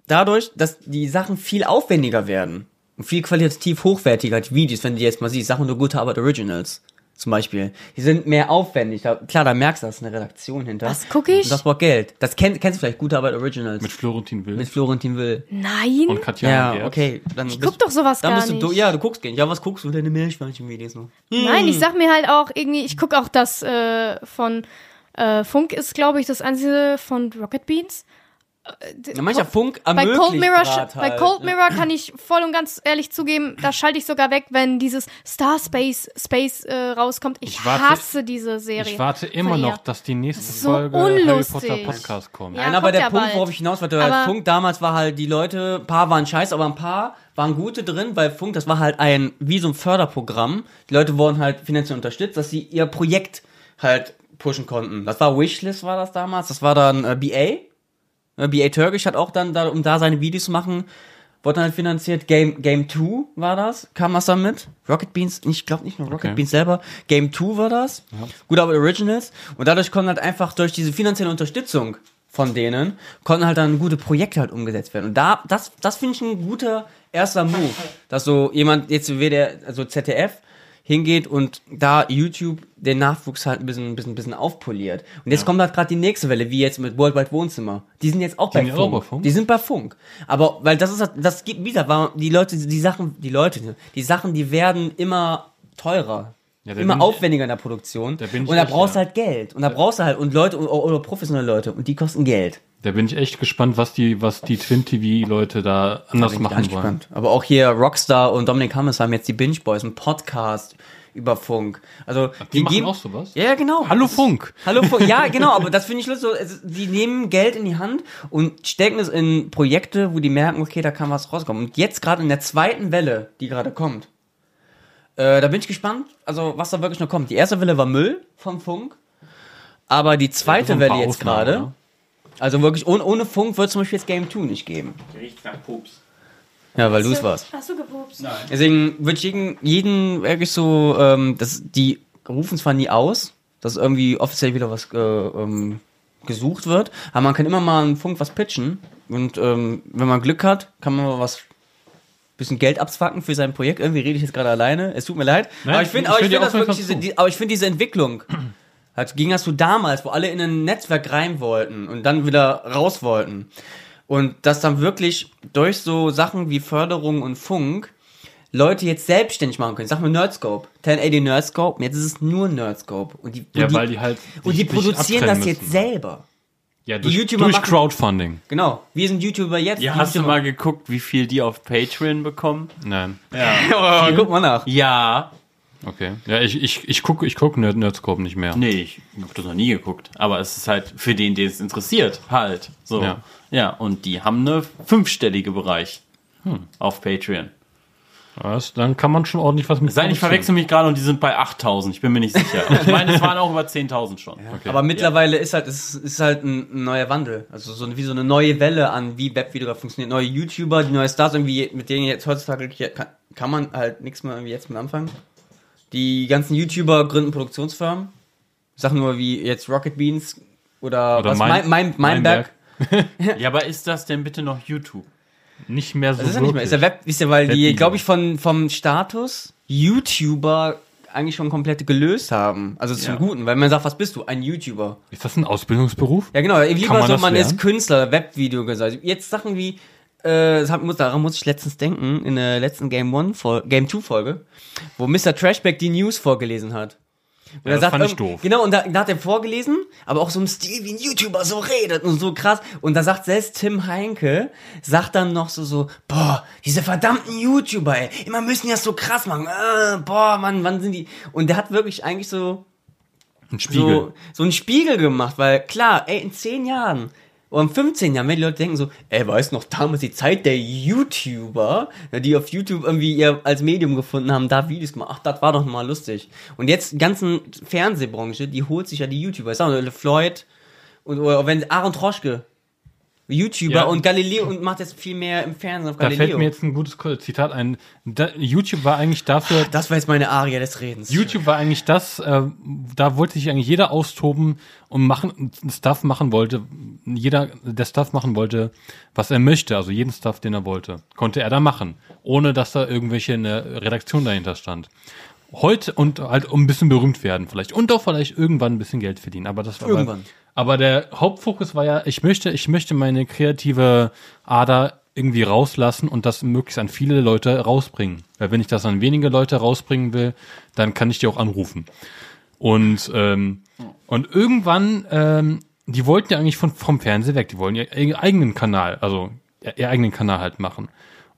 dadurch, dass die Sachen viel aufwendiger werden und viel qualitativ hochwertiger, die Videos, wenn du die jetzt mal siehst, Sachen nur gute Arbeit Originals zum Beispiel, die sind mehr aufwendig. Da, klar, da merkst du, da ist eine Redaktion hinter. Was guck ich? Und das braucht Geld. Das kenn, kennst du vielleicht, gute Arbeit Originals. Mit Florentin Will mit Florentin Will. Nein. und Katja Ja, Gerz. okay. Dann ich guck doch sowas dann gar bist du nicht. do, ja, du guckst gehen. Ja, was guckst du? Deine Meerschweinchen-Videos noch. Nein, ich sag mir halt auch irgendwie, ich guck auch das äh, von äh, Funk ist, glaube ich, das einzige von Rocket Beans. Ja, mancher Funk Bei Cold, Mirror, grad bei halt, Cold ne? Mirror kann ich voll und ganz ehrlich zugeben, da schalte ich sogar weg, wenn dieses Star Space Space äh, rauskommt. Ich, Ich warte- hasse diese Serie. Ich warte immer noch, dass die nächste ist so Folge Harry unlustig. Potter Podcast kommt. Ja, Nein, aber kommt der ja Punkt, bald. worauf ich hinaus wollte, weil Funk damals war halt, die Leute, ein paar waren scheiße, aber ein paar waren gute drin, weil Funk, das war halt ein, wie so ein Förderprogramm. Die Leute wurden halt finanziell unterstützt, dass sie ihr Projekt halt pushen konnten. Das war Wishlist, war das damals. Das war dann äh, BA. Äh, BA Turkish hat auch dann, da, um da seine Videos zu machen, wurde halt finanziert. Game, Game 2 war das, kam das dann mit. Rocket Beans, ich glaube nicht nur Rocket Okay. Beans selber. Game 2 war das. Gut, aber Originals. Und dadurch konnten halt einfach durch diese finanzielle Unterstützung von denen, konnten halt dann gute Projekte halt umgesetzt werden. Und da, das, das finde ich ein guter erster Move. Dass so jemand, jetzt wie der, also ZDF, hingeht und da YouTube den Nachwuchs halt ein bisschen, ein bisschen, ein bisschen aufpoliert. Und jetzt kommt halt gerade die nächste Welle, wie jetzt mit Worldwide Wohnzimmer. Die sind jetzt auch bei sind ja Funk. auch bei Funk? Die sind bei Funk. Aber, weil das ist, halt- das gibt, wie gesagt, war die Leute, die Sachen, die Leute, die Sachen, die werden immer teurer. Ja, da immer aufwendiger in der Produktion. Da bin ich und da brauchst du ja. halt Geld. Und da brauchst du halt, und Leute, oder, oder professionelle Leute. Und die kosten Geld. Da bin ich echt gespannt, was die, was die Twin TV Leute da anders ich machen wollen. gespannt. Aber auch hier Rockstar und Dominic Hammes haben jetzt die Binge Boys, einen Podcast über Funk. Also die machen geben- auch sowas? Ja, ja, genau. Hallo Funk. Hallo Funk. Ja, genau, aber das finde ich lustig. Die nehmen Geld in die Hand und stecken es in Projekte, wo die merken, okay, da kann was rauskommen. Und jetzt gerade in der zweiten Welle, die gerade kommt, äh, da bin ich gespannt, also was da wirklich noch kommt. Die erste Welle war Müll vom Funk, aber die zweite ein Welle jetzt gerade, also wirklich ohne, ohne Funk wird es zum Beispiel jetzt Game 2 nicht geben. Riecht nach Pups. Ja, weil du es warst. Hast du gepupst? Deswegen würde ich jeden, jeden wirklich so, ähm, das, die rufen zwar nie aus, dass irgendwie offiziell wieder was äh, ähm, gesucht wird, aber man kann immer mal einen Funk was pitchen und ähm, wenn man Glück hat, kann man mal was bisschen Geld abzwacken für sein Projekt. Irgendwie rede ich jetzt gerade alleine. Es tut mir leid. Nein, aber ich finde, finde das wirklich diese, die, aber ich finde diese Entwicklung. Halt, ging das so damals, wo alle in ein Netzwerk rein wollten und dann wieder raus wollten. Und dass dann wirklich durch so Sachen wie Förderung und Funk Leute jetzt selbstständig machen können. Sag mal Nerdscope. 1080 Nerdscope. Jetzt ist es nur Nerdscope. Und die, Ja, und die, weil die halt. und die produzieren das jetzt müssen. selber. Ja, durch, YouTuber durch machen- Crowdfunding. Genau. Wir sind YouTuber jetzt. Ja, hast du YouTuber- mal geguckt, wie viel die auf Patreon bekommen? Nein. Oh, guck mal nach. Ja. Okay. Ja, ich, ich, ich gucke ich guck Nerd Nerdscope nicht mehr. Nee, ich habe das noch nie geguckt. Aber es ist halt für den, den es interessiert, halt. So. Ja. Ja, und die haben eine fünfstellige Bereich auf Patreon. Was? Dann kann man schon ordentlich was mit Sei nicht verwechseln mich gerade und die sind bei 8000. Ich bin mir nicht sicher. Ich meine, es waren auch über 10.000 schon. Okay. Aber mittlerweile ist halt, es ist halt ein, neuer Wandel. Also so wie so eine neue Welle an, wie Webvideo funktioniert. Neue YouTuber, die neue Stars, irgendwie, mit denen jetzt heutzutage kann, kann man halt nichts mehr irgendwie jetzt mit anfangen. Die ganzen YouTuber gründen Produktionsfirmen. Sachen nur wie jetzt Rocket Beans oder, Oder was? mein- mein, mein, Meinberg. Ja, aber ist das denn bitte noch YouTube? Nicht mehr so Das ist ja nicht mehr. Ist ja. Web, ist ja, weil die, glaube ich, von, vom Status YouTuber eigentlich schon komplett gelöst haben. Also zum Ja. Guten, weil man sagt, was bist du? Ein YouTuber. Ist das ein Ausbildungsberuf? Ja, genau. Lieber man so, man lernen? ist Künstler, Webvideo gesagt. Jetzt Sachen wie, äh, muss, daran muss ich letztens denken, in der letzten Game One Game 2 Folge, wo Mr. Trashback die News vorgelesen hat. Und Ja, das fand ich doof. Genau, und da, da hat er vorgelesen, aber auch so im Stil, wie ein YouTuber so redet und so krass. Und da sagt selbst Tim Heinke, sagt dann noch so, so, boah, diese verdammten YouTuber, ey, immer müssen die das so krass machen. Äh, boah, Mann, wann sind die? Und der hat wirklich eigentlich so, Ein Spiegel. so, so einen Spiegel gemacht, weil klar, ey, in 10 Jahren in 15 Jahren, wenn die Leute denken so, ey, weißt noch damals die Zeit der YouTuber, die auf YouTube irgendwie ihr als Medium gefunden haben, da Videos gemacht, ach, das war doch mal lustig. Und jetzt die ganzen Fernsehbranche, die holt sich ja die YouTuber, ich sag mal, Floyd und oder wenn Aaron Troschke, YouTuber Ja. und Galileo und macht jetzt viel mehr im Fernsehen auf Da Galileo. fällt mir jetzt ein gutes Zitat ein. Da, YouTube war eigentlich dafür, das war jetzt meine Aria des Redens. YouTube war eigentlich das, äh, da wollte sich eigentlich jeder austoben und machen, Stuff machen wollte, jeder, der Stuff machen wollte, was er möchte, also jeden Stuff, den er wollte, konnte er da machen, ohne dass da irgendwelche eine Redaktion dahinter stand. Heute und halt um ein bisschen berühmt werden vielleicht und auch vielleicht irgendwann ein bisschen Geld verdienen, aber das war Irgendwann. Aber der Hauptfokus war ja, ich möchte, ich möchte meine kreative Ader irgendwie rauslassen und das möglichst an viele Leute rausbringen. Weil wenn ich das an wenige Leute rausbringen will, dann kann ich die auch anrufen. Und, ähm, und irgendwann, ähm, die wollten ja eigentlich von, vom Fernsehen weg, die wollen ja ihren eigenen Kanal, also ihr eigenen Kanal halt machen.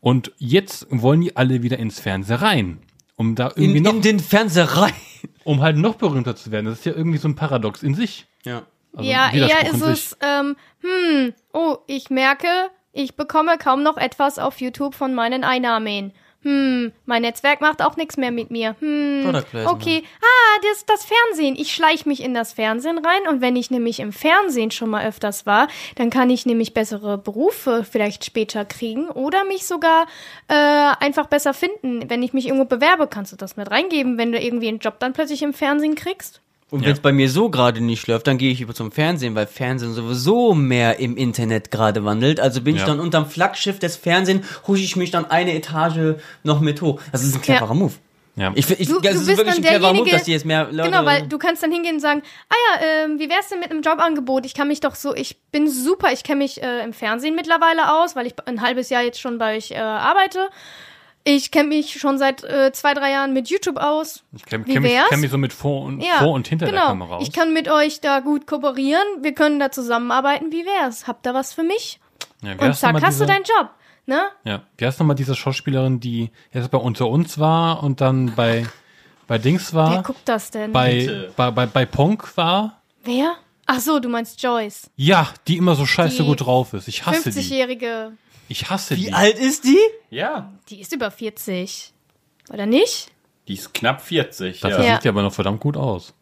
Und jetzt wollen die alle wieder ins Fernsehen rein, um da irgendwie in, noch, in den Fernseherei. um halt noch berühmter zu werden. Das ist ja irgendwie so ein Paradox in sich. Ja. Also ja, eher ist es, ähm, hm, oh, ich merke, ich bekomme kaum noch etwas auf YouTube von meinen Einnahmen. Hm, mein Netzwerk macht auch nichts mehr mit mir. Hm, okay. Ah, das, das Fernsehen. Ich schleich mich in das Fernsehen rein und wenn ich nämlich im Fernsehen schon mal öfters war, dann kann ich nämlich bessere Berufe vielleicht später kriegen oder mich sogar äh, einfach besser finden. Wenn ich mich irgendwo bewerbe, kannst du das mit reingeben, wenn du irgendwie einen Job dann plötzlich im Fernsehen kriegst. Und Ja. wenn es bei mir so gerade nicht läuft, dann gehe ich über zum Fernsehen, weil Fernsehen sowieso mehr im Internet gerade wandelt. Also bin ich Ja. dann unterm Flaggschiff des Fernsehens, husche ich mich dann eine Etage noch mit hoch. Das ist ein cleverer Ja. Move. Ja. Ich, ich, Du- das du ist bist wirklich dann ein cleverer Move, derjenige- dass die jetzt mehr Leute... Genau, weil du kannst dann hingehen und sagen, ah ja, ähm, wie wär's denn mit einem Jobangebot? Ich kann mich doch so, ich bin super, ich kenne mich äh, im Fernsehen mittlerweile aus, weil ich ein halbes Jahr jetzt schon bei euch äh, arbeite. Ich kenne mich schon seit äh, zwei, drei Jahren mit YouTube aus. Ich kenne Wie kenn mich, kenn mich so mit vor und, Ja, vor und hinter genau. der Kamera aus. Ich kann mit euch da gut kooperieren. Wir können da zusammenarbeiten. Wie wär's? Habt ihr was für mich? ja, wie Und zack, hast du diese- deinen Job. Ne? Ja, wie heißt nochmal diese Schauspielerin, die jetzt bei Unter uns war und dann bei, bei Dings Wer war, guckt das denn? bei, bei, bei, bei Ponk war? Wer? Ach so, du meinst Joyce. Ja, die immer so scheiße Die gut drauf ist. Ich hasse die. 50-jährige. Ich hasse Wie die. alt ist die? Ja, Die ist über 40. Oder nicht? die ist knapp 40. Dafür Ja, sieht die aber noch verdammt gut aus.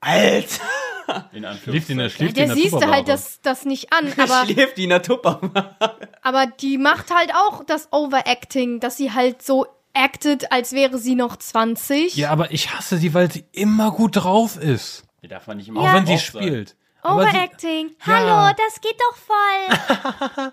Alter! in Schläft in der, schläft in Der der siehst du Tupperware. halt das, das nicht an, aber, Schläft die in der Tupper. aber die macht halt auch das Overacting, dass sie halt so acted, als wäre sie noch 20. Ja, aber ich hasse sie, weil sie immer gut drauf ist. Die darf man nicht immer Auch Ja. wenn sie spielt. Aber sie, Overacting. Ja. Hallo, das geht doch voll.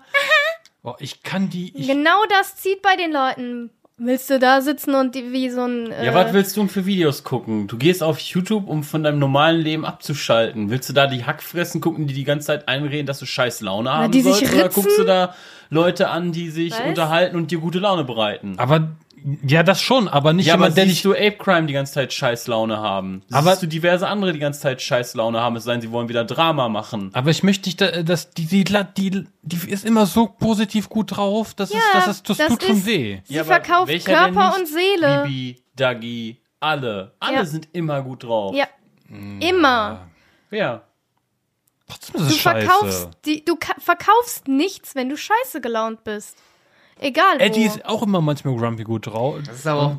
oh, ich kann die. Ich, genau das zieht bei den Leuten. Willst du da sitzen und die, wie so ein. Äh, Ja, was willst du denn für Videos gucken? Du gehst auf YouTube, um von deinem normalen Leben abzuschalten. Willst du da die Hackfressen gucken, die die ganze Zeit einreden, dass du scheiß Laune haben die sich sollst? Oder ritzen? guckst du da Leute an, die sich Was? unterhalten und dir gute Laune bereiten? aber ja, das schon, aber nicht Ja, aber jemand, der siehst dich. du Ape Crime die ganze Zeit scheiß Laune haben? Aber- siehst du diverse andere die ganze Zeit scheiß Laune haben, es sei denn, sie wollen wieder Drama machen. Aber ich möchte nicht, da- dass die, die, die, die ist immer so positiv gut drauf, das Ja, ist, das ist, das, das tut schon weh. Sie aber verkauft Körper nicht? und Seele. Bibi, Dagi, alle. Alle Ja. sind immer gut drauf. Ja. Immer. Ja. Trotzdem ist Du es scheiße. verkaufst, die, du ka- verkaufst nichts, wenn du scheiße gelaunt bist. Egal. Eddie wo. ist auch immer manchmal grumpy gut drauf. Das ist aber auch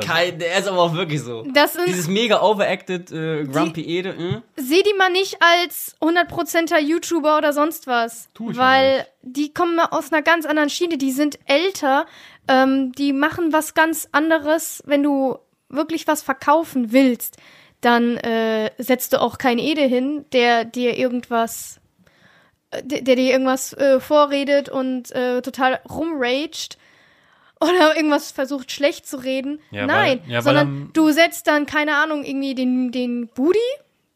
kein, der ist aber auch wirklich so. Das ist, Dieses mega overacted äh, Grumpy Ede. Äh? seh die mal nicht als 100%er YouTuber oder sonst was. Tu ich weil die kommen mal aus einer ganz anderen Schiene. Die sind älter. Ähm, die machen was ganz anderes. Wenn du wirklich was verkaufen willst, dann äh, setzt du auch keinen Ede hin, der dir irgendwas der, der dir irgendwas äh, vorredet und äh, total rumraged oder irgendwas versucht schlecht zu reden. Ja, Nein, weil- ja, weil sondern am- du setzt dann, keine Ahnung, irgendwie den, den Budi,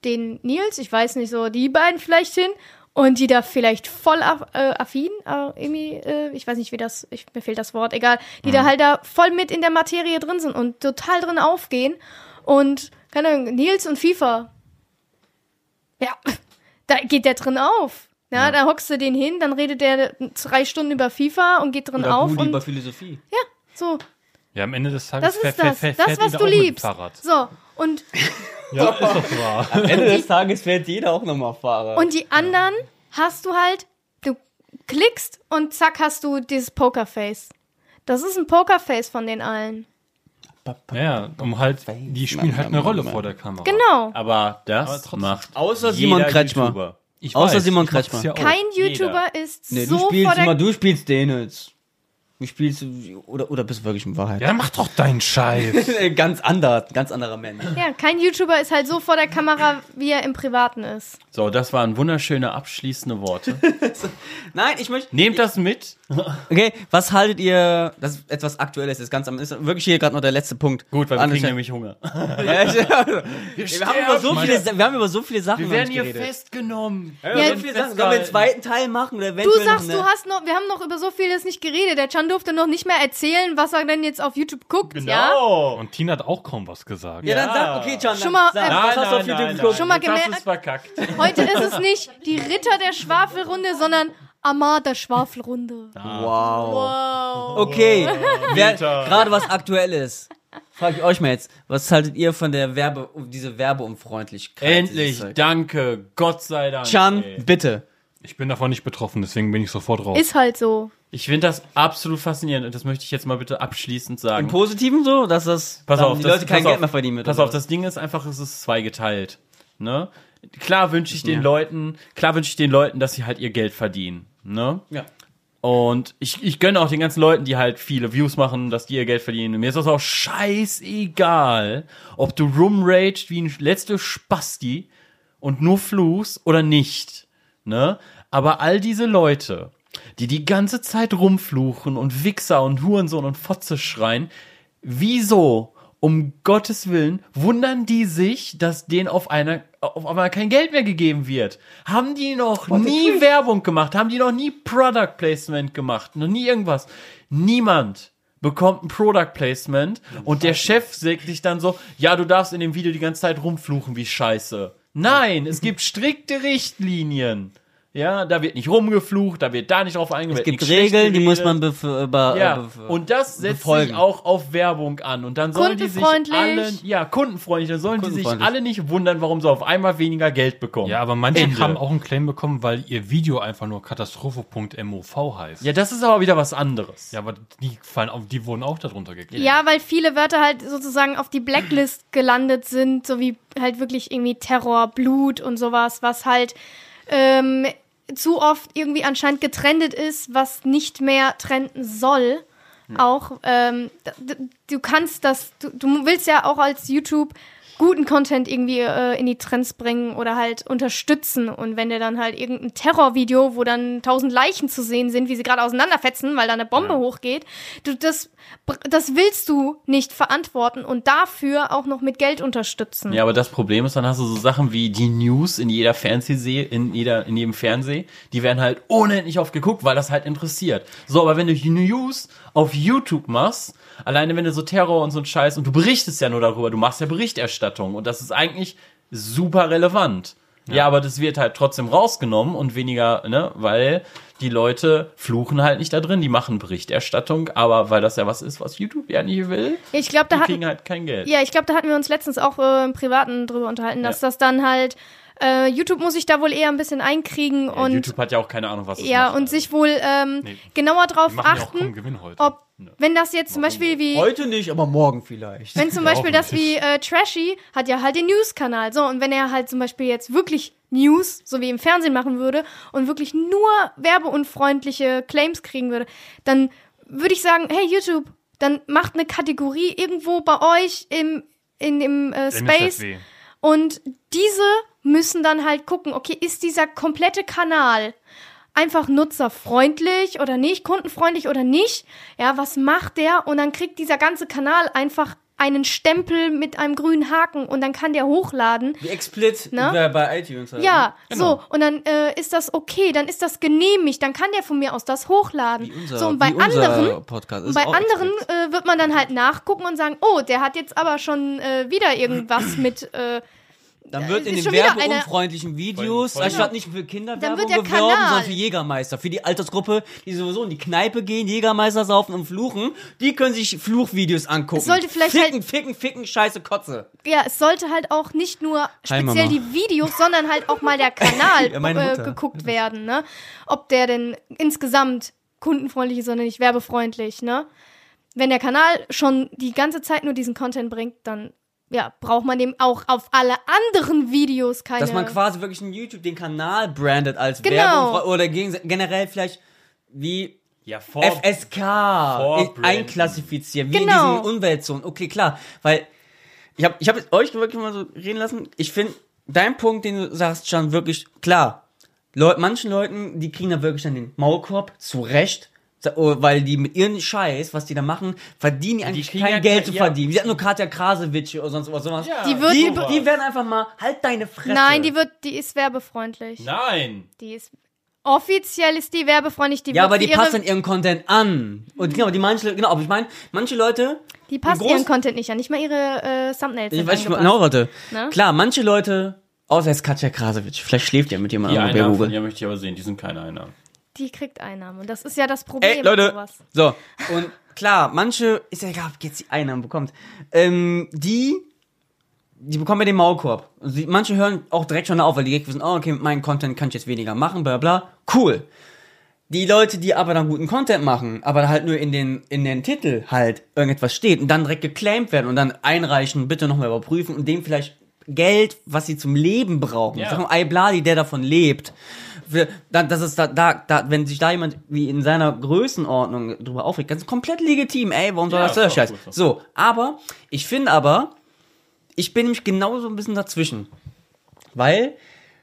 den Nils, ich weiß nicht so, die beiden vielleicht hin und die da vielleicht voll aff, äh, affin, äh, irgendwie, äh, ich weiß nicht, wie das, ich, mir fehlt das Wort, egal, die Mhm. da halt da voll mit in der Materie drin sind und total drin aufgehen Und, keine Ahnung, Nils und FIFA. Ja, da geht der drin auf. Ja, da hockst du den hin, dann redet der drei Stunden über FIFA und geht drin Oder auf. Und, über Philosophie. ja, so. Ja, am Ende des Tages Das ist das. Das, was du liebst. Fahrrad. So. Und, Ja, ist doch wahr. Am Ende des Tages fährt jeder auch nochmal Fahrer. und die anderen hast du halt, du klickst und zack hast du dieses Pokerface. Das ist ein Pokerface von den allen. Ja, um halt, die spielen halt eine Rolle vor der Kamera. Genau. Aber das Aber macht Außer Simon Kretschmer. YouTuber. Ich Außer weiß, Simon Kretschmer. Ja. Kein YouTuber ist nee, so du spielst vor der immer, du spielst den jetzt. Du spielst, oder, oder bist du wirklich in Wahrheit? Ja, mach doch deinen Scheiß. ganz anders, ganz anderer Mensch. Ja, kein YouTuber ist halt so vor der Kamera, wie er im Privaten ist. So, das waren wunderschöne abschließende Worte. Nein, ich möchte. Nehmt das mit. Okay, was haltet ihr, das ist etwas Aktuelles, ist ganz am, ist wirklich hier gerade noch der letzte Punkt. Gut, weil wir Anders- kriegen nämlich Hunger. Ja, ich- wir, haben über so viele, wir haben über so viele Sachen Wir werden hier geredet. festgenommen. Wir haben Ja, so viele Sachen. Sollen wir den zweiten Teil machen oder Du sagst, noch du hast noch, wir haben noch über so vieles nicht geredet. Der Chan durfte noch nicht mehr erzählen, was er denn jetzt auf YouTube guckt, ja? Genau. Und Tina hat auch kaum was gesagt. Ja, dann Ja. sag, okay, John, Schon dann mal, sag, äh, was Nein, hast du auf nein, YouTube nein, geguckt? Schon mal gemerkt- verkackt. Heute ist es nicht die Ritter der Schwafelrunde, sondern Amar der Schwafelrunde. Wow. Wow. Okay, gerade was aktuell ist, frage ich euch mal jetzt, was haltet ihr von der Werbe, diese Werbeunfreundlichkeit? Endlich, danke, Gott sei Dank. Chan, ey. bitte. Ich bin davon nicht betroffen, deswegen bin ich sofort raus. Ist halt so. Ich finde das absolut faszinierend und das möchte ich jetzt mal bitte abschließend Im sagen. Positiven so, dass das Pass auf, die das, Leute kein Geld auf, mehr verdienen mit. Pass auf, was? das Ding ist einfach, es ist zweigeteilt. Ne? Klar wünsche ich den Ja. Leuten, klar wünsche ich den Leuten, dass sie halt ihr Geld verdienen. Ne? Ja. Und ich, ich gönne auch den ganzen Leuten, die halt viele Views machen, dass die ihr Geld verdienen. Mir ist das auch scheißegal, ob du rumraged wie ein letzte Spasti und nur fluchst oder nicht. Ne? Aber all diese Leute, die die ganze Zeit rumfluchen und Wichser und Hurensohn und Fotze schreien, wieso, um Gottes Willen, wundern die sich, dass denen auf einer auf einmal kein Geld mehr gegeben wird? Haben die noch nie Werbung gemacht? Haben die noch nie Product Placement gemacht? Noch nie irgendwas? Niemand bekommt ein Product Placement und der Chef sagt sich dann so, ja, du darfst in dem Video die ganze Zeit rumfluchen wie scheiße. Nein, es gibt strikte Richtlinien. Ja, da wird nicht rumgeflucht, da wird da nicht drauf eingegangen. Es gibt Regeln, die muss man über, Ja, äh, und das setzt befolgen. sich auch auf Werbung an. Und dann sollen die sich alle, ja, kundenfreundlich, dann sollen die sich alle nicht wundern, warum sie auf einmal weniger Geld bekommen. Ja, aber manche Ende. haben auch einen Claim bekommen, weil ihr Video einfach nur Katastrophe.mov heißt. Ja, das ist aber wieder was anderes. Ja, aber die fallen auf, die wurden auch darunter gekriegt. Ja, weil viele Wörter halt sozusagen auf die Blacklist gelandet sind, so wie halt wirklich irgendwie Terror, Blut und sowas, was halt ähm, zu oft irgendwie anscheinend getrendet ist, was nicht mehr trenden soll. Auch, ähm, d- d- du kannst das, du, du willst ja auch als YouTube guten Content irgendwie äh, in die Trends bringen oder halt unterstützen. Und wenn dir dann halt irgendein Terrorvideo, wo dann tausend Leichen zu sehen sind, wie sie gerade auseinanderfetzen, weil da eine Bombe hochgeht, du, das, das willst du nicht verantworten und dafür auch noch mit Geld unterstützen. Ja, aber das Problem ist, dann hast du so Sachen wie die News in jeder Fernsehserie, in jeder, in jedem Fernseh, die werden halt unendlich oft geguckt, weil das halt interessiert. So, aber wenn du die News auf YouTube machst, alleine wenn du so Terror und so ein Scheiß und du berichtest ja nur darüber, du machst ja Berichterstattung und das ist eigentlich super relevant. Ja. aber das wird halt trotzdem rausgenommen und weniger, ne, weil die Leute fluchen halt nicht da drin, die machen Berichterstattung, aber weil das ja was ist, was YouTube ja nicht will, Ich glaube, da die hatten, kriegen halt kein Geld. Ja, ich glaube, da hatten wir uns letztens auch äh, im Privaten drüber unterhalten, dass das dann halt, äh, YouTube muss sich da wohl eher ein bisschen einkriegen Ja, und YouTube hat ja auch keine Ahnung, was es ja, macht. und sich wohl ähm, Nee. genauer drauf achten, kaum Gewinn heute. ob, wenn das jetzt zum Beispiel wie, Heute nicht, aber morgen vielleicht. wenn zum Beispiel das wie äh, Trashy hat ja halt den News-Kanal, so, und wenn er halt zum Beispiel jetzt wirklich News, so wie im Fernsehen machen würde und wirklich nur werbeunfreundliche Claims kriegen würde, dann würde ich sagen, hey YouTube, dann macht eine Kategorie irgendwo bei euch im, in dem äh, Space und diese müssen dann halt gucken, okay, ist dieser komplette Kanal einfach nutzerfreundlich oder nicht, kundenfreundlich oder nicht? Ja, was macht der? Und dann kriegt dieser ganze Kanal einfach einen Stempel mit einem grünen Haken und dann kann der hochladen. Wie Explit Ne? bei- iTunes. halt, Ja, ne? so, und dann äh, ist das okay, dann ist das genehmigt, dann kann der von mir aus das hochladen. Unser, so, und bei anderen, Podcast und bei anderen äh, wird man dann halt nachgucken und sagen, oh, der hat jetzt aber schon äh, wieder irgendwas mit, äh, Dann wird in den werbeunfreundlichen Videos, Freund- anstatt nicht für Kinderwerbung Dann wird der geworben, Kanal- sondern für Jägermeister. Für die Altersgruppe, die sowieso in die Kneipe gehen, Jägermeister saufen und fluchen, die können sich Fluchvideos angucken. Es sollte vielleicht ficken, halt- ficken, ficken, scheiße, Kotze. ja, es sollte halt auch nicht nur speziell die Videos, sondern halt auch mal der Kanal äh, geguckt werden, ne? Ob der denn insgesamt kundenfreundlich ist oder nicht werbefreundlich, ne? Wenn der Kanal schon die ganze Zeit nur diesen Content bringt, dann ja, braucht man dem auch auf alle anderen Videos keine Dass man quasi wirklich in YouTube den Kanal brandet als Genau. Werbung oder gegen, generell vielleicht wie Ja, vor, FSK in- Vorbranden. einklassifizieren, wie Genau. in diesen Umweltzonen. Okay, klar, weil ich habe ich hab jetzt euch wirklich mal so reden lassen. Ich finde, dein Punkt, den du sagst, schon wirklich klar. Leu manchen Leuten, die kriegen da wirklich dann den Maulkorb, zu Recht, weil die mit ihren Scheiß, was die da machen, verdienen die eigentlich kriegen kein ja Geld zu ja. verdienen. Die hatten nur Katja Krasewitsch oder sonst was. sowas. Ja, Die wird- Die, sowas. die werden einfach mal, halt deine Fresse. Nein, die wird, die ist werbefreundlich. Nein. Die ist offiziell ist die werbefreundlich. Die Ja, wird aber die passt an ihren Content an. Und genau, die manche, genau, aber ich meine, manche Leute, die passt groß- ihren Content nicht an, nicht mal ihre äh, Thumbnails. ich weiß nicht genau, warte. Ne? Klar, manche Leute, außer jetzt Katja Krasowitsch, vielleicht schläft ja mit Die jemandem bei Einnahmen von ihr möchte ich aber sehen, die sind keine Einnahmen. Die kriegt Einnahmen. Und das ist ja das Problem Ey, Leute, sowas. so, und klar, manche, ist ja egal, ob jetzt die Einnahmen bekommt, ähm, die, die bekommen ja den Maulkorb. Und sie, manche hören auch direkt schon auf, weil die direkt wissen, oh, okay, mit meinem Content kann ich jetzt weniger machen, bla bla, cool. Die Leute, die aber dann guten Content machen, aber halt nur in den, in den Titel halt irgendetwas steht und dann direkt geclaimed werden und dann einreichen, bitte nochmal überprüfen und dem vielleicht Geld, was sie zum Leben brauchen. Ja. Sagen wir, Ibladi, der davon lebt. Für, das ist da, da, da, wenn sich da jemand wie in seiner Größenordnung drüber aufregt, ganz komplett legitim, ey, warum soll Ja, das der ist auch Scheiß? gut so. So, aber, ich finde aber, ich bin nämlich genauso ein bisschen dazwischen. Weil,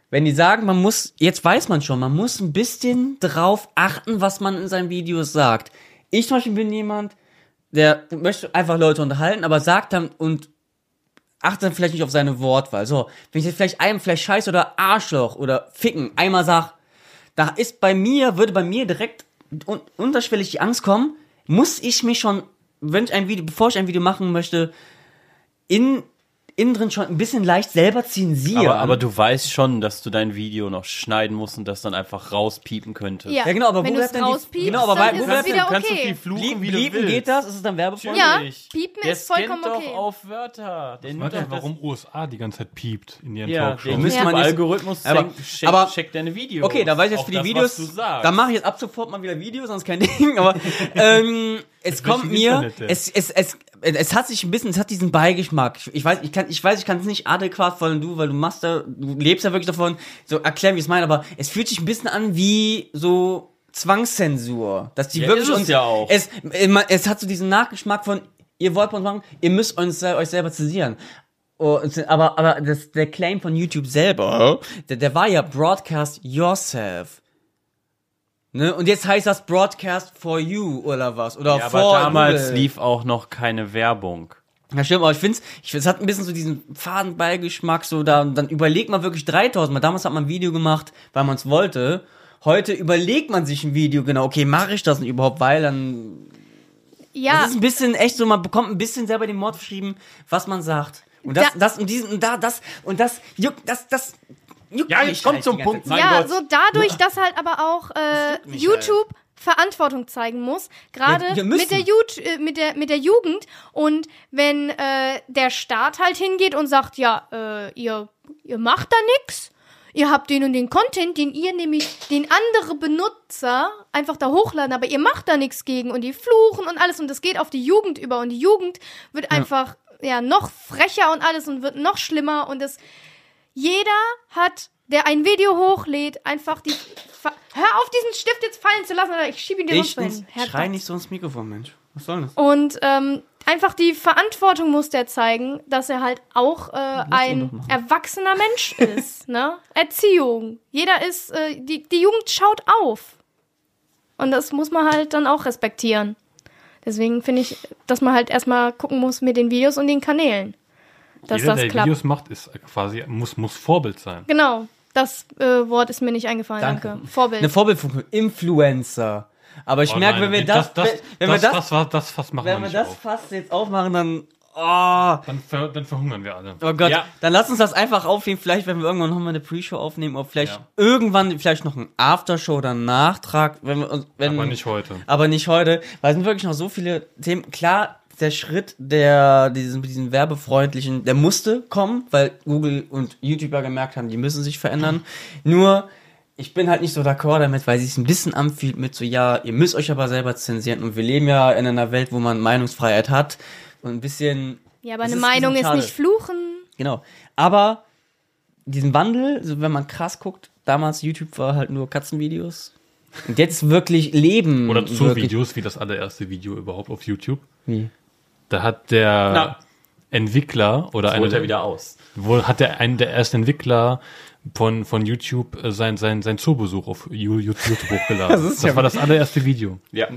wenn die sagen, man muss, jetzt weiß man schon, man muss ein bisschen drauf achten, was man in seinen Videos sagt. Ich zum Beispiel bin jemand, der möchte einfach Leute unterhalten, aber sagt dann und achtet dann vielleicht nicht auf seine Wortwahl. So, wenn ich jetzt vielleicht einem vielleicht Scheiß oder Arschloch oder Ficken einmal sag, da ist bei mir, würde bei mir direkt un unterschwellig die Angst kommen, muss ich mich schon, wenn ich ein Video, bevor ich ein Video machen möchte, in, innen drin schon ein bisschen leicht selber zensieren. Aber, aber du weißt schon, dass du dein Video noch schneiden musst und das dann einfach rauspiepen könntest. Ja, Ja, genau, aber wenn wo du es bleibt denn die- rauspiepst, genau, aber dann wo ist bleibt es denn- wieder kannst du okay. viel fluchen, Blieb, wie du willst. geht das? Ist es dann werbefreundlich? Ja, piepen Der ist vollkommen okay. doch auf Wörter. Der Ich nimmt doch warum USA die ganze Zeit piept in ihren Ja, Talkshows. müsste müsste man Algorithmus Aber- aber, checkt, aber- checkt deine Videos. Okay, da weiß ich jetzt für die das, Videos, dann mache ich jetzt ab sofort mal wieder Videos, sonst kein Ding, aber ähm, es kommt mir, es, es, es, es hat sich ein bisschen, es hat diesen Beigeschmack. Ich- weiß, ich kann, ich weiß, ich kann es nicht adäquat von du, weil du machst da, du lebst ja wirklich davon, so erklären, wie ich es meine, aber es fühlt sich ein bisschen an wie so Zwangszensur, dass die Ja, wirklich uns, ja auch. es, es, hat so diesen Nachgeschmack von, ihr wollt uns machen, ihr müsst uns, äh, euch selber zensieren. Oh, aber aber das, der Claim von YouTube selber, der, der war ja Broadcast Yourself. Ne? Und jetzt heißt das Broadcast for You oder was? Oder Ja, for aber damals Google. lief auch noch keine Werbung. Ja, stimmt, aber ich find's, ich find's, es hat ein bisschen so diesen Fadenbeigeschmack, so da, dann überlegt man wirklich 3000 Mal. Damals hat man ein Video gemacht, weil man es wollte. Heute überlegt man sich ein Video genau, okay, mache ich das denn überhaupt, weil dann Ja, das ist ein bisschen echt so, man bekommt ein bisschen selber den Mord verschrieben, was man sagt. Und das, Da- das und diesen und da, das und das juckt, das, das Ja, mich jetzt kommt halt zum Punkt. Mein ja, Gott. so dadurch, dass halt aber auch äh, YouTube Verantwortung zeigen muss, gerade Ja, mit der, äh, mit der mit der Jugend. Und wenn äh, der Staat halt hingeht und sagt, ja, äh, ihr ihr macht da nix, ihr habt den und den Content, den ihr nämlich den andere Benutzer einfach da hochladen, aber ihr macht da nichts gegen und die fluchen und alles und das geht auf die Jugend über und die Jugend wird einfach ja noch frecher und alles und wird noch schlimmer und es jeder hat, der ein Video hochlädt, einfach die. Hör auf, diesen Stift jetzt fallen zu lassen, oder ich schiebe ihn dir sonst wohin. schrei nicht so ins Mikrofon, Mensch. Was soll das? Und ähm, einfach die Verantwortung muss der zeigen, dass er halt auch äh, ein erwachsener Mensch ist. ne? Erziehung. Jeder ist, äh, die, die Jugend schaut auf. Und das muss man halt dann auch respektieren. Deswegen finde ich, dass man halt erstmal gucken muss mit den Videos und den Kanälen. Dass Jeder, das der klappt. Videos macht, ist quasi, muss, muss Vorbild sein. Genau. Das äh, Wort ist mir nicht eingefallen. Danke. Danke. Vorbild. Eine Vorbildfunktion, Influencer. Aber ich Oh merke, wenn wir das, das, wenn, wenn wir das, das, das, das machen wenn wir das auf. fast jetzt aufmachen, dann, oh, Dann, ver, dann verhungern wir alle. oh Gott, Ja. dann lass uns das einfach aufnehmen. Vielleicht, wenn wir irgendwann nochmal eine Pre-Show aufnehmen, oder vielleicht Ja. irgendwann, vielleicht noch ein Aftershow oder einen Nachtrag, wenn wir uns, wenn, Aber nicht heute. aber nicht heute, weil es sind wirklich noch so viele Themen. Klar, der Schritt der diesen, diesen werbefreundlichen, der musste kommen, weil Google und YouTuber gemerkt haben, die müssen sich verändern. Nur ich bin halt nicht so d'accord damit, weil sie es ein bisschen anfühlt mit so, ja, ihr müsst euch aber selber zensieren und wir leben ja in einer Welt, wo man Meinungsfreiheit hat und ein bisschen ja, aber eine ist ein Meinung ist nicht fluchen. Genau. Aber diesen Wandel, also wenn man krass guckt, damals YouTube war halt nur Katzenvideos. Und jetzt wirklich Leben. Oder zu wirklich, Videos, wie das allererste Video überhaupt auf YouTube. Wie? Da hat der Na. Entwickler oder Holt er einer, wieder aus. wo hat der einen der ersten Entwickler von, von YouTube äh, sein, sein, sein Zoobesuch auf YouTube hochgeladen. Das Das, ist ja war das allererste Video. Ja.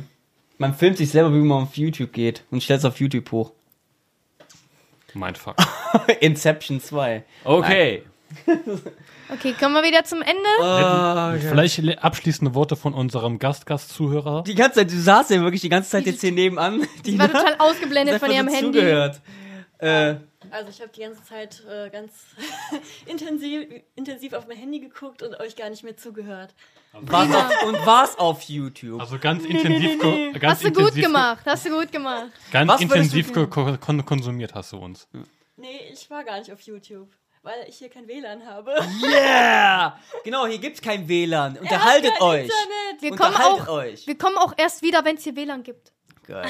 Man filmt sich selber, wie man auf YouTube geht und stellt es auf YouTube hoch. Mein Fuck. Inception 2. Okay. Okay, kommen wir wieder zum Ende. Ah, Vielleicht le- abschließende Worte von unserem Gast-Gast-Zuhörer. Die ganze Zeit, du saßt ja wirklich die ganze Zeit jetzt hier nebenan. Die war total ausgeblendet von ihrem Handy. zugehört. Äh, Also ich habe die ganze Zeit äh, ganz intensiv, intensiv auf mein Handy geguckt und euch gar nicht mehr zugehört. war's auf, und war's auf YouTube. Also ganz intensiv, ko- ganz Hast du gut intensiv, gemacht, hast du gut gemacht. Ganz Was intensiv konsumiert hast du uns. Nee, ich war gar nicht auf YouTube, weil ich hier kein WLAN habe. Yeah! Genau, hier gibt's kein WLAN. Unterhaltet kein euch. Internet. Wir kommen, Unterhaltet auch, euch. wir kommen auch erst wieder, wenn es hier WLAN gibt. Geil.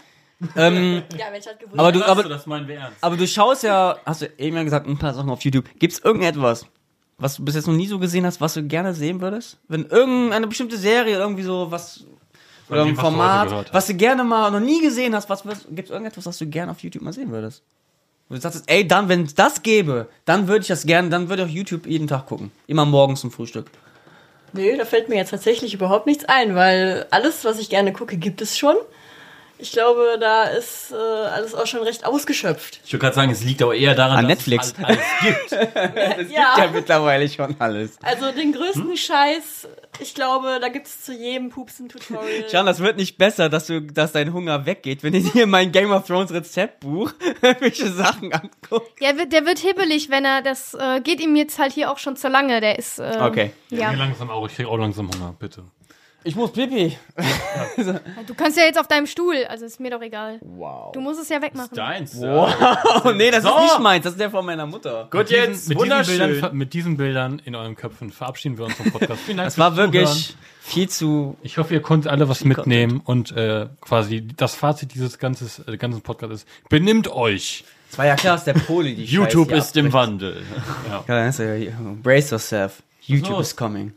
ähm, Ja, wenn ich halt gewusst aber du, Aber, das meinen wir ernst. aber du schaust ja, hast du eben ja gesagt, ein paar Sachen auf YouTube. Gibt's irgendetwas, was du bis jetzt noch nie so gesehen hast, was du gerne sehen würdest? Wenn irgendeine bestimmte Serie irgendwie so was oder dem, ein was Format, was du gerne mal noch nie gesehen hast, was würdest- gibt's irgendetwas, was du gerne auf YouTube mal sehen würdest? Wo du sagst, ey, dann, wenn es das gäbe, dann würde ich das gerne, dann würde ich auch YouTube jeden Tag gucken. Immer morgens zum Frühstück. Nee, da fällt mir jetzt tatsächlich überhaupt nichts ein, weil alles, was ich gerne gucke, gibt es schon. Ich glaube, da ist äh, alles auch schon recht ausgeschöpft. Ich würde gerade sagen, es liegt aber eher daran, An dass Netflix. es alles gibt. Es Ja. gibt ja mittlerweile schon alles. Also den größten Scheiß, ich glaube, da gibt es zu jedem Pups ein Tutorial. John, das wird nicht besser, dass du, dass dein Hunger weggeht, wenn ich dir mein Game of Thrones Rezeptbuch welche Sachen angucke. Der wird, der wird hibbelig, wenn er das äh, geht ihm jetzt halt hier auch schon zu lange. Der ist äh, Okay. Ja. Mir langsam auch, ich krieg auch langsam Hunger, bitte. Ich muss pipi. Du kannst ja jetzt auf deinem Stuhl, also ist mir doch egal. Wow. Du musst es ja wegmachen. Deins. Oh, nee, das So. ist nicht meins, das ist der von meiner Mutter. Gut, jetzt. mit, diesen Bildern, mit diesen Bildern in euren Köpfen verabschieden wir uns vom Podcast. Vielen Dank Das war fürs Zuhören. wirklich viel zu. Ich hoffe, ihr konntet alle was mitnehmen und äh, quasi das Fazit dieses ganzes, äh, ganzen Podcasts ist, benimmt euch. Es war ja klar, dass der Poli die YouTube Scheiße ist im abbricht. Wandel. Ja, das ist ja, brace yourself. YouTube los? is coming.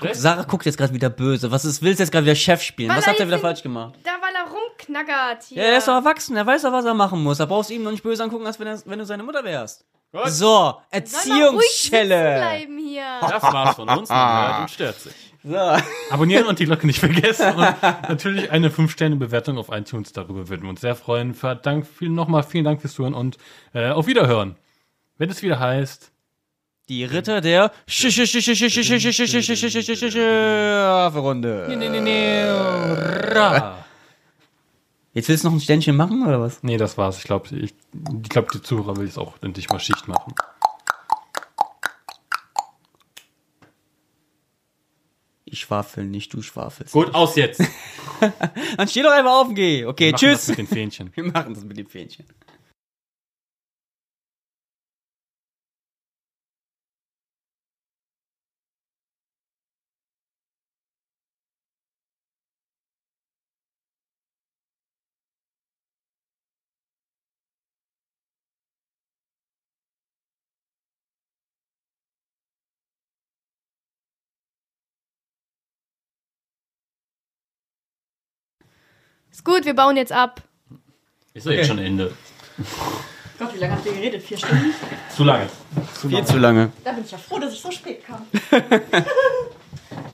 Stress? Sarah guckt jetzt gerade wieder böse. Was ist, willst du jetzt gerade wieder Chef spielen? Weil Was er hat er wieder falsch gemacht? Da, weil er rumknackert hier. Ja, er ist doch erwachsen, er weiß doch, was er machen muss. Da brauchst du ihm noch nicht böse angucken, als wenn, er, wenn du seine Mutter wärst. So, ruhig sitzen Erziehungsschelle. bleiben hier. Das war's von uns. Man hört und stört sich. So. Abonnieren und die Glocke nicht vergessen. Und natürlich eine 5-Sterne-Bewertung auf iTunes. Darüber würden wir uns sehr freuen. Dank, viel, nochmal vielen Dank fürs Zuhören und äh, auf Wiederhören. Wenn es wieder heißt, Die Ritter der Runde. Jetzt willst du noch ein Ständchen machen oder was? Nee, das war's. Ich glaube, ich, ich glaub, die Zuhörer will jetzt auch endlich mal Schicht machen. Ich schwafel nicht, du schwafelst. Gut, aus jetzt. Dann steh doch einfach auf und geh. Okay, Wir machen tschüss. Das mit den Fähnchen. Wir machen das mit dem Fähnchen. Ist gut, wir bauen jetzt ab. Ist doch jetzt schon Ende. Gott, wie lange habt ihr geredet? Vier Stunden? Zu lange. Viel zu lange. Da bin ich ja froh, dass ich so spät kam.